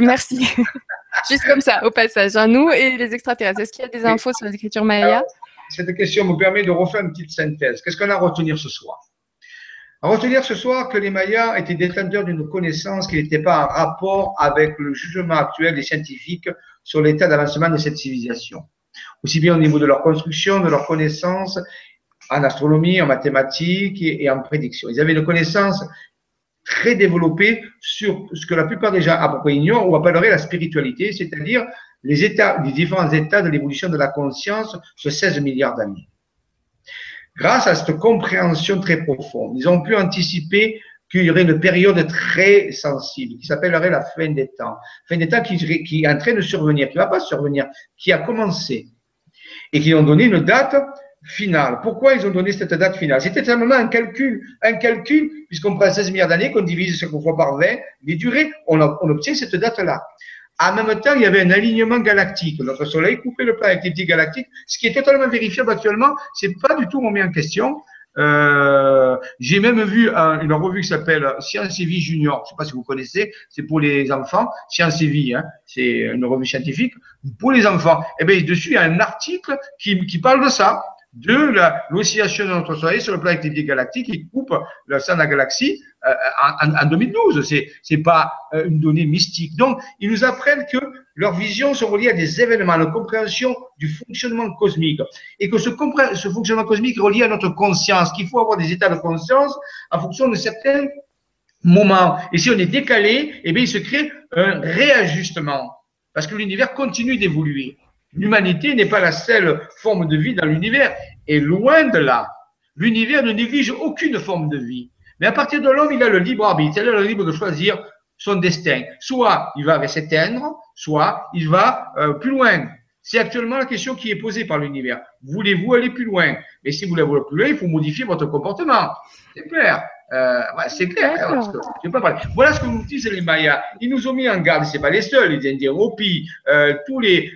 Merci. Juste comme ça, au passage, hein, nous et les extraterrestres. Est-ce qu'il y a des infos sur les écritures mayas Cette question me permet de refaire une petite synthèse. Qu'est-ce qu'on a à retenir ce soir? À retenir ce soir que les Mayas étaient détenteurs d'une connaissance qui n'était pas en rapport avec le jugement actuel des scientifiques sur l'état d'avancement de cette civilisation. Aussi bien au niveau de leur construction, de leur connaissance en astronomie, en mathématiques et en prédiction. Ils avaient une connaissance très développé sur ce que la plupart des gens à peu ou appelleraient la spiritualité, c'est-à-dire les états, les différents états de l'évolution de la conscience sur 16 milliards d'années. Grâce à cette compréhension très profonde, ils ont pu anticiper qu'il y aurait une période très sensible qui s'appellerait la fin des temps. Fin des temps qui, qui est en train de survenir, qui ne va pas survenir, qui a commencé. Et qui ont donné une date finale. Pourquoi ils ont donné cette date finale? C'était simplement un calcul, un calcul, puisqu'on prend 16 milliards d'années, qu'on divise qu'on fois par 20, les durées, on, obtient cette date-là. En même temps, il y avait un alignement galactique. Notre Soleil coupait le plan activité galactique, ce qui est totalement vérifiable actuellement. C'est pas du tout remis en question. Euh, j'ai même vu une revue qui s'appelle Science et Vie Junior. Je sais pas si vous connaissez. C'est pour les enfants. Science et Vie, hein. c'est une revue scientifique pour les enfants. Et eh bien dessus, il y a un article qui parle de ça de l'oscillation de notre Soleil sur le plan activité galactique qui coupe le sein de la galaxie euh, en, en, 2012. C'est c'est pas euh, une donnée mystique. Donc, ils nous apprennent que leurs visions sont reliées à des événements, à la compréhension du fonctionnement cosmique, et que ce, ce fonctionnement cosmique est relié à notre conscience, qu'il faut avoir des états de conscience en fonction de certains moments. Et si on est décalé, eh bien, il se crée un réajustement, parce que l'univers continue d'évoluer. L'humanité n'est pas la seule forme de vie dans l'univers, et loin de là. l'univers ne néglige aucune forme de vie. Mais à partir de l'homme, il a le libre arbitre, il a le libre de choisir son destin. Soit il va s'éteindre, soit il va euh, plus loin. C'est actuellement la question qui est posée par l'univers. Voulez-vous aller plus loin? Et si vous voulez aller plus loin, il faut modifier votre comportement. C'est clair. Euh, c'est clair. je pas parler. Voilà ce que nous disent les Mayas. Ils nous ont mis en garde, c'est pas les seuls, les Indiens Hopi, euh, tous les,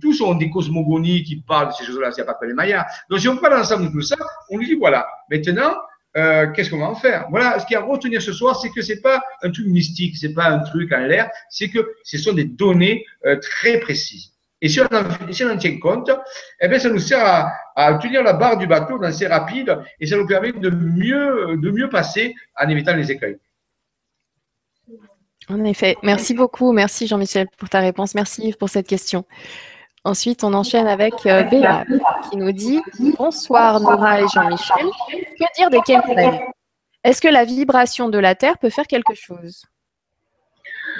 tous sont des cosmogonies qui parlent de ces choses-là, c'est pas que les Mayas. Donc si on parle ensemble de tout ça, on nous dit voilà, maintenant, euh, qu'est-ce qu'on va en faire? Voilà, ce qu'il y a à retenir ce soir, c'est que c'est pas un truc mystique, c'est pas un truc en l'air, c'est que ce sont des données euh, très précises. Et si on, en, si on en tient compte, eh bien, ça nous sert à, à tenir la barre du bateau dans rapide et ça nous permet de mieux, de mieux passer en évitant les écueils. En effet. Merci beaucoup. Merci Jean-Michel pour ta réponse. Merci pour cette question. Ensuite, on enchaîne avec euh, Béa qui nous dit Bonsoir Nora et Jean-Michel. Que dire des chemtrails? Est-ce que la vibration de la Terre peut faire quelque chose?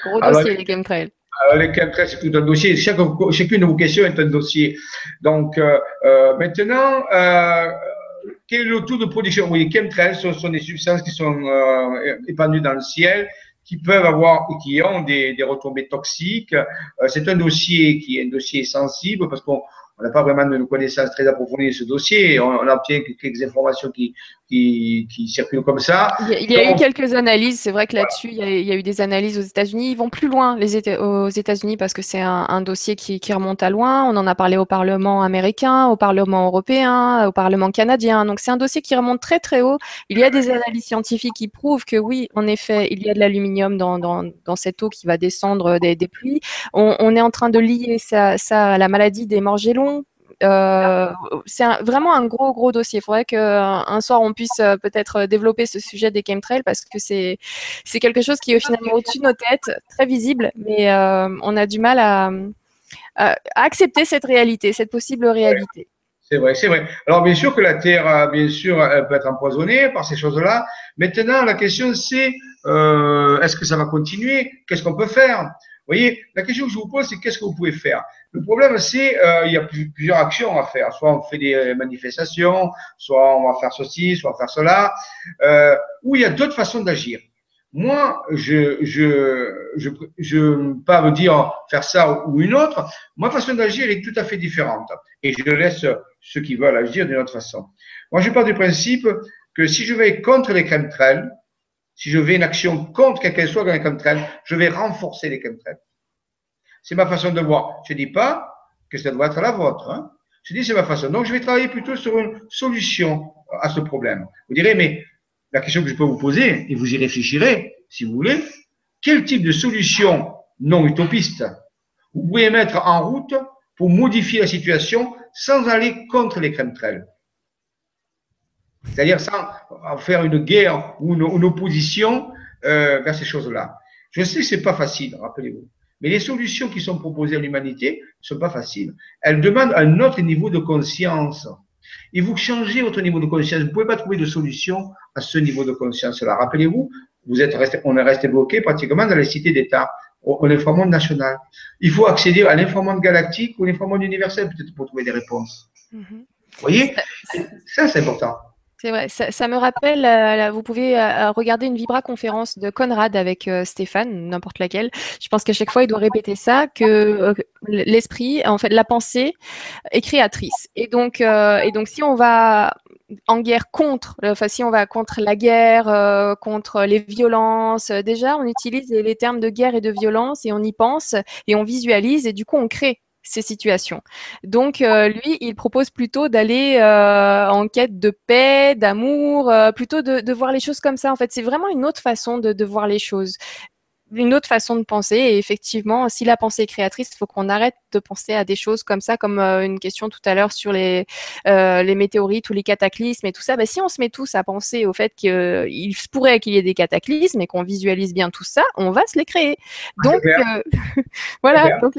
Gros dossier, les chemtrails. Les chemtrails, c'est tout un dossier. chacune de vos questions est un dossier. Donc, euh, euh, maintenant, quel est le taux de production? Oui, chemtrails ce sont des substances qui sont épandues dans le ciel qui peuvent avoir et qui ont des, des retombées toxiques? Euh, c'est un dossier qui est un dossier sensible parce qu'on on n'a pas vraiment de connaissances très approfondies de ce dossier. On, on obtient quelques informations qui, qui, qui circulent comme ça. Il y a, eu quelques analyses. C'est vrai que là-dessus, il, il, y a eu des analyses aux États-Unis. Ils vont plus loin les Éta aux États-Unis parce que c'est un, un, dossier qui, qui, remonte à loin. On en a parlé au Parlement américain, au Parlement européen, au Parlement canadien. Donc c'est un dossier qui remonte très très haut. Il y a des analyses scientifiques qui prouvent que oui, en effet, il y a de l'aluminium dans, dans, dans, cette eau qui va descendre des, des pluies. On, on, est en train de lier ça, ça à la maladie des morgellons euh, c'est vraiment un gros gros dossier. Il faudrait qu'un un soir on puisse euh, peut-être développer ce sujet des chemtrails parce que c'est quelque chose qui est finalement au-dessus de nos têtes, très visible, mais euh, on a du mal à, accepter cette réalité, cette possible réalité. C'est vrai, c'est vrai. Alors bien sûr que la Terre, bien sûr, elle peut être empoisonnée par ces choses-là. Maintenant, la question c'est euh, est-ce que ça va continuer? Qu'est-ce qu'on peut faire? Vous voyez, la question que je vous pose, c'est qu'est-ce que vous pouvez faire? Le problème, c'est euh, il y a plusieurs actions à faire. Soit on fait des manifestations, soit on va faire ceci, soit on va faire cela, euh, ou il y a d'autres façons d'agir. Moi, je je je je pas vous dire faire ça ou une autre. Ma façon d'agir est tout à fait différente, et je laisse ceux qui veulent agir d'une autre façon. Moi, je pars du principe que si je vais contre les chemtrails, si je vais une action contre quelle qu'elle soit dans les chemtrails, je vais renforcer les chemtrails. C'est ma façon de voir. Je ne dis pas que ça doit être la vôtre. Hein. Je dis c'est ma façon. Donc je vais travailler plutôt sur une solution à ce problème. Vous direz, mais la question que je peux vous poser, et vous y réfléchirez si vous voulez, quel type de solution non utopiste vous pouvez mettre en route pour modifier la situation sans aller contre les chemtrails c'est-à-dire sans faire une guerre ou une, opposition euh, vers ces choses-là. Je sais que c'est pas facile, rappelez-vous. Mais les solutions qui sont proposées à l'humanité ne sont pas faciles. Elles demandent un autre niveau de conscience. Et vous changez votre niveau de conscience. Vous ne pouvez pas trouver de solution à ce niveau de conscience-là. Rappelez-vous, vous êtes resté, on est resté bloqué pratiquement dans les cités d'État, au, au national. Il faut accéder à l'information galactique ou l'information universel peut-être pour trouver des réponses. Mm-hmm. Vous voyez? Ça, c'est important. C'est vrai, ça, me rappelle, euh, vous pouvez euh, euh, regarder une Vibra conférence de Conrad avec Stéphane, n'importe laquelle. Je pense qu'à chaque fois, il doit répéter ça, que l'esprit, en fait, la pensée est créatrice. Et donc, et donc, si on va en guerre contre, enfin, si on va contre la guerre, contre les violences, déjà, on utilise les termes de guerre et de violence et on y pense et on visualise et du coup, on crée ces situations. Donc euh, lui, il propose plutôt d'aller euh, en quête de paix, d'amour, euh, plutôt de, voir les choses comme ça. En fait, c'est vraiment une autre façon de voir les choses une autre façon de penser. Et effectivement, si la pensée est créatrice, il faut qu'on arrête de penser à des choses comme ça, comme euh, une question tout à l'heure sur les, euh, les météorites ou les cataclysmes et tout ça. Bah, si on se met tous à penser au fait qu'il euh, pourrait qu'il y ait des cataclysmes et qu'on visualise bien tout ça, on va se les créer. Donc, euh, voilà. Donc,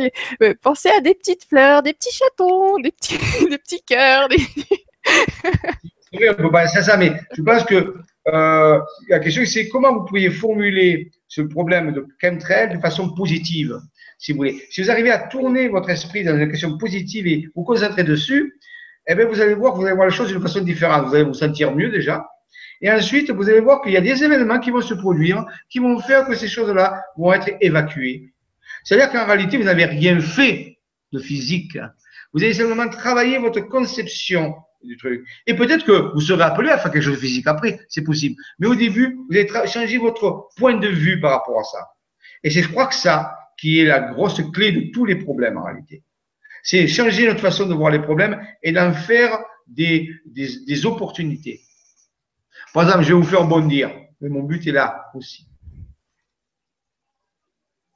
pensez à des petites fleurs, des petits chatons, des petits, des petits cœurs. Des... oui, on peut penser à ça, mais je pense que euh, la question, c'est comment vous pourriez formuler ce problème de chemtrail de façon positive, si vous voulez. Si vous arrivez à tourner votre esprit dans une question positive et vous concentrer dessus, eh bien, vous allez voir, vous allez voir les choses d'une façon différente. Vous allez vous sentir mieux déjà. Et ensuite, vous allez voir qu'il y a des événements qui vont se produire, qui vont faire que ces choses-là vont être évacuées. C'est-à-dire qu'en réalité, vous n'avez rien fait de physique. Vous avez simplement travaillé votre conception Et peut-être que vous serez appelé à faire quelque chose de physique après, c'est possible. Mais au début, vous allez changer votre point de vue par rapport à ça. Et c'est, je crois que ça qui est la grosse clé de tous les problèmes en réalité. C'est changer notre façon de voir les problèmes et d'en faire des, des, opportunités. Par exemple, je vais vous faire bondir, mais mon but est là aussi.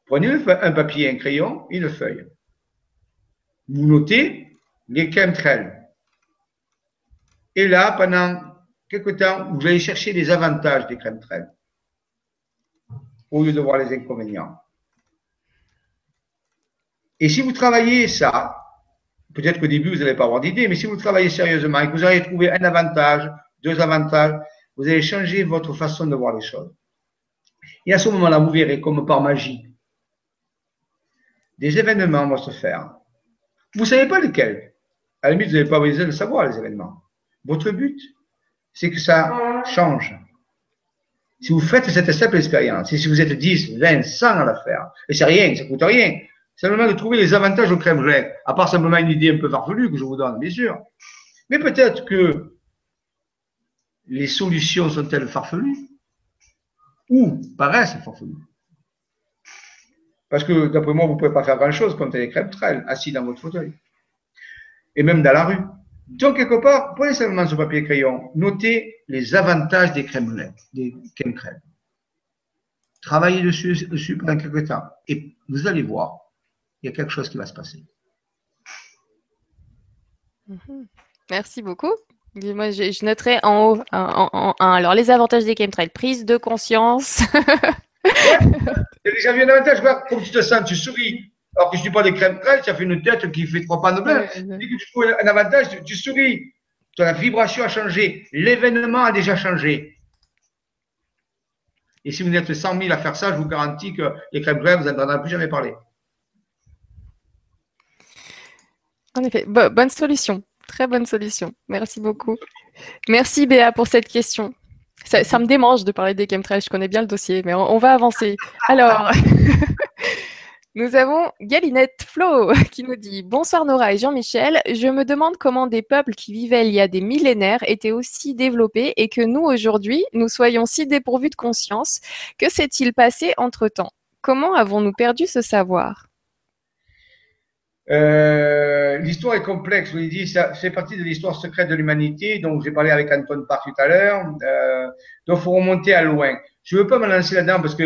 Prenez un papier, un crayon, une feuille. Vous notez les chemtrails. Et là, pendant quelque temps, vous allez chercher les avantages des chemtrails au lieu de voir les inconvénients. Et si vous travaillez ça, peut-être qu'au début, vous n'allez pas avoir d'idée, mais si vous travaillez sérieusement et que vous allez trouver un avantage, deux avantages, vous allez changer votre façon de voir les choses. Et à ce moment-là, vous verrez comme par magie, des événements vont se faire. Vous ne savez pas lesquels. À la limite, vous n'avez pas besoin de savoir les événements. Votre but, c'est que ça change. Si vous faites cette simple expérience, et si vous êtes 10, 20, 100 à la faire, et c'est rien, ça coûte rien, simplement de trouver les avantages au crème à part simplement une idée un peu farfelue que je vous donne, bien sûr. Mais peut-être que les solutions sont-elles farfelues ou paraissent farfelues? Parce que d'après moi, vous ne pouvez pas faire grand-chose quand les crèmes trail assis dans votre fauteuil. Et même dans la rue. Donc, quelque part, prenez simplement ce papier crayon, notez les avantages des crèmes des crèmes crèmes. Travaillez dessus, dessus pendant quelques temps. Et vous allez voir, il y a quelque chose qui va se passer. Mhm. Merci beaucoup. Moi, je, noterai en haut, en, alors les avantages des chemtrails, prise de conscience. J'ai déjà vu un avantage, comme tu te sens, tu souris. Alors que je ne suis pas des crèmes trail, ça fait une tête qui fait trois pas de bain. Dès que tu trouves un avantage, tu, souris. La vibration a changé. L'événement a déjà changé. Et si vous êtes 100 000 à faire ça, je vous garantis que les crèmes trail, vous n'entendrez plus jamais parler. En effet, bonne solution. Très bonne solution. Merci beaucoup. Merci Béa pour cette question. Ça, me démange de parler des chemtrails, je connais bien le dossier, mais on, va avancer. Alors, nous avons Galinette Flo qui nous dit Bonsoir Nora et Jean-Michel. Je me demande comment des peuples qui vivaient il y a des millénaires étaient aussi développés et que nous, aujourd'hui, nous soyons si dépourvus de conscience. Que s'est-il passé entre-temps? Comment avons-nous perdu ce savoir? Euh, l'histoire est complexe, vous dit, ça fait partie de l'histoire secrète de l'humanité, donc j'ai parlé avec Anton Park tout à l'heure, euh, donc il faut remonter à loin. Je ne veux pas me lancer là-dedans parce qu'on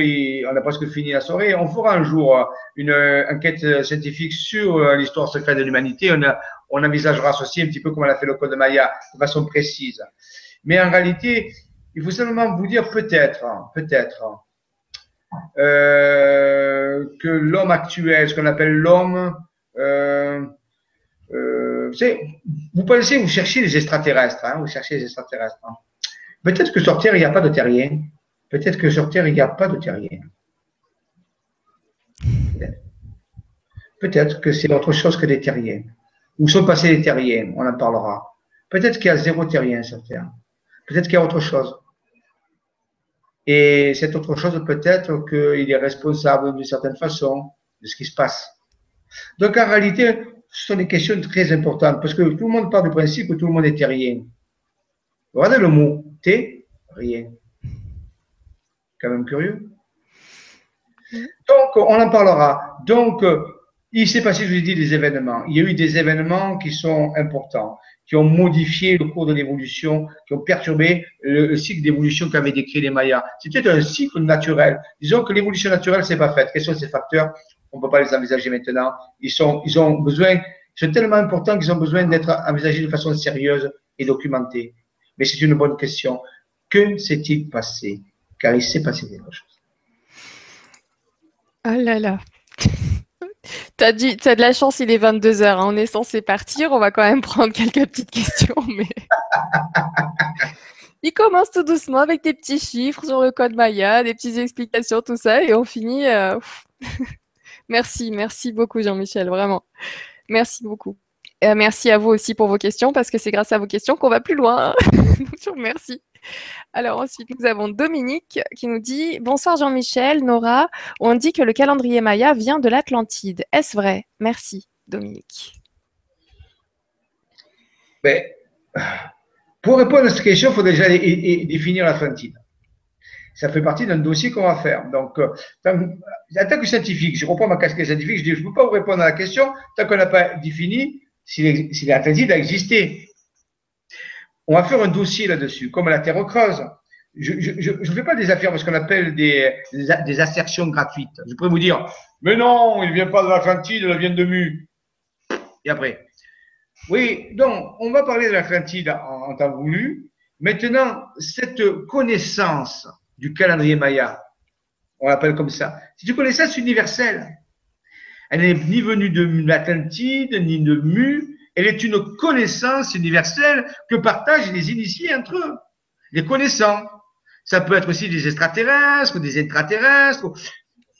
a presque fini la soirée. On fera un jour une enquête scientifique sur euh, l'histoire secrète de l'humanité. On, on envisagera ceci un petit peu comme elle a fait le code de Maya, de façon précise. Mais en réalité, il faut simplement vous dire peut-être, peut-être, euh, que l'homme actuel, ce qu'on appelle l'homme, euh, euh, vous pensez, vous cherchez les extraterrestres, hein, vous cherchez les extraterrestres. Hein. Peut-être que sur Terre, il n'y a pas de terrien. Peut-être que sur Terre, il n'y a pas de terrien. Peut-être que c'est autre chose que des terriens. Où sont passés les terriens On en parlera. Peut-être qu'il y a zéro terrien sur Terre. Peut-être qu'il y a autre chose. Et cette autre chose, peut-être qu'il est responsable d'une certaine façon de ce qui se passe. Donc en réalité, ce sont des questions très importantes parce que tout le monde part du principe que tout le monde est terrien. Regardez le mot rien. Quand même curieux. Donc, on en parlera. Donc, il s'est passé, je vous ai dit, des événements. Il y a eu des événements qui sont importants, qui ont modifié le cours de l'évolution, qui ont perturbé le, cycle d'évolution qu'avaient décrit les Mayas. C'était un cycle naturel. Disons que l'évolution naturelle, c'est pas faite. Quels sont ces facteurs? On ne peut pas les envisager maintenant. Ils, ont besoin, sont tellement importants qu'ils ont besoin d'être envisagés de façon sérieuse et documentée. Mais c'est une bonne question. Que s'est-il passé? Car il s'est passé quelque chose. Ah là là. T'as as de la chance, il est 22 heures. Hein. On est censé partir. On va quand même prendre quelques petites questions, mais. il commence tout doucement avec des petits chiffres sur le code Maya, des petites explications, tout ça, et on finit. Euh, Merci, merci beaucoup Jean-Michel, vraiment. Merci beaucoup. Euh, merci à vous aussi pour vos questions, parce que c'est grâce à vos questions qu'on va plus loin. Je vous remercie. Alors ensuite, nous avons Dominique qui nous dit Bonsoir Jean-Michel, Nora. On dit que le calendrier Maya vient de l'Atlantide. Est-ce vrai? Merci, Dominique. Ben, pour répondre à cette question, il faut déjà définir l'Atlantide. Ça fait partie d'un dossier qu'on va faire. Donc, euh, en tant que scientifique, je reprends ma casquette scientifique, je dis je ne peux pas vous répondre à la question tant qu'on n'a pas défini si l'Atlantide a existé. On va faire un dossier là-dessus, comme la Terre creuse. Je ne fais pas des affaires, ce qu'on appelle des, des, assertions gratuites. Je pourrais vous dire, mais non, il ne vient pas de l'Atlantide, il vient de Mu. Et après Oui, donc, on va parler de l'Atlantide en, en temps voulu. Maintenant, cette connaissance du calendrier Maya, on l'appelle comme ça, c'est une connaissance universelle. Elle n'est ni venue de l'Atlantide, ni de Mu, elle est une connaissance universelle que partagent les initiés entre eux, les connaissants. Ça peut être aussi des extraterrestres, des intraterrestres.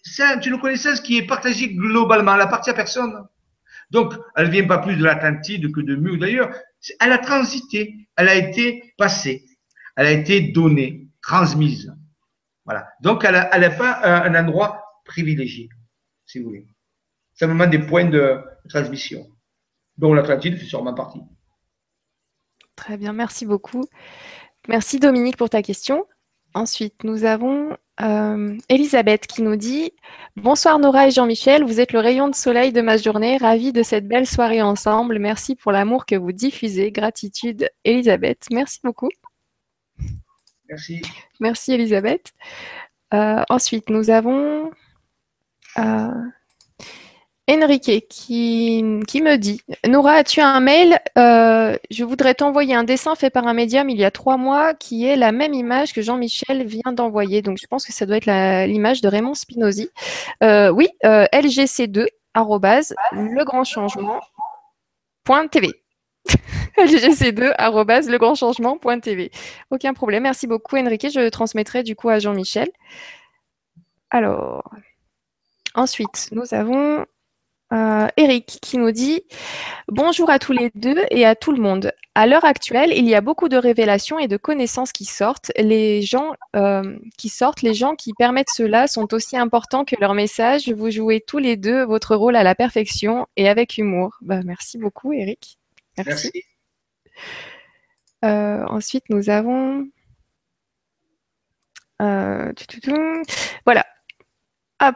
C'est une connaissance qui est partagée globalement, elle appartient à personne. Donc, elle ne vient pas plus de l'Atlantide que de Mu d'ailleurs. Elle a transité, elle a été passée, elle a été donnée, transmise. Voilà. Donc, elle n'a pas un, endroit privilégié, si vous voulez. C'est Simplement des points de transmission dont l'Atlantide fait sûrement partie. Très bien, merci beaucoup. Merci Dominique pour ta question. Ensuite, nous avons euh, Elisabeth qui nous dit Bonsoir Nora et Jean-Michel, vous êtes le rayon de soleil de ma journée, ravi de cette belle soirée ensemble. Merci pour l'amour que vous diffusez. Gratitude, Elisabeth. Merci beaucoup. Merci. Merci Elisabeth. Euh, ensuite, nous avons euh, Enrique qui, me dit Nora, as-tu un mail euh, Je voudrais t'envoyer un dessin fait par un médium il y a trois mois qui est la même image que Jean-Michel vient d'envoyer. Donc, je pense que ça doit être l'image de Raymond Spinozzi. Euh, oui, euh, lgc2 legrandchangement.tv. lgc2 legrandchangement.tv. Aucun problème. Merci beaucoup, Enrique. Je transmettrai du coup à Jean-Michel. Alors, ensuite, nous avons euh, Eric qui nous dit Bonjour à tous les deux et à tout le monde. À l'heure actuelle, il y a beaucoup de révélations et de connaissances qui sortent. Les gens euh, qui sortent, les gens qui permettent cela sont aussi importants que leurs messages. Vous jouez tous les deux votre rôle à la perfection et avec humour. Bah, merci beaucoup, Eric. Merci. Euh, ensuite, nous avons. Voilà. Hop,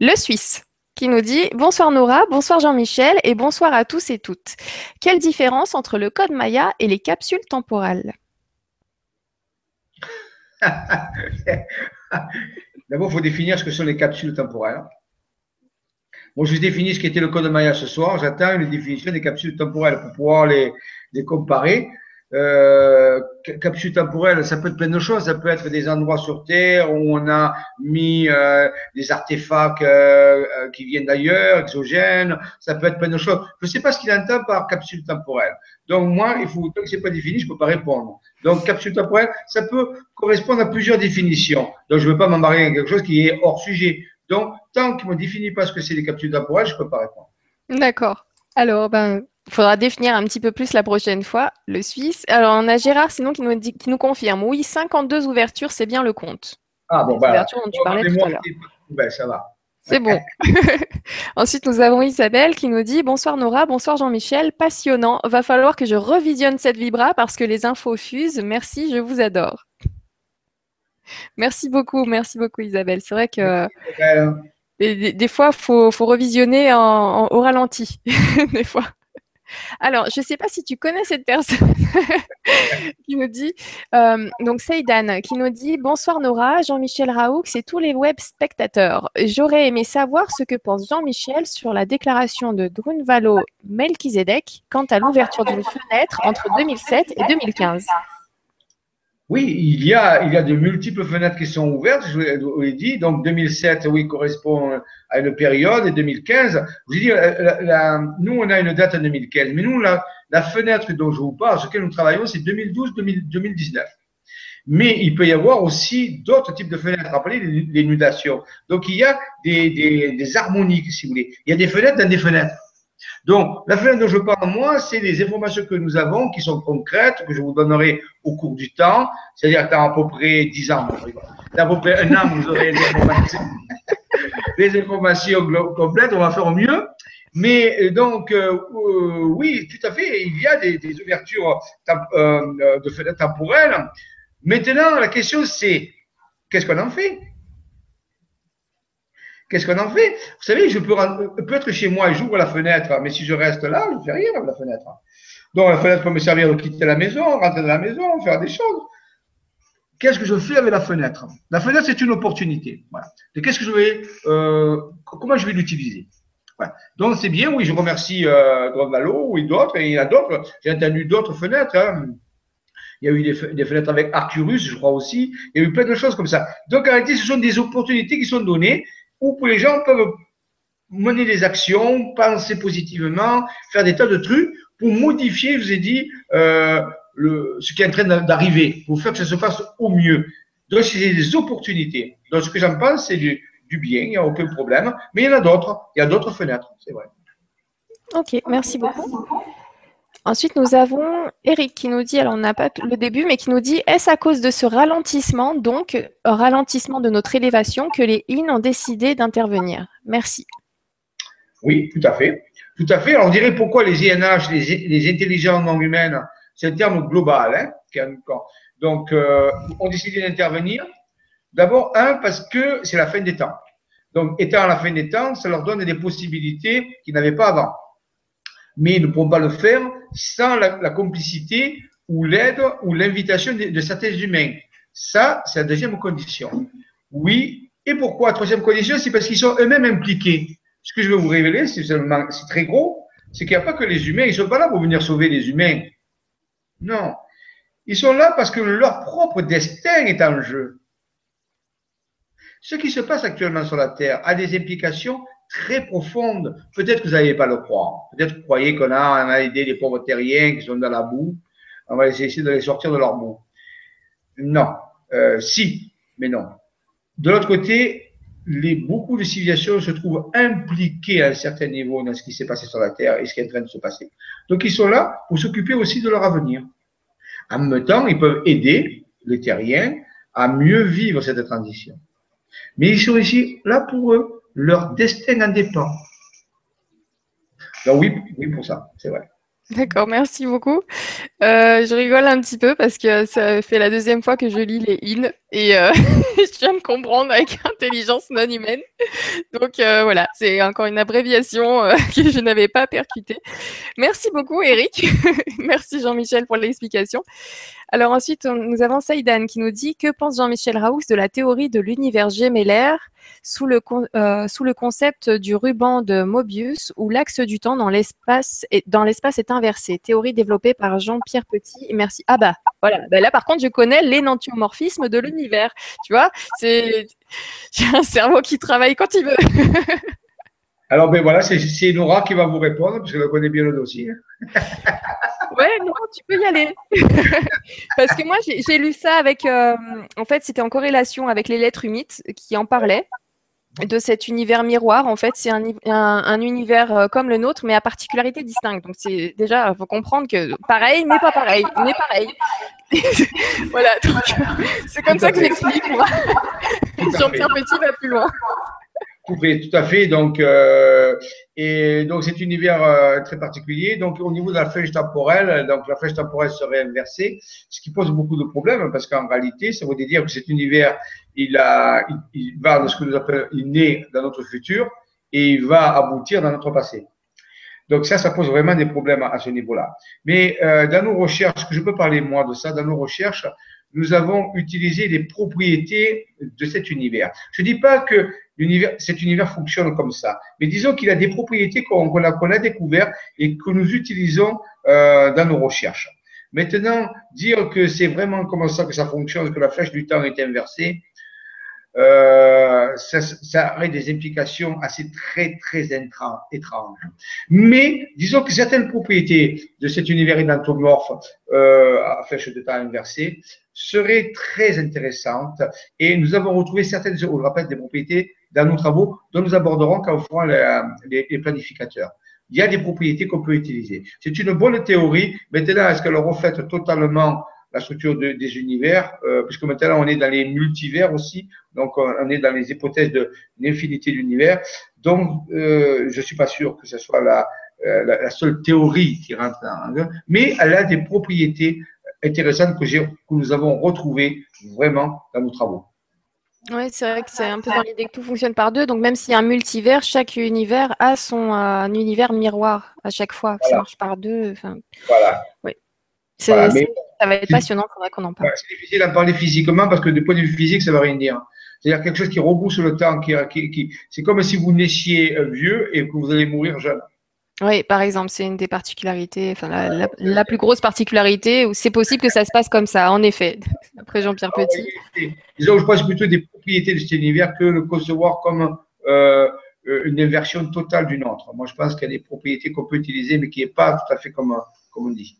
le Suisse qui nous dit Bonsoir Nora, bonsoir Jean-Michel et bonsoir à tous et toutes. Quelle différence entre le code Maya et les capsules temporales? D'abord, il faut définir ce que sont les capsules temporelles. Bon, je définis ce qu'était le code Maya ce soir. J'attends une définition des capsules temporelles pour pouvoir les, les comparer. Euh, capsule temporelle, ça peut être plein de choses. Ça peut être des endroits sur Terre où on a mis euh, des artefacts euh, euh, qui viennent d'ailleurs, exogènes. Ça peut être plein de choses. Je ne sais pas ce qu'il entend par capsule temporelle. Donc moi, il faut tant que c'est pas défini, je peux pas répondre. Donc capsule temporelle, ça peut correspondre à plusieurs définitions. Donc je ne veux pas m'embarrer à quelque chose qui est hors sujet. Donc tant qu'il me définit pas ce que c'est les capsules temporelles, je peux pas répondre. D'accord. Alors, ben, il faudra définir un petit peu plus la prochaine fois, le Suisse. Alors, on a Gérard, sinon, qui nous, dit, qui nous confirme. Oui, 52 ouvertures, c'est bien le compte. Ah bon, bah, ouvertures dont tu parlais tout à l'heure. Ben, ça va. C'est bon. Ensuite, nous avons Isabelle qui nous dit Bonsoir Nora, bonsoir Jean-Michel, passionnant. Va falloir que je revisionne cette vibra parce que les infos fusent. Merci, je vous adore. Merci beaucoup, merci beaucoup Isabelle. C'est vrai que des, fois, il faut, revisionner au ralenti. des fois. Alors, je ne sais pas si tu connais cette personne qui nous dit, euh, donc Seidan, qui nous dit Bonsoir Nora, Jean-Michel Raoux et tous les web spectateurs. J'aurais aimé savoir ce que pense Jean-Michel sur la déclaration de Drunvalo Melchizedek quant à l'ouverture d'une fenêtre entre 2007 et 2015. Oui, il y a, il y a de multiples fenêtres qui sont ouvertes, je vous l'ai dit. Donc 2007, oui, correspond à une période, et 2015, je vous dit, nous, on a une date en 2015, mais nous, la, la fenêtre dont je vous parle, sur laquelle nous travaillons, c'est 2012-2019. Mais il peut y avoir aussi d'autres types de fenêtres, rappelez les, les Donc il y a des, des, des harmoniques, si vous voulez. Il y a des fenêtres dans des fenêtres. Donc, la fenêtre dont je parle, moi, c'est les informations que nous avons qui sont concrètes, que je vous donnerai au cours du temps. C'est-à-dire, dans à peu près 10 ans, dans à peu près un an, vous aurez les informations, les informations complètes. On va faire au mieux. Mais euh, donc, euh, euh, oui, tout à fait, il y a des, des ouvertures euh, de fenêtres temporelles. Maintenant, la question, c'est qu'est-ce qu'on en fait? Qu'est-ce qu'on en fait? Vous savez, je peux, peut être chez moi et j'ouvre la fenêtre, mais si je reste là, je ne fais rien avec la fenêtre. Donc, la fenêtre peut me servir de quitter la maison, rentrer dans la maison, faire des choses. Qu'est-ce que je fais avec la fenêtre? La fenêtre, c'est une opportunité. Voilà. qu'est-ce que je vais, euh, comment je vais l'utiliser? Donc, c'est bien, oui, je remercie euh, Valo, oui, d'autres, et il y a d'autres. J'ai entendu d'autres fenêtres. Hein. Il y a eu des, des, fenêtres avec Arcturus, je crois aussi. Il y a eu plein de choses comme ça. Donc, en réalité, ce sont des opportunités qui sont données où les gens peuvent mener des actions, penser positivement, faire des tas de trucs pour modifier, je vous ai dit, euh, ce qui est en train d'arriver, pour faire que ça se passe au mieux. Donc, c'est des opportunités. Donc, ce que j'en pense, c'est du, du, bien, il n'y a aucun problème. Mais il y en a d'autres, il y a d'autres fenêtres, c'est vrai. Ok, merci beaucoup. Ensuite, nous avons Eric qui nous dit, alors on n'a pas le début, mais qui nous dit, est-ce à cause de ce ralentissement, donc ralentissement de notre élévation, que les IN ont décidé d'intervenir? Merci. Oui, tout à fait. Tout à fait. Alors, on dirait pourquoi les INH, les, intelligences non humaines, c'est un terme global. Hein, donc, euh, ont décidé d'intervenir. D'abord, un, parce que c'est la fin des temps. Donc, étant à la fin des temps, ça leur donne des possibilités qu'ils n'avaient pas avant mais ils ne pourront pas le faire sans la, complicité ou l'aide ou l'invitation de, certains humains. Ça, c'est la deuxième condition. Oui. Et pourquoi Troisième condition, c'est parce qu'ils sont eux-mêmes impliqués. Ce que je vais vous révéler, c'est très gros, c'est qu'il n'y a pas que les humains. Ils ne sont pas là pour venir sauver les humains. Non. Ils sont là parce que leur propre destin est en jeu. Ce qui se passe actuellement sur la Terre a des implications très profonde. Peut-être que vous n'allez pas le croire. Peut-être que vous croyez qu'on a, on a aidé les pauvres terriens qui sont dans la boue. On va essayer de les sortir de leur boue. Non. Euh, si, mais non. De l'autre côté, les, beaucoup de civilisations se trouvent impliquées à un certain niveau dans ce qui s'est passé sur la Terre et ce qui est en train de se passer. Donc, ils sont là pour s'occuper aussi de leur avenir. En même temps, ils peuvent aider les terriens à mieux vivre cette transition. Mais ils sont ici là pour eux leur destin en dépend. Donc oui, oui pour ça, c'est vrai. D'accord, merci beaucoup. Euh, je rigole un petit peu parce que ça fait la deuxième fois que je lis les in et euh, je viens de comprendre avec intelligence non humaine. Donc euh, voilà, c'est encore une abréviation que je n'avais pas percutée. Merci beaucoup Eric. merci Jean-Michel pour l'explication. Alors ensuite, nous avons Saïdan qui nous dit que pense Jean-Michel Raoux de la théorie de l'univers gémellaire sous le, euh, sous le concept du ruban de Mobius où l'axe du temps dans l'espace est, est inversé? Théorie développée par Jean-Pierre Petit. Merci. Ah bah voilà. Bah là par contre, je connais l'énantiomorphisme de l'univers. Tu vois, c'est j'ai un cerveau qui travaille quand il veut. Alors ben voilà, c'est Nora qui va vous répondre parce qu'elle connaît bien le dossier. Ouais, non, tu peux y aller. Parce que moi, j'ai lu ça avec. Euh, en fait, c'était en corrélation avec les lettres humides qui en parlaient de cet univers miroir. En fait, c'est un, un, univers euh, comme le nôtre, mais à particularité distincte. Donc, c'est déjà, il faut comprendre que pareil, mais pas pareil, mais pareil. voilà, c'est comme ça que j'explique, moi. Jean-Pierre Petit va plus loin. Tout à fait. Donc, euh, et donc cet univers euh, très particulier. Donc, au niveau de la flèche temporelle, donc la flèche temporelle serait inversée, ce qui pose beaucoup de problèmes parce qu'en réalité, ça veut dire que cet univers, il, va de ce que nous appelons, il naît dans notre futur et il va aboutir dans notre passé. Donc ça, ça pose vraiment des problèmes à, ce niveau-là. Mais euh, dans nos recherches, que je peux parler moi de ça, dans nos recherches, nous avons utilisé les propriétés de cet univers. Je ne dis pas que cet univers fonctionne comme ça, mais disons qu'il a des propriétés qu'on a, découvertes et que nous utilisons euh, dans nos recherches. Maintenant, dire que c'est vraiment comme ça que ça fonctionne, que la flèche du temps est inversée, euh, ça, ça, aurait des implications assez très, très étranges. Mais disons que certaines propriétés de cet univers édentomorphe euh, à flèche de temps inversée seraient très intéressantes et nous avons retrouvé certaines, je rappelle, des propriétés dans nos travaux dont nous aborderons quand on fera les, planificateurs. il y a des propriétés qu'on peut utiliser. C'est une bonne théorie. Maintenant, est-ce qu'elle reflète totalement la structure des univers, euh, puisque maintenant on est dans les multivers aussi, donc on est dans les hypothèses de l'infinité d'univers. Donc, euh, je suis pas sûr que ce soit la, euh, seule théorie qui rentre dans, mais elle a des propriétés intéressantes que nous avons retrouvées vraiment dans nos travaux. Oui, c'est vrai que c'est un peu dans l'idée que tout fonctionne par deux. Donc, même s'il y a un multivers, chaque univers a son euh, univers miroir à chaque fois. Ça marche par deux. Voilà. Oui. ça va être passionnant, il faudrait qu'on en parle. c'est difficile d'en parler physiquement parce que du point de vue physique, ça ne veut rien dire. C'est-à-dire quelque chose qui rebousse le temps, qui, qui, c'est comme si vous naissiez vieux et que vous allez mourir jeune. Oui, par exemple, c'est une des particularités, enfin la, plus grosse particularité, où c'est possible que ça se passe comme ça, en effet, après Jean-Pierre ah Petit. disons, je pense plutôt des propriétés de cet univers que le concevoir comme euh, une inversion totale d'une autre. Moi, je pense qu'il y a des propriétés qu'on peut utiliser, mais qui n'est pas tout à fait comme, comme on dit.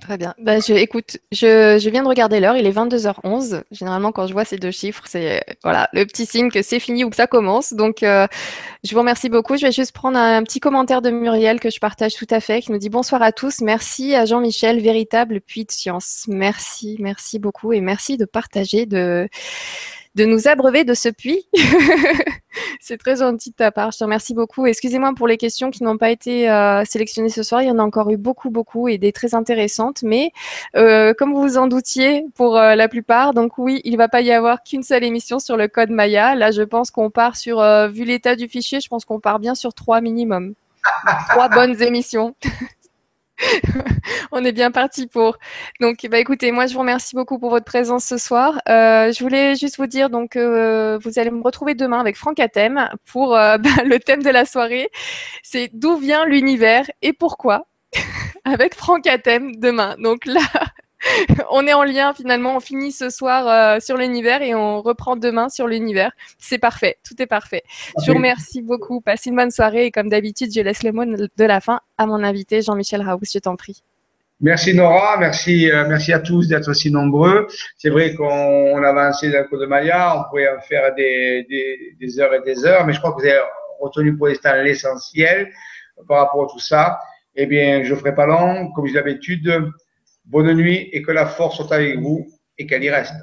Très bien. Bah, je, écoute, je, viens de regarder l'heure, il est 22h11. Généralement, quand je vois ces deux chiffres, c'est voilà, le petit signe que c'est fini ou que ça commence. Donc, euh, je vous remercie beaucoup. Je vais juste prendre un, petit commentaire de Muriel que je partage tout à fait, qui nous dit bonsoir à tous. Merci à Jean-Michel, véritable puits de science. Merci, merci beaucoup et merci de partager, de de nous abreuver de ce puits. c'est très gentil de ta part. Je te remercie beaucoup. Excusez-moi pour les questions qui n'ont pas été euh, sélectionnées ce soir. Il y en a encore eu beaucoup, beaucoup et des très intéressantes. Mais euh, comme vous vous en doutiez pour euh, la plupart, donc oui, il ne va pas y avoir qu'une seule émission sur le code Maya. Là, je pense qu'on part sur, vu l'état du fichier, je pense qu'on part bien sur trois minimum. trois bonnes émissions. on est bien parti pour. Donc, bah, écoutez, moi, je vous remercie beaucoup pour votre présence ce soir. Euh, je voulais juste vous dire, donc, euh, vous allez me retrouver demain avec Franck Athème pour euh, bah, le thème de la soirée. C'est d'où vient l'univers et pourquoi avec Franck Athème demain. Donc là, on est en lien finalement, on finit ce soir euh, sur l'univers et on reprend demain sur l'univers. C'est parfait, tout est parfait. Je vous remercie beaucoup, passez une bonne soirée et comme d'habitude, je laisse le mot de la fin à mon invité Jean-Michel Raoult, je t'en prie. Merci Nora, merci, euh, merci à tous d'être aussi nombreux. C'est vrai qu'on a avancé d'un coup de Maya, on pourrait en faire des, des, heures et des heures, mais je crois que vous avez retenu pour l'instant l'essentiel par rapport à tout ça. Eh bien, je ne ferai pas long, comme j'ai l'habitude. Bonne nuit et que la force soit avec vous et qu'elle y reste.